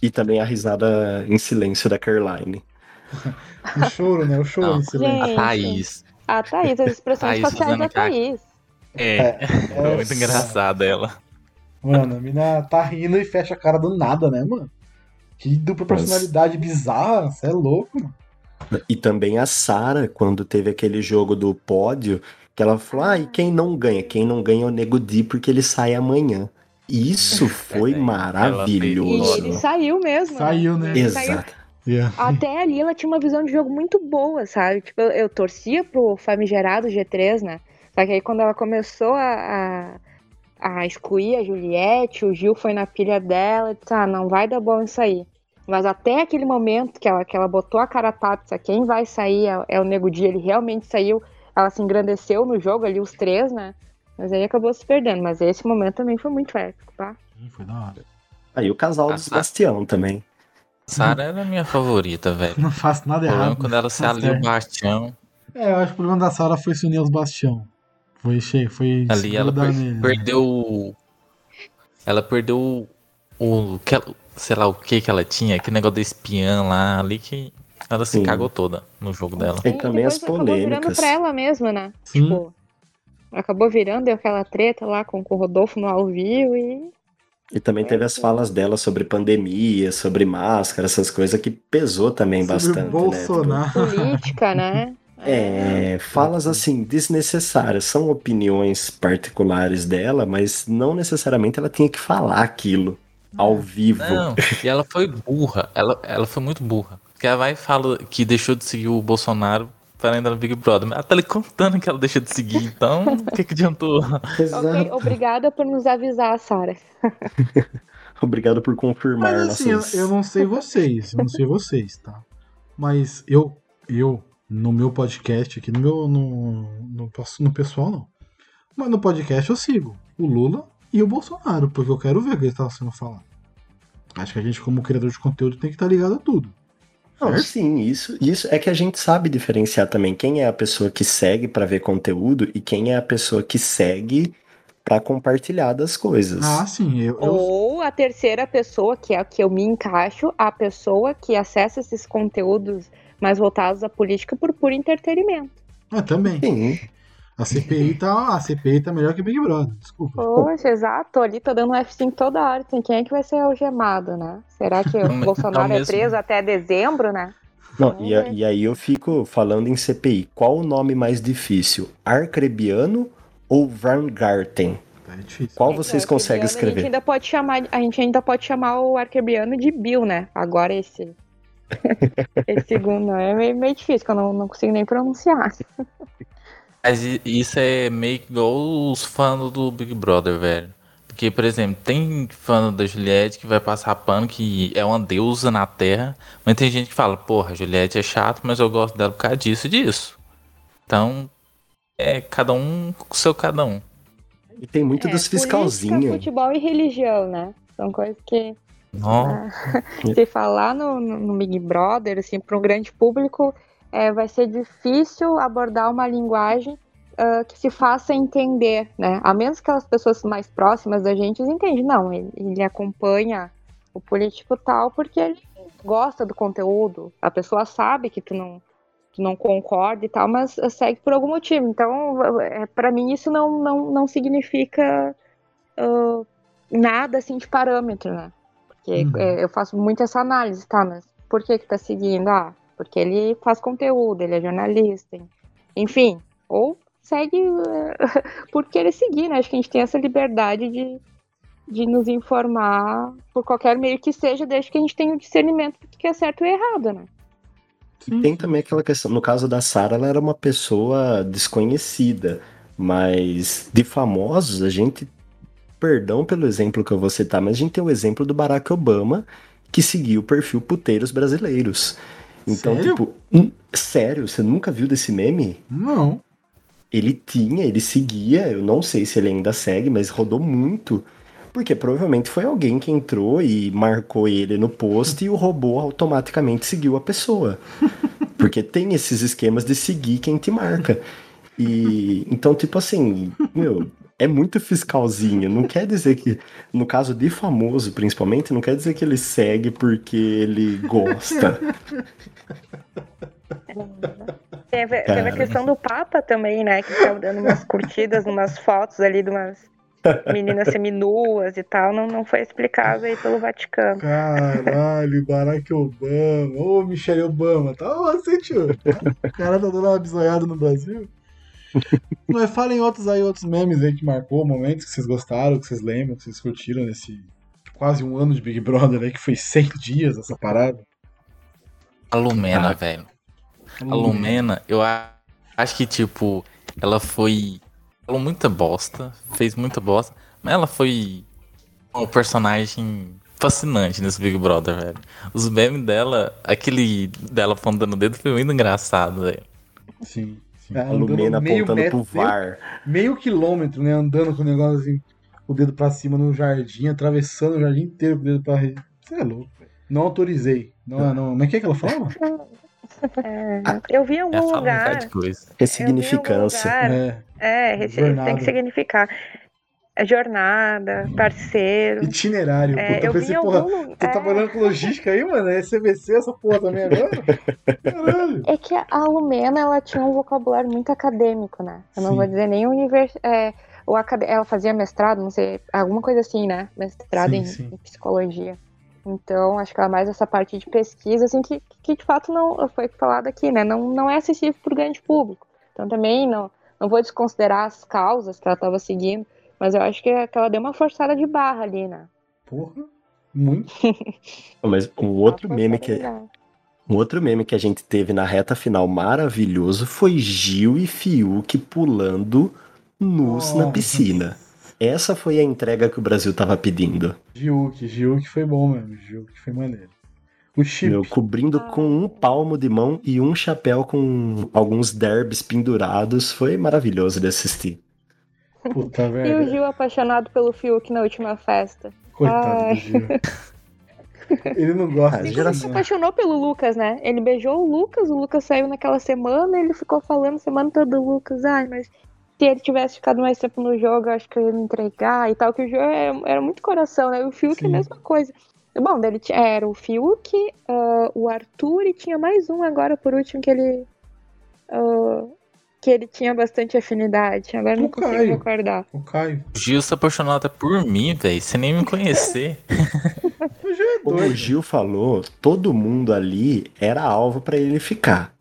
E também a risada em silêncio da Caroline. O choro, né? O choro Não. em silêncio. a Gente. Thaís. A Thaís, as expressões Thaís faciais da Thaís. É, É, é muito engraçada ela. Mano, a mina tá rindo e fecha a cara do nada, né, mano? Que dupla personalidade bizarra, você é louco, mano. E também a Sara, quando teve aquele jogo do pódio, que ela falou: ah, e quem não ganha? Quem não ganha é o Nego Di porque ele sai amanhã. Isso foi É, ela E maravilhoso. ele saiu mesmo. Saiu, né? Saiu Exato. Yeah. Até ali ela tinha uma visão de jogo muito boa, sabe? Tipo, eu, eu torcia pro famigerado G3, né? Só que aí quando ela começou a, a, a excluir a Juliette, o Gil foi na pilha dela e disse, ah, não vai dar bom isso aí. Mas até aquele momento que ela, que ela botou a cara tapa, "Ah, quem vai sair é, é o Nego Di, ele realmente saiu, ela se engrandeceu no jogo ali, os três, né? Mas aí acabou se perdendo. Mas esse momento também foi muito épico, tá? Foi da hora. Aí o casal do A Sara- Sebastião também. Sara era a minha favorita, velho. Não faço nada errado. quando ela se Tá certo. o Bastião. É, eu acho que o problema da Sara foi se unir aos Bastião. Foi, che- foi Ali ela per- nele, né? perdeu. o- Ela perdeu o. o que ela- sei lá o que que ela tinha, aquele negócio da espiã lá, ali que ela se Sim. cagou toda no jogo dela. E também as depois acabou virando polêmicas. pra ela mesma, né? Sim. Tipo, acabou virando, deu aquela treta lá com, com o Rodolfo no ao vivo e. E também teve as falas dela sobre pandemia, sobre máscara, essas coisas que pesou também Sobre bastante, né? Bolsonaro. política, né? É, falas assim, desnecessárias. São opiniões particulares dela, mas não necessariamente ela tinha que falar aquilo ao vivo. Não, e ela foi burra. Ela, ela foi muito burra. Porque ela vai e fala que deixou de seguir o Bolsonaro para entrar no Big Brother. Mas ela tá ali contando que ela deixou de seguir, então o que, que adiantou? Exato. Ok, obrigada por nos avisar, Sara. Obrigado por confirmar Mas assim, eu, nossas... eu não sei vocês, eu não sei vocês, tá? Mas eu, eu, no meu podcast aqui, no meu. No, no, no pessoal não. Mas no podcast eu sigo o Lula e o Bolsonaro, porque eu quero ver o que ele está sendo falado. Acho que a gente, como criador de conteúdo, tem que estar ligado a tudo. Não, sim, isso, isso é que a gente sabe diferenciar também quem é a pessoa que segue pra ver conteúdo e quem é a pessoa que segue pra compartilhar das coisas. Ah, sim. Eu, eu- Ou a terceira pessoa, que é a que eu me encaixo, a pessoa que acessa esses conteúdos mais voltados à política por puro entretenimento. Ah, também. Sim, A CPI tá. A CPI tá melhor que Big Brother. Desculpa. Poxa, exato, ali, tô dando um F5 toda hora. Assim, quem é que vai ser algemado, né? Será que o Bolsonaro é mesmo- preso até dezembro, né? Não, e, a- e aí eu fico falando em CPI. Qual o nome mais difícil? Arcrebiano ou Weingarten? Tá difícil. Qual É vocês o conseguem arquebiano, A gente, escrever? ainda pode chamar, a gente ainda pode chamar o arquebiano de Bill, né? Agora esse. esse segundo é meio, meio difícil, que eu não, não consigo nem pronunciar. Mas isso é meio que igual os fãs do Big Brother, velho. Porque, por exemplo, tem fã da Juliette que vai passar pano, que é uma deusa na Terra, mas tem gente que fala, porra, a Juliette é chato, mas eu gosto dela por causa disso e disso. Então, é cada um com o seu cada um. E tem muito É, dos política, fiscalzinhos. futebol e religião, né? São coisas que Nó, se falar no, no- Big Brother, assim, para um grande público, é, vai ser difícil abordar uma linguagem ah, que se faça entender, né? A menos que as pessoas mais próximas da gente entendem. Não, ele, ele acompanha o político tal porque ele gosta do conteúdo. A pessoa sabe que tu não, tu não concorda e tal, mas ah, segue por algum motivo. Então, é, para mim, isso não, não, não significa ah, nada assim de parâmetro, né? Porque Uhum. é, eu faço muito essa análise, tá? Mas por que que tá seguindo? Ah, porque ele faz conteúdo, ele é jornalista, en- enfim. Ou segue eh, por querer seguir, né? Acho que a gente tem essa liberdade de, de nos informar por qualquer meio que seja, desde que a gente tenha o discernimento do que é certo e errado, né? Sim, Tem sim. também aquela questão, no caso da Sarah, ela era uma pessoa desconhecida, mas de famosos, a gente, perdão pelo exemplo que eu vou citar, mas a gente tem o exemplo do Barack Obama, que seguiu o perfil puteiros brasileiros. Então, Sério? tipo, hum, sério, você nunca viu desse meme? Não. Ele tinha, ele seguia, eu não sei se ele ainda segue, mas rodou muito. Porque provavelmente foi alguém que entrou e marcou ele no post e o robô automaticamente seguiu a pessoa. Porque tem esses esquemas de seguir quem te marca. E então, tipo assim, meu, é muito fiscalzinho. Não quer dizer que, no caso de famoso, principalmente, não quer dizer que ele segue porque ele gosta. Teve, teve Cara. a questão do Papa também, né? Que tava dando umas curtidas, umas fotos ali de umas meninas seminuas e tal. Não, não foi explicado aí pelo Vaticano. Caralho, Barack Obama. Ô, Michelle Obama. Tá você, tio. O cara tá dando uma bisoiada no Brasil. Mas falem outros aí, outros memes aí que marcou, momentos que vocês gostaram, que vocês lembram, que vocês curtiram nesse quase um ano de Big Brother aí, que foi 100 dias essa parada. a Lumena, Ah. velho. A Lumena, eu a- acho que, tipo, ela foi. Falou muita bosta, fez muita bosta, mas ela foi um personagem fascinante nesse Big Brother, velho. Os memes dela, aquele dela apontando o dedo foi muito engraçado, velho. Sim, sim. A Lumena meio apontando metro- pro VAR. meio quilômetro, né? Andando com o negócio assim, o dedo pra cima no jardim, atravessando o jardim inteiro com o dedo pra rede. Você é louco, velho. Não autorizei. Não, não. Como é que é que ela fala? É, eu vi em É, algum um lugar. Ressignificância. Algum É. lugar, É, Jornada. tem que significar. É jornada, parceiro. Itinerário. É, Puta, eu eu pensei, algum porra, lugar. tu tá trabalhando com logística aí, mano? É CVC essa porra também agora? Caralho. É que a Lumena, ela tinha um vocabulário muito acadêmico, né? Eu não Sim. vou dizer nem univers... É, o acad... Ela fazia mestrado, não sei, alguma coisa assim, né? Mestrado Sim, em, sim. em psicologia. Então, acho que ela mais essa parte de pesquisa, assim, que, que de fato não foi falado aqui, né? Não, não é acessível para o grande público. Então, também não, não vou desconsiderar as causas que ela estava seguindo, mas eu acho que, que ela deu uma forçada de barra ali, né? Porra. Muito. Mas um outro meme que, barra. Um outro meme que a gente teve na reta final maravilhoso foi Gil e Fiuk pulando nus na Nossa. piscina. Essa foi a entrega que o Brasil tava pedindo. Giuk, Giuk foi bom mesmo. Giuk foi maneiro. O chip. Meu, cobrindo Ah. com um palmo de mão e um chapéu com alguns derbys pendurados. Foi maravilhoso de assistir. Puta, E o. Gil apaixonado pelo Fiuk na última festa. Coitado Ai. do Gil. Ele não gosta Ele se geração- né? apaixonou pelo Lucas, né? Ele beijou o Lucas, o Lucas saiu naquela semana, ele ficou falando a semana toda do Lucas, ai, mas se ele tivesse ficado mais tempo no jogo, eu acho que eu ia me entregar e tal, que o jogo era, era muito coração, né? O Fiuk é a mesma coisa. Bom, dele ti- era o Fiuk, ah, o Arthur e tinha mais um agora, por último, que ele. ah, que ele tinha bastante afinidade. Agora eu não O consigo Caio. recordar. O Caio. O Gil se apaixonou até por mim, velho. Sem nem me conhecer. O Gil é Como o Gil falou, todo mundo ali era alvo pra ele ficar.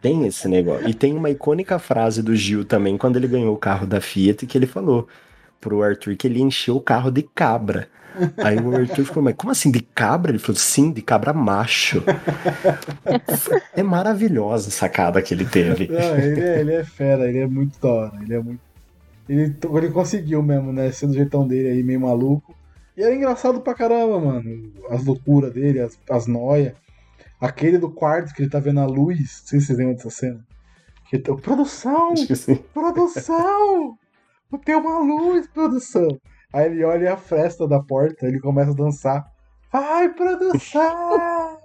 Tem esse negócio. E tem uma icônica frase do Gil também, quando ele ganhou o carro da Fiat, que ele falou pro Arthur que ele encheu o carro de cabra. Aí o Arthur ficou, mas como assim de cabra? Ele falou, sim, de cabra macho. é maravilhosa a sacada que ele teve. Não, ele, é, ele é fera, ele é muito da hora. Ele é muito. Ele, ele conseguiu mesmo, né? Sendo o jeitão dele aí, meio maluco. E era engraçado pra caramba, mano. As loucuras dele, as, as noias. Aquele do quarto que ele tá vendo a luz. Não sei se vocês lembram dessa cena. Que tá, produção! Produção! Tem uma luz, produção! Aí ele olha a fresta da porta, ele começa a dançar. Vai, produção!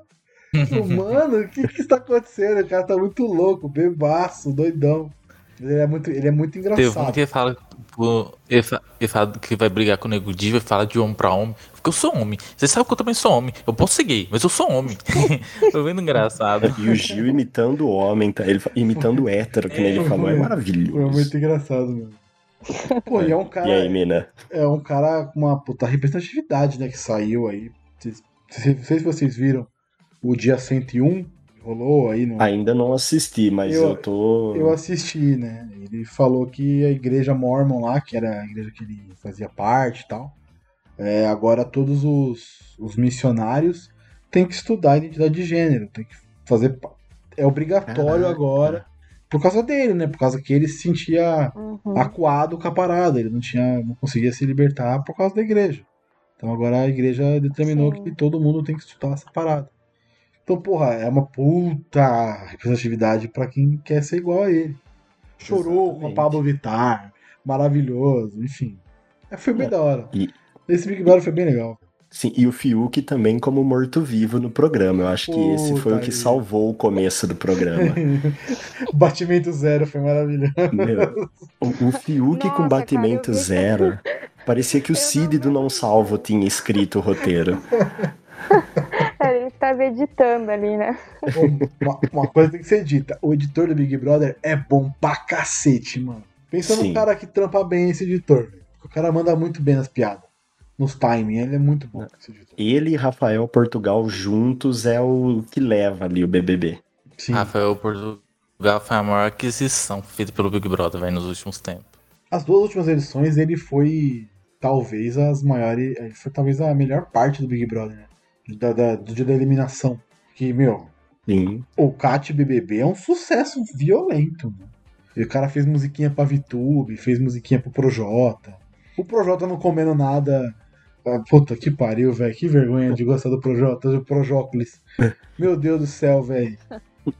Mano, o que que está acontecendo? O cara tá muito louco, bebaço, doidão. Ele é muito, ele é muito Teve um engraçado. que fala, ele, fa- ele fala que vai brigar com o Nego Diva e fala de homem pra homem. Porque eu sou homem. Você sabe que eu também sou homem. Eu posso ser gay, mas eu sou homem. Foi muito engraçado. E o Gil imitando o homem, tá? ele imitando o hétero, que nem ele falou, é Foi maravilhoso. muito engraçado, mano. Pô, e é um E aí, cara, mina? é um cara com uma puta representatividade, né, que saiu aí. Vocês- Não sei se vocês viram o dia 101, que rolou aí no, Ainda não assisti, mas Eu- eu, tô. Eu assisti, né? Ele falou que a igreja Mormon lá, que era a igreja que ele fazia parte e tal, é, agora todos os, os missionários têm que estudar a identidade de gênero, tem que fazer. É obrigatório Caraca. agora, por causa dele, né? Por causa que ele se sentia Uhum. acuado com a parada, ele não tinha, não conseguia se libertar por causa da igreja. Então agora a igreja determinou Sim. que todo mundo tem que estudar essa parada. Então, porra, é uma puta representatividade pra quem quer ser igual a ele. Chorou com a Exatamente. Pablo Vittar, maravilhoso, enfim. É, foi bem É, da hora. e- Esse Big Brother foi bem legal. Sim, e o Fiuk também como morto-vivo no programa. Eu acho que esse foi o Puta que aí. salvou o começo do programa. Batimento zero foi maravilhoso. Meu, o, o Fiuk Nossa, com cara, batimento vi- zero. Parecia que o Cid não do Não Salvo tinha escrito o roteiro. Ele tava editando ali, né? uma, uma coisa tem que ser dita: o editor do Big Brother é bom pra cacete, mano. Pensa no Sim. cara que trampa bem esse editor. O cara manda muito bem nas piadas. Nos timing, ele é muito bom. Ele e Rafael Portugal juntos é o que leva ali o BBB. Sim. Rafael Portugal foi a maior aquisição feita pelo Big Brother, velho, nos últimos tempos. As duas últimas edições ele foi talvez as maiores. ele Foi talvez a melhor parte do Big Brother, né? Da, da- do dia da eliminação. Que, meu, Sim. o Cat BBB é um sucesso violento, né? E o cara fez musiquinha pra VTube, fez musiquinha pro Projota. O Projota não comendo nada. Ah, puta que pariu, velho. Que vergonha de gostar do Projota, do Projóclis. Meu Deus do céu, velho.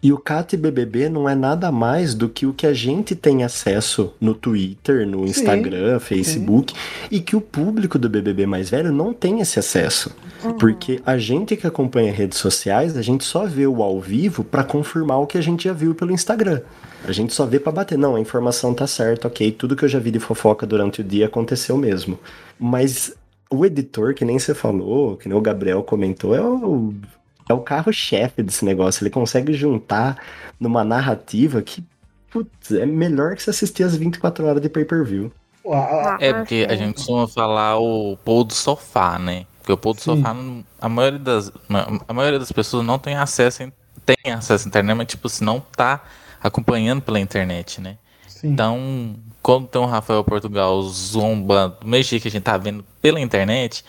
E o Cat BBB não é nada mais do que o que a gente tem acesso no Twitter, no Sim, Instagram, Facebook, e que o público do BBB mais velho não tem esse acesso. Porque a gente que acompanha redes sociais, a gente só vê o ao vivo pra confirmar o que a gente já viu pelo Instagram. A gente só vê pra bater, não, a informação tá certa, ok, tudo que eu já vi de fofoca durante o dia aconteceu mesmo. Mas o editor, que nem você falou, que nem o Gabriel comentou, é o é o carro-chefe desse negócio. Ele consegue juntar numa narrativa que, putz, é melhor que você assistir as 24 horas de pay-per-view. É, porque a gente costuma falar o pôr do sofá, né? Porque o pôr do Sim. sofá, a maioria, das, a maioria das pessoas não tem acesso, em- tem acesso à internet, mas tipo, se não tá acompanhando pela internet, né? Sim. Então, quando tem o Rafael Portugal zombando do jeito que a gente tá vendo pela internet,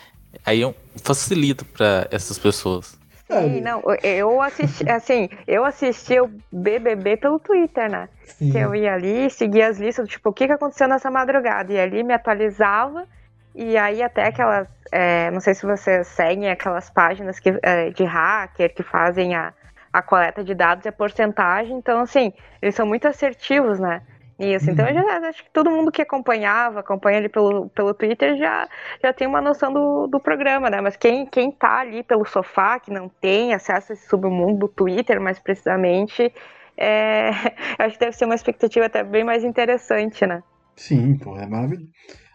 aí eu- facilita pra essas pessoas. É, Sim, não, eu assisti, assim, eu assisti o BBB pelo Twitter, né? sim. Que eu ia ali, seguia as listas, tipo, o que, que aconteceu nessa madrugada? E ali me atualizava E aí até aquelas, é, não sei se vocês seguem aquelas páginas que, é, de hacker que fazem a, a coleta de dados e a porcentagem, então assim, eles são muito assertivos, né? Isso, então eu já acho que todo mundo que acompanhava, acompanha ali pelo, pelo Twitter, já, já tem uma noção do, do programa, né? Mas quem, quem tá ali pelo sofá, que não tem acesso a esse submundo do Twitter, mais precisamente, é, acho que deve ser uma expectativa até bem mais interessante, né? Sim, pô, é maravilhoso.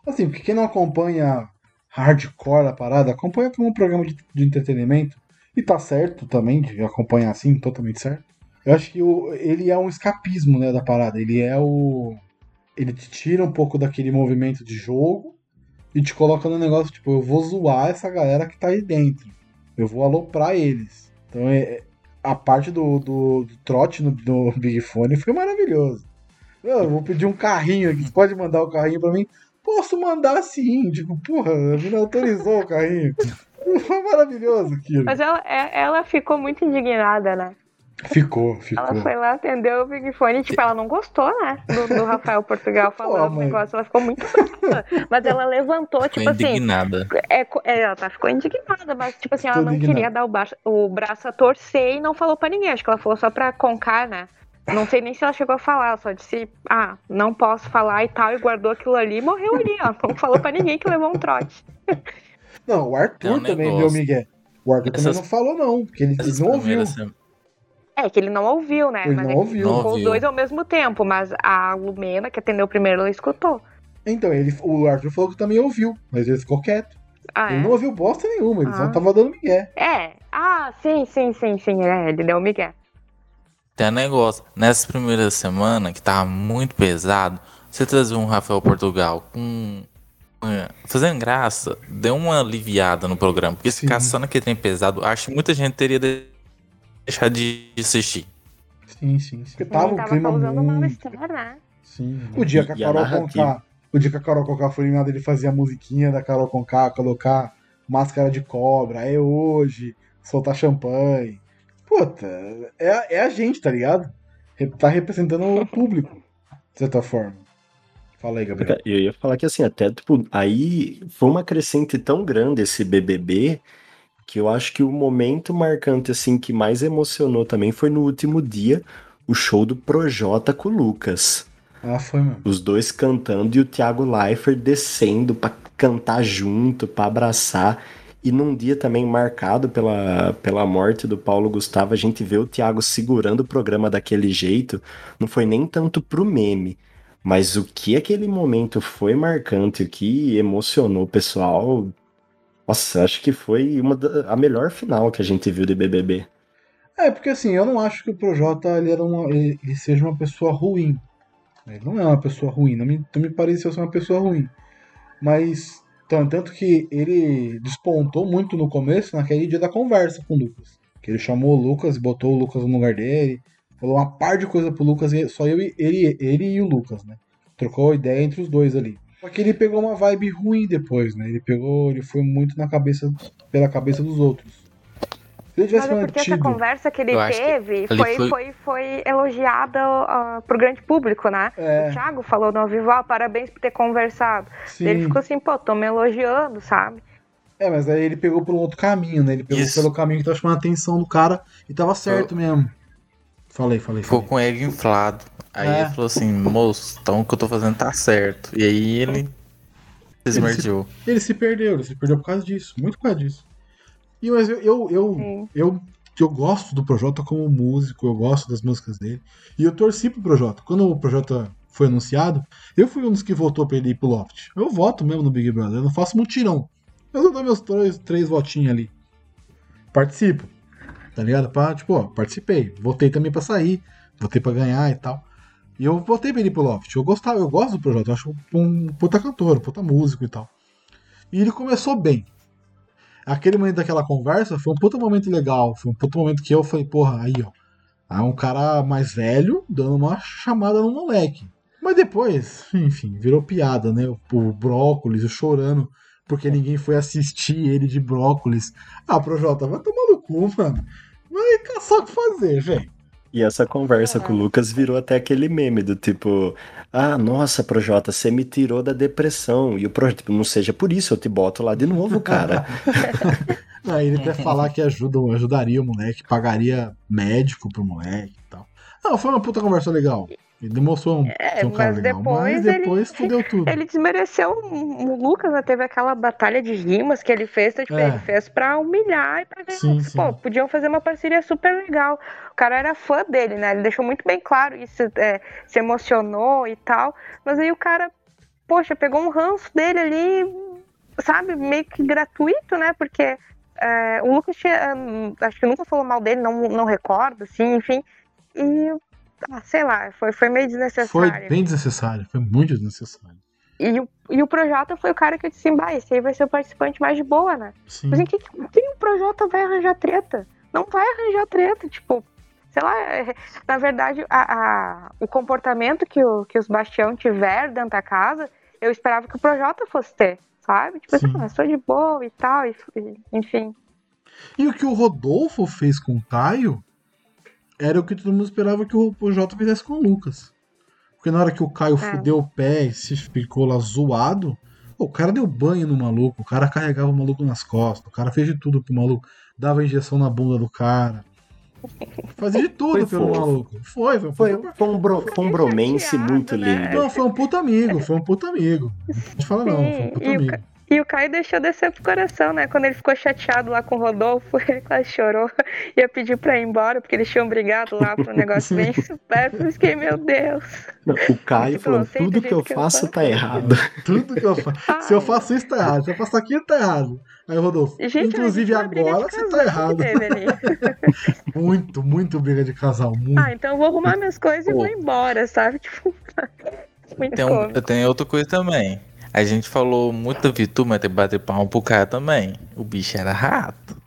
Assim, porque quem não acompanha hardcore a parada, acompanha como um programa de, de entretenimento, e tá certo também de acompanhar assim, totalmente certo. Eu acho que o, ele é um escapismo, né, da parada. Ele é o. Ele te tira um pouco daquele movimento de jogo e te coloca no negócio, tipo, eu vou zoar essa galera que tá aí dentro. Eu vou aloprar eles. Então é, a parte do, do, do trote no, no Big Fone foi maravilhoso. Eu vou pedir um carrinho aqui. Pode mandar o carrinho pra mim? Posso mandar sim. Tipo, porra, a autorizou o carrinho. Foi maravilhoso aquilo. Mas ela, é- ela ficou muito indignada, né? Ficou, ficou. Ela foi lá, atendeu o Big Fone, tipo, ela não gostou, né? Do, do Rafael Portugal falando o negócio. Ela ficou muito brava. Mas ela levantou, Ficou tipo assim. indignada. É, é, ela tá, ficou indignada, mas tipo assim, ela Ficou não indignada. queria dar o, baixo- o braço a torcer e não falou pra ninguém. Acho que ela falou só pra concar, né? Não sei nem se ela chegou a falar, só disse, ah, não posso falar e tal, e guardou aquilo ali e morreu ali, ó. Não falou pra ninguém que levou um trote. Não, o Arthur É um também deu Miguel. O Arthur Essas- também não falou, não, porque ele, não ouviu. sem- É, que ele não ouviu, né? Ele mas não que ouviu. Não ficou os ouviu. dois ao mesmo tempo, mas a Lumena, que atendeu primeiro, ela escutou. Então, ele, o Arthur falou que também ouviu, mas ele ficou quieto. Ah, Ele é? não ouviu bosta nenhuma, ele só Ah. tava dando Miguel. É. Ah, sim, sim, sim, sim. É, ele deu o Miguel. Tem um negócio. Nessa primeira semana, que tava muito pesado, você trazer um Rafael Portugal com. é, Fazendo graça, deu uma aliviada no programa. Porque se ficasse só naquele trem pesado, acho que muita gente teria de- deixado de assistir. Sim, sim, sim. Porque Ele tava um tava clima causando muito... mal-estar, né? Sim. O dia que a a Carol. Conká. O dia que a Carol Conká foi eliminada, ele fazia a musiquinha da Carol Conká, colocar máscara de cobra, é hoje, soltar champanhe. Puta, é, é a gente, tá ligado? Tá representando o público, de certa forma. Fala aí, Gabriel. Eu ia falar que assim, até, tipo, aí foi uma crescente tão grande esse BBB que eu acho que o momento marcante, assim, que mais emocionou também foi no último dia, o show do Projota com o Lucas. Ah, foi mesmo. Os dois cantando e o Thiago Leifert descendo pra cantar junto, pra abraçar. E num dia também marcado pela, pela morte do Paulo Gustavo, a gente vê o Thiago segurando o programa daquele jeito. Não foi nem tanto pro meme, mas o que aquele momento foi marcante, o que emocionou o pessoal. Nossa, acho que foi uma da, a melhor final que a gente viu de BBB. É, porque assim, eu não acho que o Projota ele, era uma, ele, ele seja uma pessoa ruim. Ele não é uma pessoa ruim, não me, não me pareceu ser uma pessoa ruim. Mas, tan- tanto que ele despontou muito no começo, naquele dia da conversa com o Lucas. Que ele chamou o Lucas, botou o Lucas no lugar dele, falou uma par de coisa pro Lucas, e só eu, e- ele, ele e o Lucas, né? Trocou ideia entre os dois ali. Só que ele pegou uma vibe ruim depois, né? Ele pegou, ele foi muito na cabeça, pela cabeça dos outros. Se ele tivesse Mas é porque essa mantido. conversa que ele Eu que teve ele foi, foi- foi... Foi, elogiada ah, pro grande público, né? É. O Thiago falou no vivo, ah, parabéns por ter conversado. Sim. Ele ficou assim, pô, tô me elogiando, sabe? É, mas aí ele pegou por um outro caminho, né? Ele pegou Isso. pelo caminho que tava chamando a atenção do cara e tava certo mesmo. Falei, falei, Ficou falei. com o ego inflado. Aí É. ele falou assim, moço, então o que eu tô fazendo tá certo. E aí ele se esmerdeou. Ele se perdeu, ele se perdeu por causa disso, muito por causa disso. E mas eu, eu, eu, Sim. eu, eu gosto do Projota como músico, eu gosto das músicas dele. E eu torci pro Projota. Quando o Projota foi anunciado, eu fui um dos que votou pra ele ir pro Loft. Eu voto mesmo no Big Brother, eu não faço mutirão. Eu dou meus três, três votinhos ali. Participo. Tá ligado? Pra, tipo, ó, participei. Votei também pra sair. Votei pra ganhar e tal. E eu votei pra pro Loft. Eu gostava, eu gosto do Projota. Eu acho um puta cantor, um puta músico e tal. E ele começou bem. Aquele momento daquela conversa foi um puta momento legal. Foi um puta momento que eu falei, porra, aí, ó. Aí um cara mais velho dando uma chamada no moleque. Mas depois, enfim, virou piada, né? O, o brócolis, eu chorando, porque ninguém foi assistir ele de brócolis. Ah, Projota, vai tomar no cu, mano. Vai caçar o que fazer, velho. E essa conversa É. com o Lucas virou até aquele meme do tipo, ah, nossa, Projota, você me tirou da depressão. E o Projota, tipo, não seja por isso, eu te boto lá de novo, cara. Aí ele até falar que ajuda, ajudaria o moleque, pagaria médico pro moleque e tal. Não, foi uma puta conversa legal. Ele demonstrou um, É, um cara mas legal. depois mas ele- depois fudeu tudo. Ele desmereceu o Lucas, né? Teve aquela batalha de rimas que ele fez, então, tipo, É. ele fez pra humilhar e pra ganhar. Sim, Pô, sim. podiam fazer uma parceria super legal. O cara era fã dele, né? Ele deixou muito bem claro isso, é, se emocionou e tal. Mas aí o cara, poxa, pegou um ranço dele ali, sabe, meio que gratuito, né? Porque é, o Lucas tinha, hum, acho que nunca falou mal dele, não, não recordo, assim, enfim. E, ah, sei lá, foi, foi meio Foi desnecessário. bem desnecessário, foi muito desnecessário. E o, e o Projota foi o cara que eu disse, bah, esse aí vai ser o participante mais de boa, né? Sim. Mas em que, quem o Projota vai arranjar treta? Não vai arranjar treta, tipo, sei lá, é- na verdade, a, a- o comportamento que, o, que os Bastião tiveram dentro da casa, eu esperava que o Projota fosse ter, sabe? Tipo, Sim. assim, ah, sou de boa e tal, e- enfim. E o que o Rodolfo fez com o Caio era o que todo mundo esperava que o Projota fizesse com o Lucas. Porque na hora que o Caio fudeu o pé e se ficou lá zoado, o cara deu banho no maluco, o cara carregava o maluco nas costas, o cara fez de tudo pro maluco, dava injeção na bunda do cara. Fazia de tudo Foi pelo fofo. maluco. Foi, foi, Foi, foi, foi um, bro, foi um bromense muito né? lindo. Não, foi um puta amigo, foi um puta amigo. Não pode falar não, foi um puta amigo. E o Caio deixou descer pro coração, né? Quando ele ficou chateado lá com o Rodolfo, ele quase chorou. Ia pedir pra ir embora, porque eles tinham brigado lá pro negócio bem supérfluo. Eu fiquei, meu Deus. Não, o Caio falando, aceita tudo do que eu jeito que eu faço faço." tá errado. Tudo que eu faço. Se eu faço isso, tá errado. Se eu faço aquilo, tá errado. Aí, Rodolfo, Gente, inclusive é agora você tá errado. Muito, muito briga de casal. Muito. Ah, então eu vou arrumar minhas coisas e Pô. vou embora, sabe? Tipo, muito Tem, um, tem outra coisa também. A gente falou muito da Vitu, mas tem que bater palma pro cara também. O bicho era rato.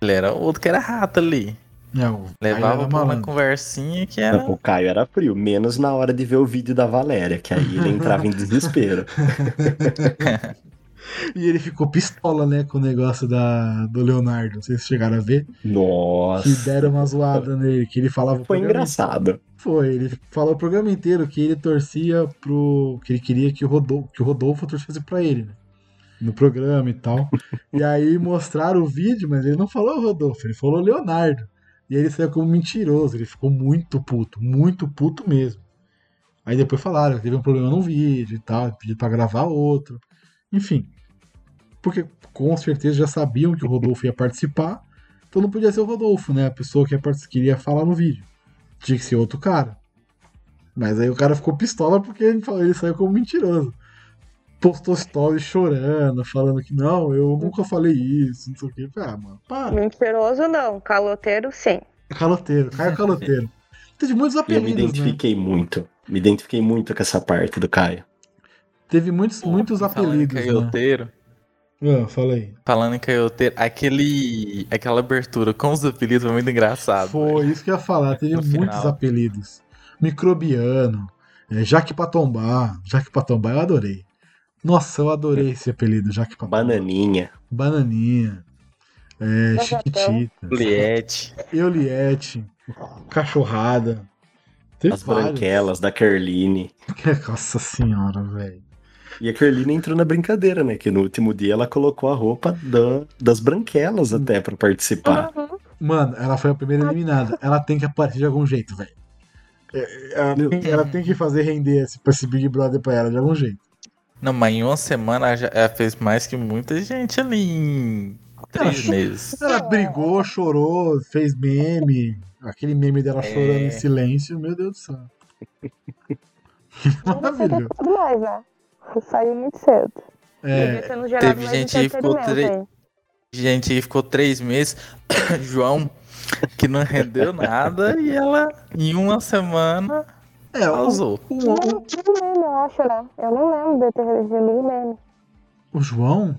Ele era outro que era rato ali. É, o Levava pra uma conversinha que era. Não, o Caio era frio, menos na hora de ver o vídeo da Valéria, que aí ele entrava em desespero. E ele ficou pistola, né, com o negócio da, do Leonardo. Não sei se chegaram a ver. Que Nossa. deram uma zoada nele, que ele falava o Foi engraçado. Foi, ele falou o programa inteiro que ele torcia pro. que ele queria que o Rodolfo, que o Rodolfo torcesse pra ele, né? No programa e tal. e aí mostraram o vídeo, mas ele não falou Rodolfo, ele falou Leonardo. E aí ele saiu como mentiroso, ele ficou muito puto, muito puto mesmo. Aí depois falaram que teve um problema no vídeo e tal, pediu pra gravar outro. Enfim. Porque com certeza já sabiam que o Rodolfo ia participar, então não podia ser o Rodolfo, né? A pessoa que ia partic- que iria falar no vídeo. Tinha que ser outro cara. Mas aí o cara ficou pistola porque ele, falou- ele saiu como mentiroso. Postou stories chorando, falando que não, eu nunca falei isso, não sei o que. Ah, mano, para. Mentiroso não, caloteiro sim. Caloteiro, Caio Caloteiro. Teve muitos E eu me apelidos, né? identifiquei muito. Me identifiquei muito com essa parte do Caio. Teve muitos, muitos em apelidos, né? Ah, fala aí. Falando em caioteiro, aquele, aquela abertura com os apelidos foi muito engraçado. Foi isso que eu ia falar. Teve No muitos final. apelidos. Microbiano, é, Jaque Patombá. Jaque Patombá eu adorei. Nossa, eu adorei esse apelido, Jaque Patombá. Bananinha. Bananinha. É. Chiquitita. Juliette. Euliette. Cachorrada. Teve As vários. branquelas da Kerline. Nossa senhora, velho. E a Kerline entrou na brincadeira, né? Que no último dia ela colocou a roupa da- das branquelas até pra participar. Uhum. Mano, ela foi a primeira eliminada. Ela tem que aparecer de algum jeito, velho. É, Ela, tem- ela tem que fazer render esse, esse Big Brother pra ela de algum jeito. Não, mas em uma semana ela já- ela fez mais que muita gente ali em três meses. Ela brigou, chorou, fez meme. Aquele meme dela É. chorando em silêncio, meu Deus do céu. Maravilhoso. Saiu muito cedo. É, teve gente que ficou aí. Gente que ficou três meses, João, que não rendeu nada, e ela, em uma semana, é o, o, o, meme, eu acho, né? Eu não lembro de ter recebido meme. o João.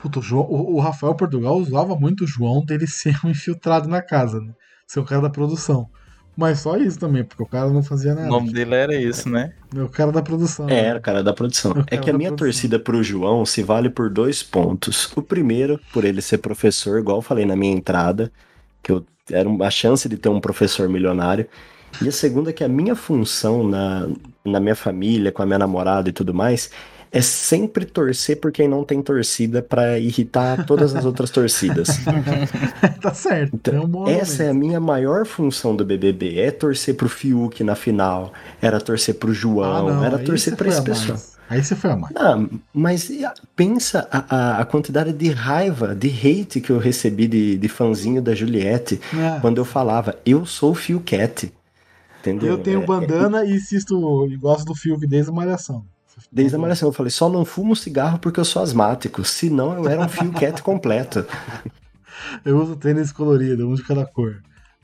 Puta, o, João, o, o Rafael Portugal usava muito o João dele ser um infiltrado na casa, né? Ser o cara da produção. Mas só isso também, porque o cara não fazia O nada. nome dele era isso, né? O cara da produção. É, era o cara da produção. O É que a minha produção. torcida pro João se vale por dois pontos. O primeiro, por ele ser professor, igual eu falei na minha entrada, que eu era a chance de ter um professor milionário. E a segunda é que a minha função na, na minha família, com a minha namorada e tudo mais, é sempre torcer por quem não tem torcida para irritar todas as outras torcidas. tá certo. Então, é um essa é a minha maior função do BBB, é torcer pro Fiuk na final, era torcer pro João, Ah, não, era torcer foi esse pessoal. Aí você foi a mais. Ah, mas pensa a, a, a quantidade de raiva, de hate que eu recebi de, de fãzinho da Juliette É. quando eu falava, eu sou o Fiuquete. Entendeu? Eu tenho É, bandana e assisto e gosto do Fiuk desde a Malhação. Desde a malhação, eu falei, só não fumo cigarro porque eu sou asmático, senão eu era um Fiuquete completo. Eu uso tênis colorido, um de cada cor.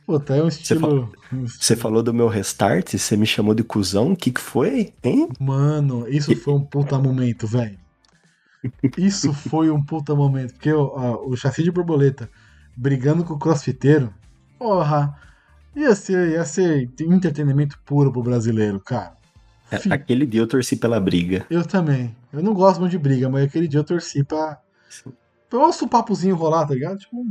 Puta, é um estilo. Você falou do meu restart, você me chamou de cuzão, o que que foi, hein? Mano, isso foi um puta momento, velho. Isso foi um puta momento. Porque o, a- o chassi de borboleta brigando com o crossfiteiro, porra, ia ser, ia ser entretenimento puro pro brasileiro, cara. É, Fi- Aquele dia eu torci pela briga. Eu também. Eu não gosto muito de briga, mas aquele dia eu torci pra. Pra um papozinho rolar, tá ligado? Tipo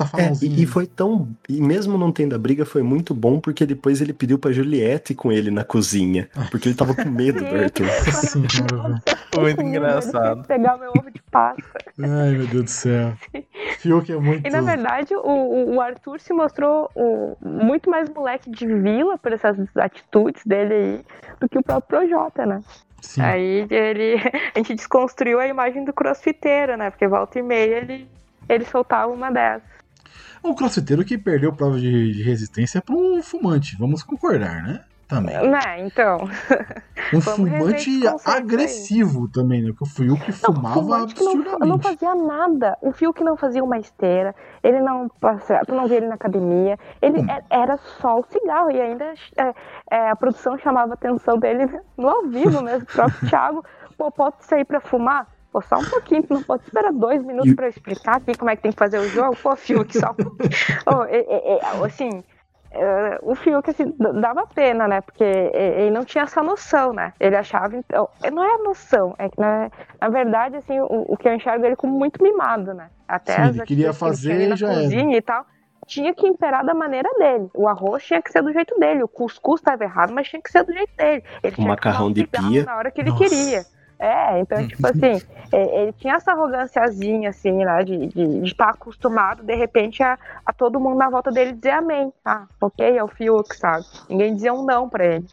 um É, e, e foi tão. E mesmo não tendo a briga, foi muito bom porque depois ele pediu pra Juliette com ele na cozinha. Porque ele tava com medo do Arthur. Sim, velho. Muito engraçado. Pegar meu ovo de Páscoa. Ai, meu Deus do céu. Fiuk é muito. E na verdade, o, o- o Arthur se mostrou o- muito mais moleque de vila por essas atitudes dele aí do que o próprio Projota, né? Sim. Aí ele, a gente desconstruiu a imagem do crossfiteiro, né? Porque volta e meia ele, ele soltava uma dessas. Um crossfiteiro que perdeu prova de, de resistência pra um fumante, vamos concordar, né? Também. Né, então. Um fumante conceito aí. agressivo também, né? Porque o Fiuk fumava fumante que não, absurdamente. não fazia nada. O fio que não fazia uma esteira, ele não passava, tu não via ele na academia, ele Hum. é- era só o cigarro. E ainda é, é, a produção chamava a atenção dele no ao vivo mesmo. O próprio Thiago, pô, pode sair pra fumar? Pô, só um pouquinho, tu não pode esperar dois minutos pra eu explicar aqui como é que tem que fazer o jogo? Pô, Fiuk, só um pouquinho. Ô, é- é- é, assim, o Fiuk, assim, dava pena, né? Porque ele não tinha essa noção, né? Ele achava, então, não é a noção, é que, na, na verdade, assim, o, o que eu enxergo ele como muito mimado, né? Até Sim, as ele queria que ele fazer e na já era. cozinha e tal, tinha que imperar da maneira dele. O arroz tinha que ser do jeito dele, o cuscuz estava errado, mas tinha que ser do jeito dele. Ele tinha macarrão que de pia. na hora que ele Nossa. queria. É, então, tipo assim, é, ele tinha essa arroganciazinha, assim, né, de estar de, estar acostumado, de repente, a, a todo mundo na volta dele dizer amém. Ah, ok, é o Fiuk, sabe? Ninguém dizia um não pra ele.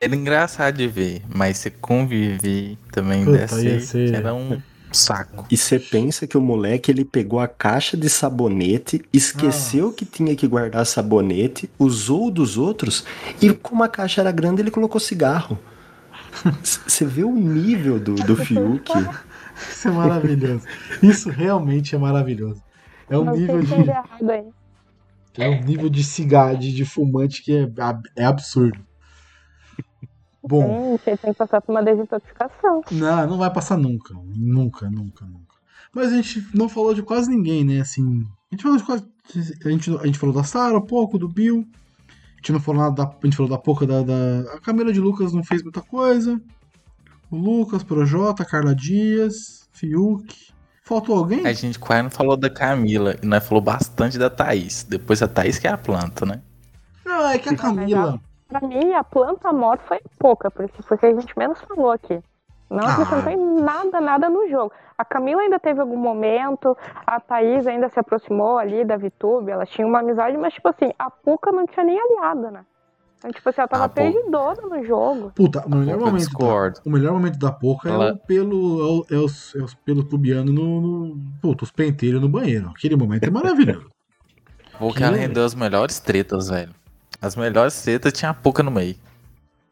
Era engraçado de ver, mas se conviver também Puta, desse ia ser- era um saco. E você pensa que o moleque ele pegou a caixa de sabonete, esqueceu que tinha que guardar sabonete, usou o dos outros e como a caixa era grande ele colocou cigarro. Você vê o nível do, do Fiuk. Isso é maravilhoso. Isso realmente é maravilhoso. É um não nível de. É um nível de cigarro, de, de fumante que é, é absurdo. Bom, Tem, você tem que passar por uma desintoxicação. não, não vai passar nunca. Nunca, nunca, nunca. Mas a gente não falou de quase ninguém, né? Assim. A gente falou de quase. A gente, a gente falou da Sarah, um pouco, do Bill. A gente não falou nada da. A gente falou da pouca da, da. A Camila de Lucas não fez muita coisa. O Lucas, Projota, Carla Dias, Fiuk. Faltou alguém? A gente quase não falou da Camila e nós falou bastante da Thaís. Depois a Thaís que é a planta, né? Não, é que a Camila. Pra mim, a planta morta foi pouca, porque foi o que a gente menos falou aqui. Não Ah. nada, nada no jogo. A Camila ainda teve algum momento, a Thaís ainda se aproximou ali da Vitube, ela tinha uma amizade, mas, tipo assim, a Puca não tinha nem aliada, né? Então, tipo assim, ela tava Ah, no jogo. Puta, o melhor momento. Da, o melhor momento da Poca é Ela- o pelo. É, o- é os, é os pelos pubianos no, no. Puta, os penteiros no banheiro. Aquele momento é maravilhoso. Vou que ela Que- rendeu as melhores tretas, velho. As melhores tretas tinha a Puka no meio.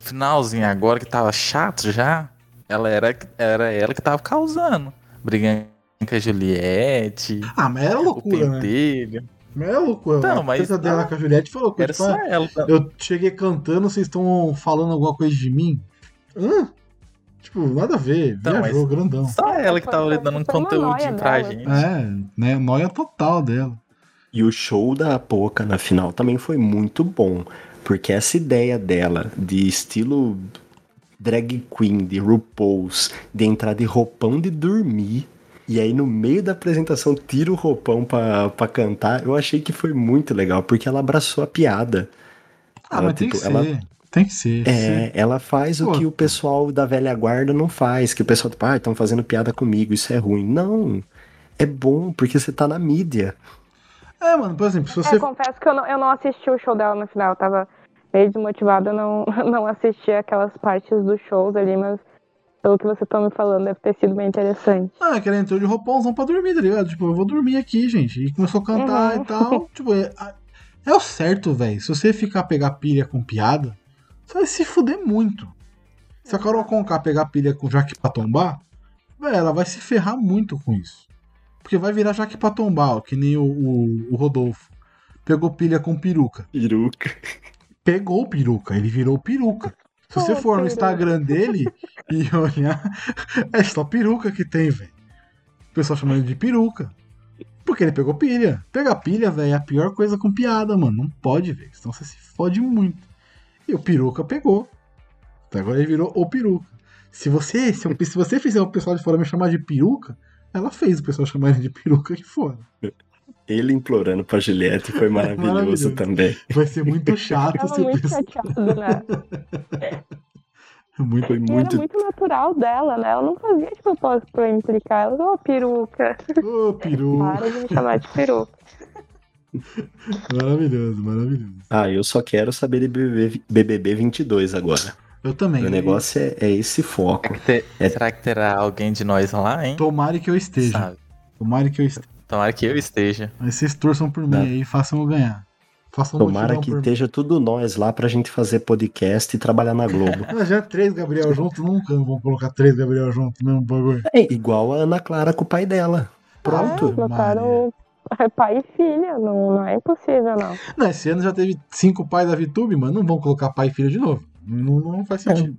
Finalzinho agora que tava chato já, ela era, era ela que tava causando. Brigando com a Juliette, Ah, mas era o loucura, né? pentelho. Mas era loucura. Não, a mas treta dela com a Juliette falou que tipo, só ah, ela. eu cheguei cantando, vocês estão falando alguma coisa de mim? Hã? Tipo, nada a ver. Não, Viajou, mas- grandão. Só ela que tava dando um noia pra dela. gente. É, né? Noia total dela. E o show da Poca na final também foi muito bom. Porque essa ideia dela de estilo drag queen, de RuPaul's, de entrar de roupão de dormir E aí, no meio da apresentação, tira o roupão pra, pra cantar. Eu achei que foi muito legal, porque ela abraçou a piada. Ah, Ela, mas tem que tipo, ser. ela- Tem que ser. É, ela faz o Pô. que o pessoal da velha guarda não faz. Que o pessoal, tipo, ah, estão fazendo piada comigo, isso é ruim. Não. É bom, porque você tá na mídia. É, mano, por exemplo, se você. É, confesso que eu não, eu não assisti o show dela no final. Eu tava meio desmotivada, não, não assisti aquelas partes dos shows ali, mas pelo que você tá me falando, deve ter sido bem interessante. Ah, que ela entrou de roupãozão pra dormir, tá ligado? Tipo, eu vou dormir aqui, gente. E começou a cantar Uhum. e tal. Tipo, é, é o certo, velho. Se você ficar pegar pilha com piada, você vai se fuder muito. Se a Carol Conká pegar pilha com Jaque pra tombar, velho, ela vai se ferrar muito com isso. Porque vai virar Jaque pra tombar, ó, que nem o, o, o Rodolfo. Pegou pilha com peruca. Peruca. Pegou o peruca, ele virou peruca. Se você for no. Instagram dele e olhar, é só peruca que tem, velho. O pessoal chama ele de peruca. Porque ele pegou pilha. Pegar pilha, velho, é a pior coisa com piada, mano. Não pode, velho. Senão você se fode muito. E o peruca pegou. Então agora ele virou o peruca. Se você, se, se você fizer o pessoal de fora me chamar de peruca, ela fez o pessoal chamar ele de peruca aqui fora. Ele implorando pra Juliette foi maravilhoso, Maravilhoso. também. Vai ser muito chato se o muito pessoal. chateada, né? Muito, Foi E era muito. muito natural dela, né? Ela não fazia de propósito pra implicar. Ela, ô, peruca. Ô, peruca. Para de me chamar de peruca. Maravilhoso, maravilhoso. Ah, eu só quero saber de BBB, BBB 22 agora. Eu também. O negócio é, é esse foco. Será que, te- É. será que terá alguém de nós lá, hein? Tomara que eu esteja. Sabe? Tomara que eu esteja. Tomara que eu esteja. Mas vocês torçam por mim Tá. aí e façam eu ganhar. Façam Tomara que por mim. esteja tudo nós lá pra gente fazer podcast e trabalhar na Globo. Ah, já três Gabriel juntos, nunca vão colocar três Gabriel juntos, mesmo bagulho. É igual a Ana Clara com o pai dela. Pronto. É, botaram pai e filha. Não, não é impossível, não. Não, esse ano já teve cinco pais da VTube, mano. Não vão colocar pai e filho de novo. Não, não faz sentido.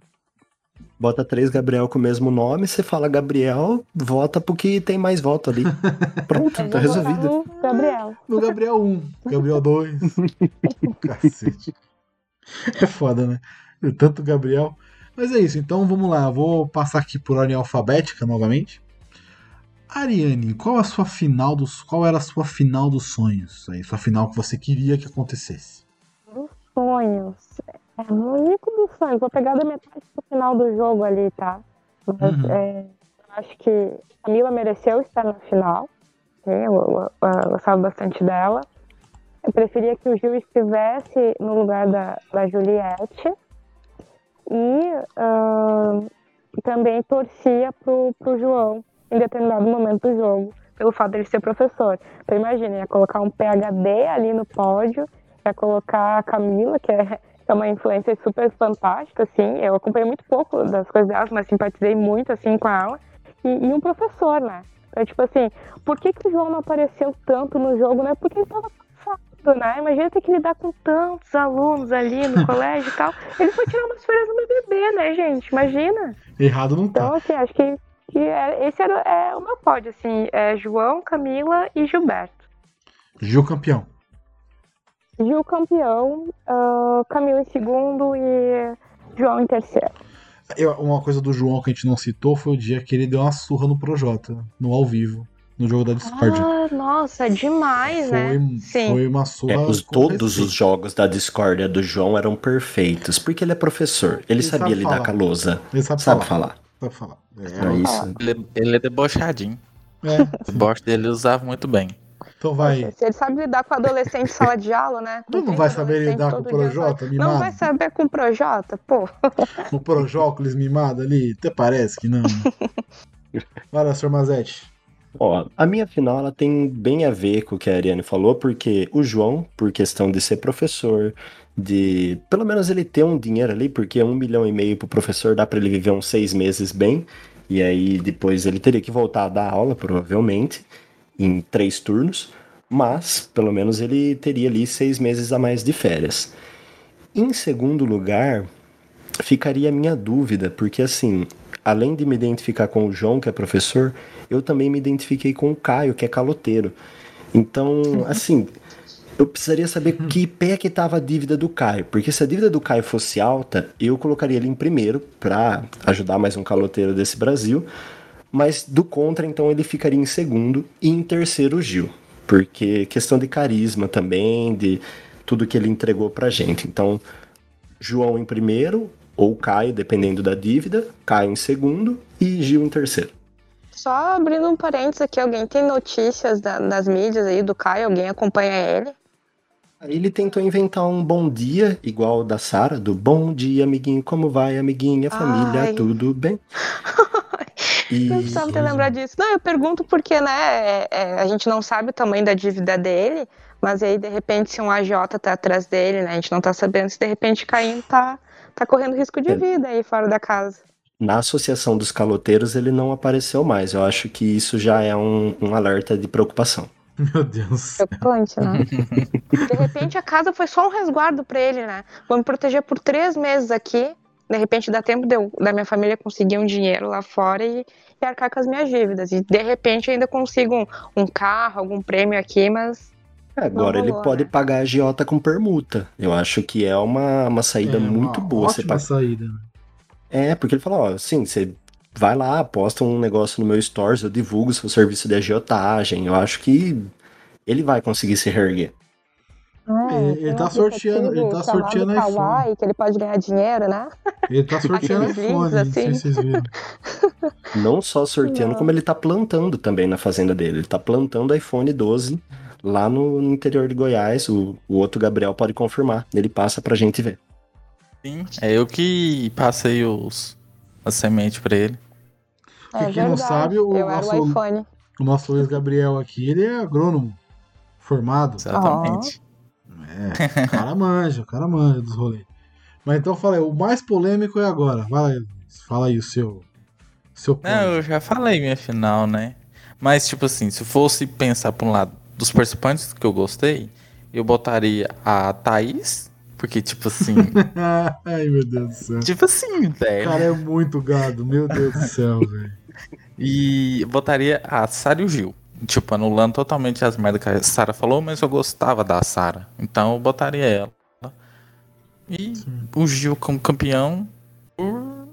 Bota três Gabriel com o mesmo nome, você fala Gabriel, vota porque tem mais voto ali. Pronto, tá resolvido. no Gabriel. No Gabriel 1, Gabriel 2. Cacete. É foda, né? Tanto Gabriel. Mas é isso, então vamos lá. Vou passar aqui por ordem alfabética novamente. Ariane, qual a sua final dos. Qual era a sua final dos sonhos? Aí, sua final que você queria que acontecesse. Sonhos. É o único dos sonhos. Vou pegar da metade pro final do jogo ali, tá? Mas Uhum. é, eu acho que a Mila mereceu estar na final. Eu, eu- eu gostava bastante dela. Eu preferia que o Gil estivesse no lugar da, da Juliette. E ah, também torcia pro, pro João em determinado momento do jogo, pelo fato dele ser professor. Então imagina, ia colocar um PHD ali no pódio, ia colocar a Camila, que é, que é uma influência super fantástica, assim. Eu acompanhei muito pouco das coisas dela, mas simpatizei muito, assim, com ela. E, e um professor, né? Então, tipo assim, por que, que o João não apareceu tanto no jogo, né? Porque ele tava cansado, né? Imagina ter que lidar com tantos alunos ali no colégio e tal. Ele foi tirar umas férias no BBB, né, gente? Imagina. Errado não Então, tá. assim, acho que, que é- esse era é, o meu pódio, assim. É João, Camila e Gilberto. Gil campeão. Gil campeão, ah, Camila em segundo e João em terceiro. Eu- uma coisa do João que a gente não citou foi o dia que ele deu uma surra no Projota, no ao vivo, no jogo da Discord. Ah, nossa, demais, foi, né? Sim. foi uma surra. É, os- todos os jogos da discórdia do João eram perfeitos, porque ele é professor, ele, Ele sabia sabe lidar falar. com a lousa. Ele sabe, Sabe falar. falar. Sabe falar. É É, isso. Ele, ele é debochadinho. é. O deboche dele ele usava muito bem. Então vai. Se ele sabe lidar com adolescente em sala de aula, né? Tu não 30 vai saber lidar com o Projota, Não mimado? vai saber com o Projota? Pô, O Projócolis mimado ali, até parece que não. lá, Sr. Mazete. Ó, a minha final ela tem bem a ver com o que a Ariane falou, porque o João, por questão de ser professor, de pelo menos ele ter um dinheiro ali, porque um milhão e meio pro professor dá pra ele viver uns seis meses bem, e aí depois ele teria que voltar a dar aula, provavelmente, em três turnos, mas pelo menos ele teria ali seis meses a mais de férias. Em segundo lugar, ficaria a minha dúvida, porque assim, além de me identificar com o João, que é professor, eu também me identifiquei com o Caio, que é caloteiro. Então, assim, eu precisaria saber que pé que tava a dívida do Caio, porque se a dívida do Caio fosse alta, eu colocaria ele em primeiro para ajudar mais um caloteiro desse Brasil. Mas do contra, então, ele ficaria em segundo e em terceiro o Gil. Porque questão de carisma também, de tudo que ele entregou pra gente. Então, João em primeiro, ou Caio, dependendo da dívida, Caio em segundo e Gil em terceiro. Só abrindo um parênteses aqui, alguém tem notícias da- das mídias aí do Caio? Alguém acompanha ele? Ele tentou inventar um bom dia, igual o da Sara, do bom dia, amiguinho, como vai, amiguinha, família, Ai. tudo bem? E Não precisava ter lembrado disso. Não, eu pergunto porque, né, é- é, a gente não sabe o tamanho da dívida dele, mas aí, de repente, se um agiota tá atrás dele, né, a gente não tá sabendo se, de repente, Caim tá, tá correndo risco de É. vida aí fora da casa. na Associação dos Caloteiros ele não apareceu mais. Eu acho que isso já é um, um alerta de preocupação. Meu Deus. Preocupante, né? De repente a casa foi só um resguardo pra ele, né? Vou me proteger por três meses aqui. De repente dá tempo de eu- da minha família conseguir um dinheiro lá fora e, e arcar com as minhas dívidas. E de repente eu ainda consigo um, um carro, algum prêmio aqui, mas Agora Não ele rolou, pode né? pagar a agiota com permuta. Eu acho que é uma, uma saída É, uma muito boa. Você Ótima paga- saída. né? É, porque ele falou, ó, assim, você vai lá, posta um negócio no meu stores, eu divulgo seu serviço de agiotagem. Eu acho que ele vai conseguir se reerguer. Ele- ele um tá sorteando- ele tá sorteando iPhone. Kawaii, que ele pode ganhar dinheiro, né? Ele tá sorteando iPhone, não assim. se vocês viram. Não só sorteando, Não. como ele tá plantando também na fazenda dele. Ele tá plantando iPhone 12 lá no, interior de Goiás. O, o outro Gabriel pode confirmar. Ele passa pra gente ver. Sim, é eu que passei os, a semente pra ele. É quem não verdade. sabe, o eu nosso- era o iPhone. O nosso Luiz Gabriel aqui, ele é agrônomo. Formado. Exatamente. É, o cara manja, o cara manja dos rolês. Mas então fala aí, o mais polêmico é agora. Vai lá. Fala aí o seu. Seu Não, eu já falei minha final, né? Mas, tipo assim, se fosse pensar por um lado dos participantes que eu gostei, eu botaria a Thaís, porque, tipo assim. Ai, meu Deus do céu. tipo assim, O velho. cara é muito gado, meu Deus do céu, velho. E botaria a Sara e o Gil. Tipo, anulando totalmente as merdas que a Sara falou, mas eu gostava da Sara. Então eu botaria ela. E o Gil como campeão por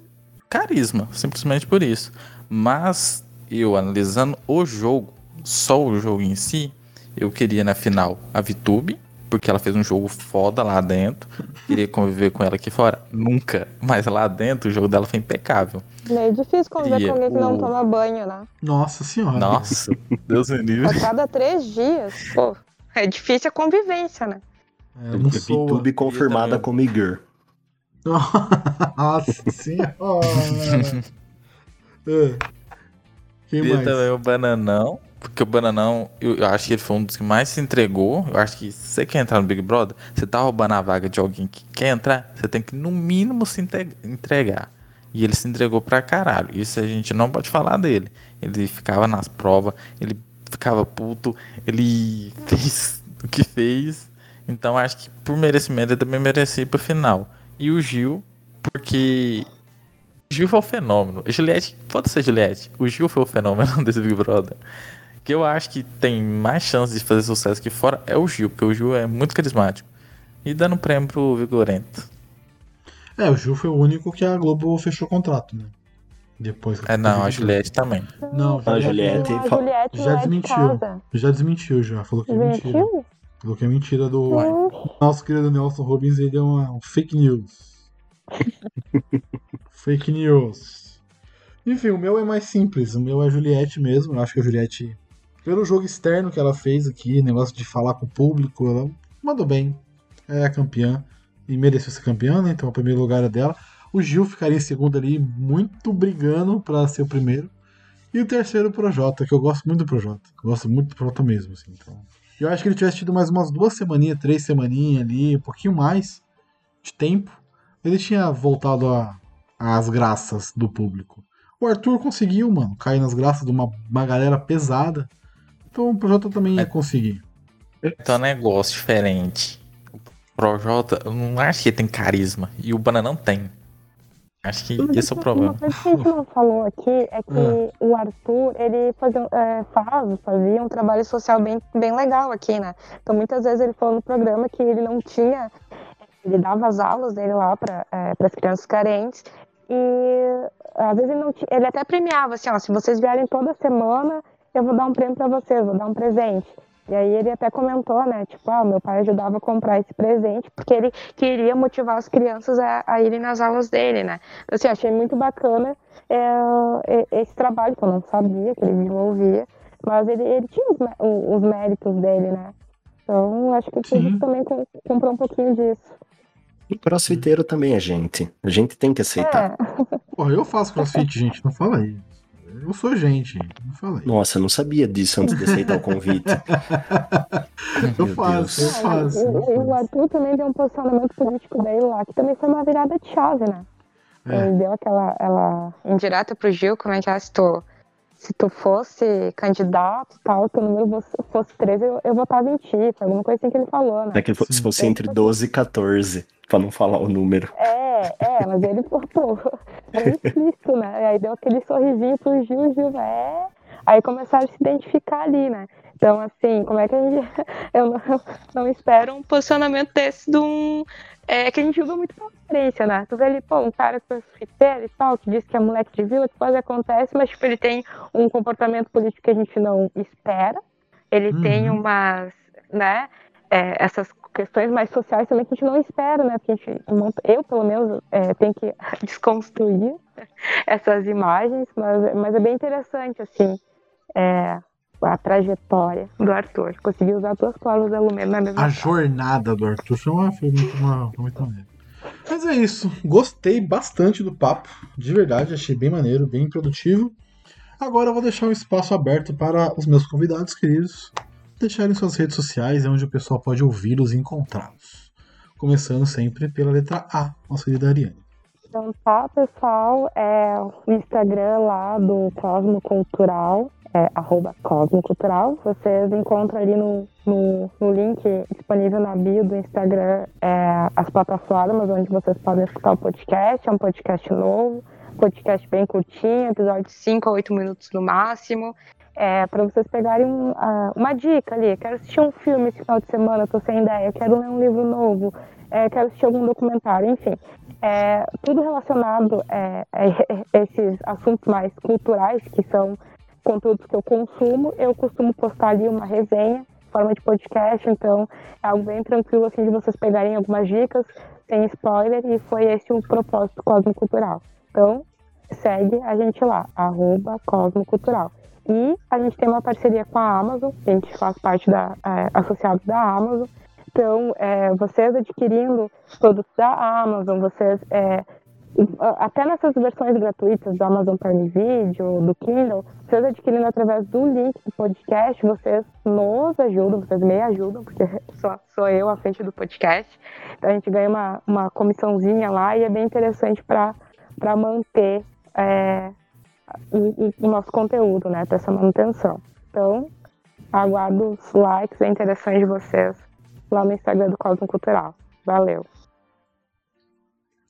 carisma, simplesmente por isso. Mas eu analisando o jogo, só o jogo em si, eu queria na final a Vitube, porque ela fez um jogo foda lá dentro. Queria conviver com ela aqui fora. Nunca. Mas lá dentro o jogo dela foi impecável. Meio difícil conviver Queria com alguém que não toma banho, né? Nossa senhora. Nossa, Deus me livre. A cada três dias, pô, é difícil a convivência, né? É, eu não sou. YouTube confirmada como Igor. Nossa senhora. É. Quem Queria mais? também o Bananão, porque o Bananão, eu, eu acho que ele foi um dos que mais se entregou. Eu acho que se você quer entrar no Big Brother, você tá roubando a vaga de alguém que quer entrar, você tem que no mínimo se entregar. E ele se entregou pra caralho. Isso a gente não pode falar dele. Ele ficava nas provas, ele ficava puto, ele fez o que fez. Então acho que por merecimento ele também merecia ir pro final. E o Gil, porque Gil foi o fenômeno. Juliette, pode ser Juliette. O Gil foi o fenômeno desse Big Brother. Que eu acho que tem mais chance de fazer sucesso aqui fora é o Gil, porque o Gil é muito carismático. E dando prêmio pro Vigorento. É, o Gil foi o único que a Globo fechou contrato, né? Depois que É, não, a Juliette também. Não, A Juliette a Juliette já é de desmentiu. casa. Já desmentiu, já. Falou que é mentira. Falou que é mentira do nosso querido Nelson Robbins. Ele deu uma, um fake news. fake news. Enfim, o meu é mais simples. O meu é a Juliette mesmo. Eu acho que a Juliette, pelo jogo externo que ela fez aqui, negócio de falar com o público, ela mandou bem. É a campeã. E mereceu ser campeã, né? Então o primeiro lugar é dela. O Gil ficaria em segundo ali, muito brigando pra ser o primeiro. E o terceiro, o Projota, que eu gosto muito do Projota. Gosto muito do Projota mesmo, assim. Então, eu acho que ele tivesse tido mais umas duas semaninhas, três semaninhas ali, um pouquinho mais de tempo. Ele tinha voltado às graças do público. O Arthur conseguiu, mano, cair nas graças de uma, uma galera pesada. Então o Projota também ia conseguir. Então é um negócio diferente. O Projota, eu não acho que ele tem carisma. E o Bananão tem. Acho que esse é o problema. Uma coisa que a gente não falou aqui é que Ah. o Arthur, ele fazia, é, faz, fazia um trabalho social bem, bem legal aqui, né? Então muitas vezes ele falou no programa que ele não tinha, ele dava as aulas dele lá para as crianças carentes e às vezes ele, não ele até premiava assim, ó, se vocês vierem toda semana, eu vou dar um prêmio pra vocês, vou dar um presente. E aí ele até comentou, né, tipo, ah, meu pai ajudava a comprar esse presente porque ele queria motivar as crianças a, a irem nas aulas dele, né. Então, assim, achei muito bacana é, e- esse trabalho que eu não sabia que ele desenvolvia, mas ele, ele tinha os, os méritos dele, né. Então, acho que o público também com- comprou um pouquinho disso. E crossfiteiro também é gente. A gente tem que aceitar. É, Porra, eu faço crossfit, gente, não fala aí. Eu sou gente, não fala aí. Nossa, eu não sabia disso antes de aceitar o convite. Eu Meu faço, eu Deus. faço. eu O, o faço. Arthur também deu um posicionamento político dele lá, que também foi uma virada de chave, né? É. Ele deu aquela ela, indireta pro Gil, como é que é? Se tu, se tu fosse candidato tal, teu número fosse, fosse 13, eu, eu votava em ti. Foi alguma coisa assim que ele falou, né? É que se fosse entre 12 e 14, pra não falar o número. É, é, mas ele, pô, pô, era explícito, né? Aí deu aquele sorrisinho pro Gil, o Gil, é. Aí começaram a se identificar ali, né? Então, assim, como é que a gente. Eu não, não espero um posicionamento desse de um. É que a gente julga muito pela aparência, né? Tu vê ali, pô, um cara crossfiteiro e tal, que diz que é moleque de vila, que quase acontece, mas, tipo, ele tem um comportamento político que a gente não espera. Ele Uhum. tem umas, né? é, essas questões mais sociais também que a gente não espera, né? Porque a gente eu, pelo menos, é, tenho que desconstruir essas imagens, mas, mas é bem interessante, assim, é, a trajetória do Arthur. Consegui usar duas palavras da Lumena na mesma A frase. jornada do Arthur foi, uma, foi muito, uma, foi muito maneiro. Mas é isso. Gostei bastante do papo. De verdade, achei bem maneiro, bem produtivo. Agora eu vou deixar um espaço aberto para os meus convidados queridos deixarem suas redes sociais, é onde o pessoal pode ouvi-los e encontrá-los. Começando sempre pela letra A, nossa querida Ariane. Então tá, pessoal, é o Instagram lá do Cosmo Cultural, é arroba Cosmo Cultural. Vocês encontram ali no, no, no link disponível na bio do Instagram é, as plataformas onde vocês podem escutar o podcast. É um podcast novo, podcast bem curtinho, episódio de 5 a 8 minutos no máximo. É, para vocês pegarem ah, uma dica ali. Quero assistir um filme esse final de semana, tô sem ideia. Quero ler um livro novo. É, quero assistir algum documentário, enfim. É, tudo relacionado é, a esses assuntos mais culturais, que são conteúdos que eu consumo, eu costumo postar ali uma resenha forma de podcast, então é algo bem tranquilo assim de vocês pegarem algumas dicas, sem spoiler, e foi esse o propósito do Cosmo Cultural. Então, segue a gente lá, arroba Cosmo Cultural. E a gente tem uma parceria com a Amazon, a gente faz parte da é, associado da Amazon. Então, é, vocês adquirindo produtos da Amazon, vocês é, até nessas versões gratuitas do Amazon Prime Video, do Kindle, vocês adquirindo através do link do podcast, vocês nos ajudam, vocês me ajudam, porque sou, sou eu à frente do podcast. Então a gente ganha uma, uma comissãozinha lá e é bem interessante para manter é, o, o- nosso conteúdo, né? Ter essa manutenção. Então, aguardo os likes e interações de vocês lá no Instagram do Cosmo Cultural. Valeu!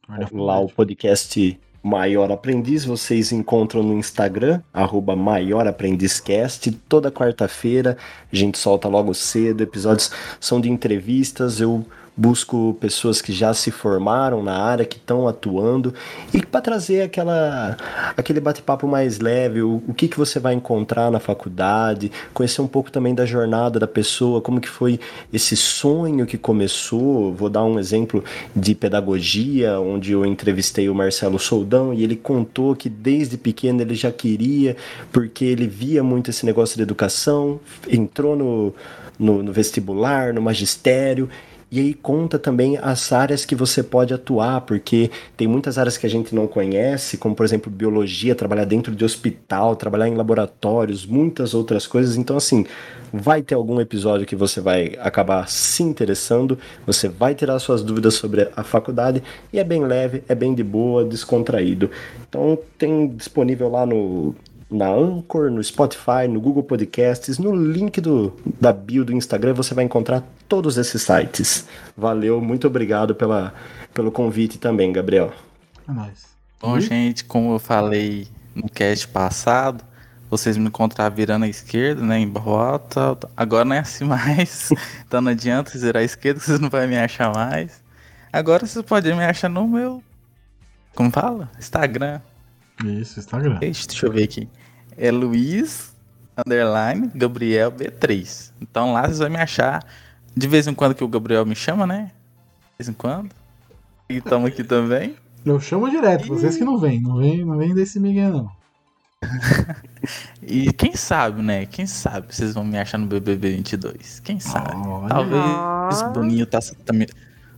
Lá o podcast Maior Aprendiz, vocês encontram no Instagram, arroba Maior Aprendizcast. Toda quarta-feira a gente solta logo cedo, episódios são de entrevistas, eu busco pessoas que já se formaram na área, que estão atuando, e para trazer aquela, aquele bate-papo mais leve, o, o que, que você vai encontrar na faculdade, conhecer um pouco também da jornada da pessoa, como que foi esse sonho que começou. Vou dar um exemplo de pedagogia, onde eu entrevistei o Marcelo Soldão e ele contou que desde pequeno ele já queria, porque ele via muito esse negócio de educação, entrou no, no, no vestibular, no magistério. E aí conta também as áreas que você pode atuar, porque tem muitas áreas que a gente não conhece, como por exemplo biologia, trabalhar dentro de hospital, trabalhar em laboratórios, muitas outras coisas. Então assim, vai ter algum episódio que você vai acabar se interessando, você vai tirar suas dúvidas sobre a faculdade e é bem leve, é bem de boa, descontraído. Então tem disponível lá no na Anchor, no Spotify, no Google Podcasts, no link do, da bio do Instagram você vai encontrar todos esses sites. Valeu, muito obrigado pela, pelo convite também, Gabriel. É nóis. Bom, gente, como eu falei no cast passado, vocês me encontraram virando à esquerda, né, em rota. Agora não é assim mais. então não adianta virar à esquerda, que vocês não vão me achar mais. Agora vocês podem me achar no meu. Como fala? Instagram. Isso, Instagram. Ixi, Deixa eu ver aqui. É Luiz, underline, Gabriel B3. Então lá vocês vão me achar. De vez em quando que o Gabriel me chama, né? De vez em quando. E estamos aqui também. Eu chamo direto, vocês que não vêm. Não vem, não vem desse Miguel, não. E quem sabe, né? Quem sabe vocês vão me achar no BBB 22. Quem sabe? Olha. Talvez o Boninho tá, tá me-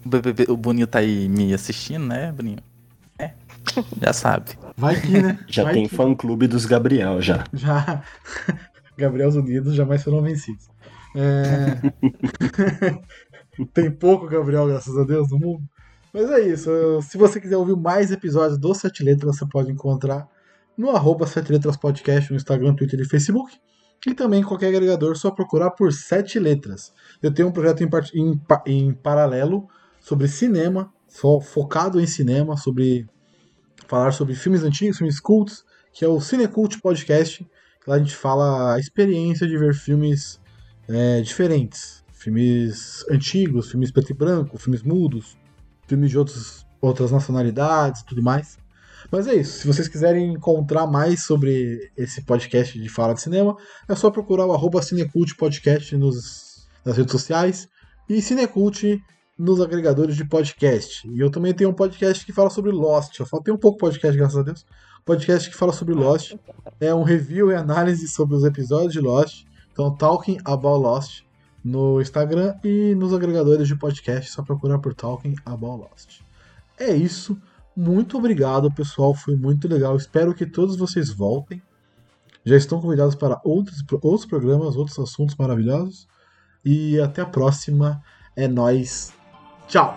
o, BBB, o Boninho tá aí me assistindo, né, Boninho? Já sabe. Vai que, né? Já Vai tem que. fã-clube dos Gabriel, já. Já. Gabriel's Unidos jamais serão vencidos. É... Tem pouco Gabriel, graças a Deus, no mundo. Mas é isso. Se você quiser ouvir mais episódios do Sete Letras, você pode encontrar no arroba Sete Letras Podcast no Instagram, Twitter e Facebook. E também em qualquer agregador, só procurar por Sete Letras. Eu tenho um projeto em, part- em pa- em paralelo sobre cinema, fo- focado em cinema, sobre falar sobre filmes antigos, filmes cultos, que é o Cinecult Podcast. Lá a gente fala a experiência de ver filmes é, diferentes. Filmes antigos, filmes preto e branco, filmes mudos, filmes de outros, outras nacionalidades tudo mais. Mas é isso. Se vocês quiserem encontrar mais sobre esse podcast de fala de cinema, é só procurar o arroba Cinecult Podcast nos, nas redes sociais e Cinecult nos agregadores de podcast. E eu também tenho um podcast que fala sobre Lost. Eu só um pouco podcast, graças a Deus. Podcast que fala sobre Lost. É um review e análise sobre os episódios de Lost. Então, Talking About Lost no Instagram e nos agregadores de podcast. Só procurar por Talking About Lost. É isso. Muito obrigado, pessoal. Foi muito legal. Espero que todos vocês voltem. Já estão convidados para outros, outros programas, outros assuntos maravilhosos. E até a próxima. É nóis. Tchau!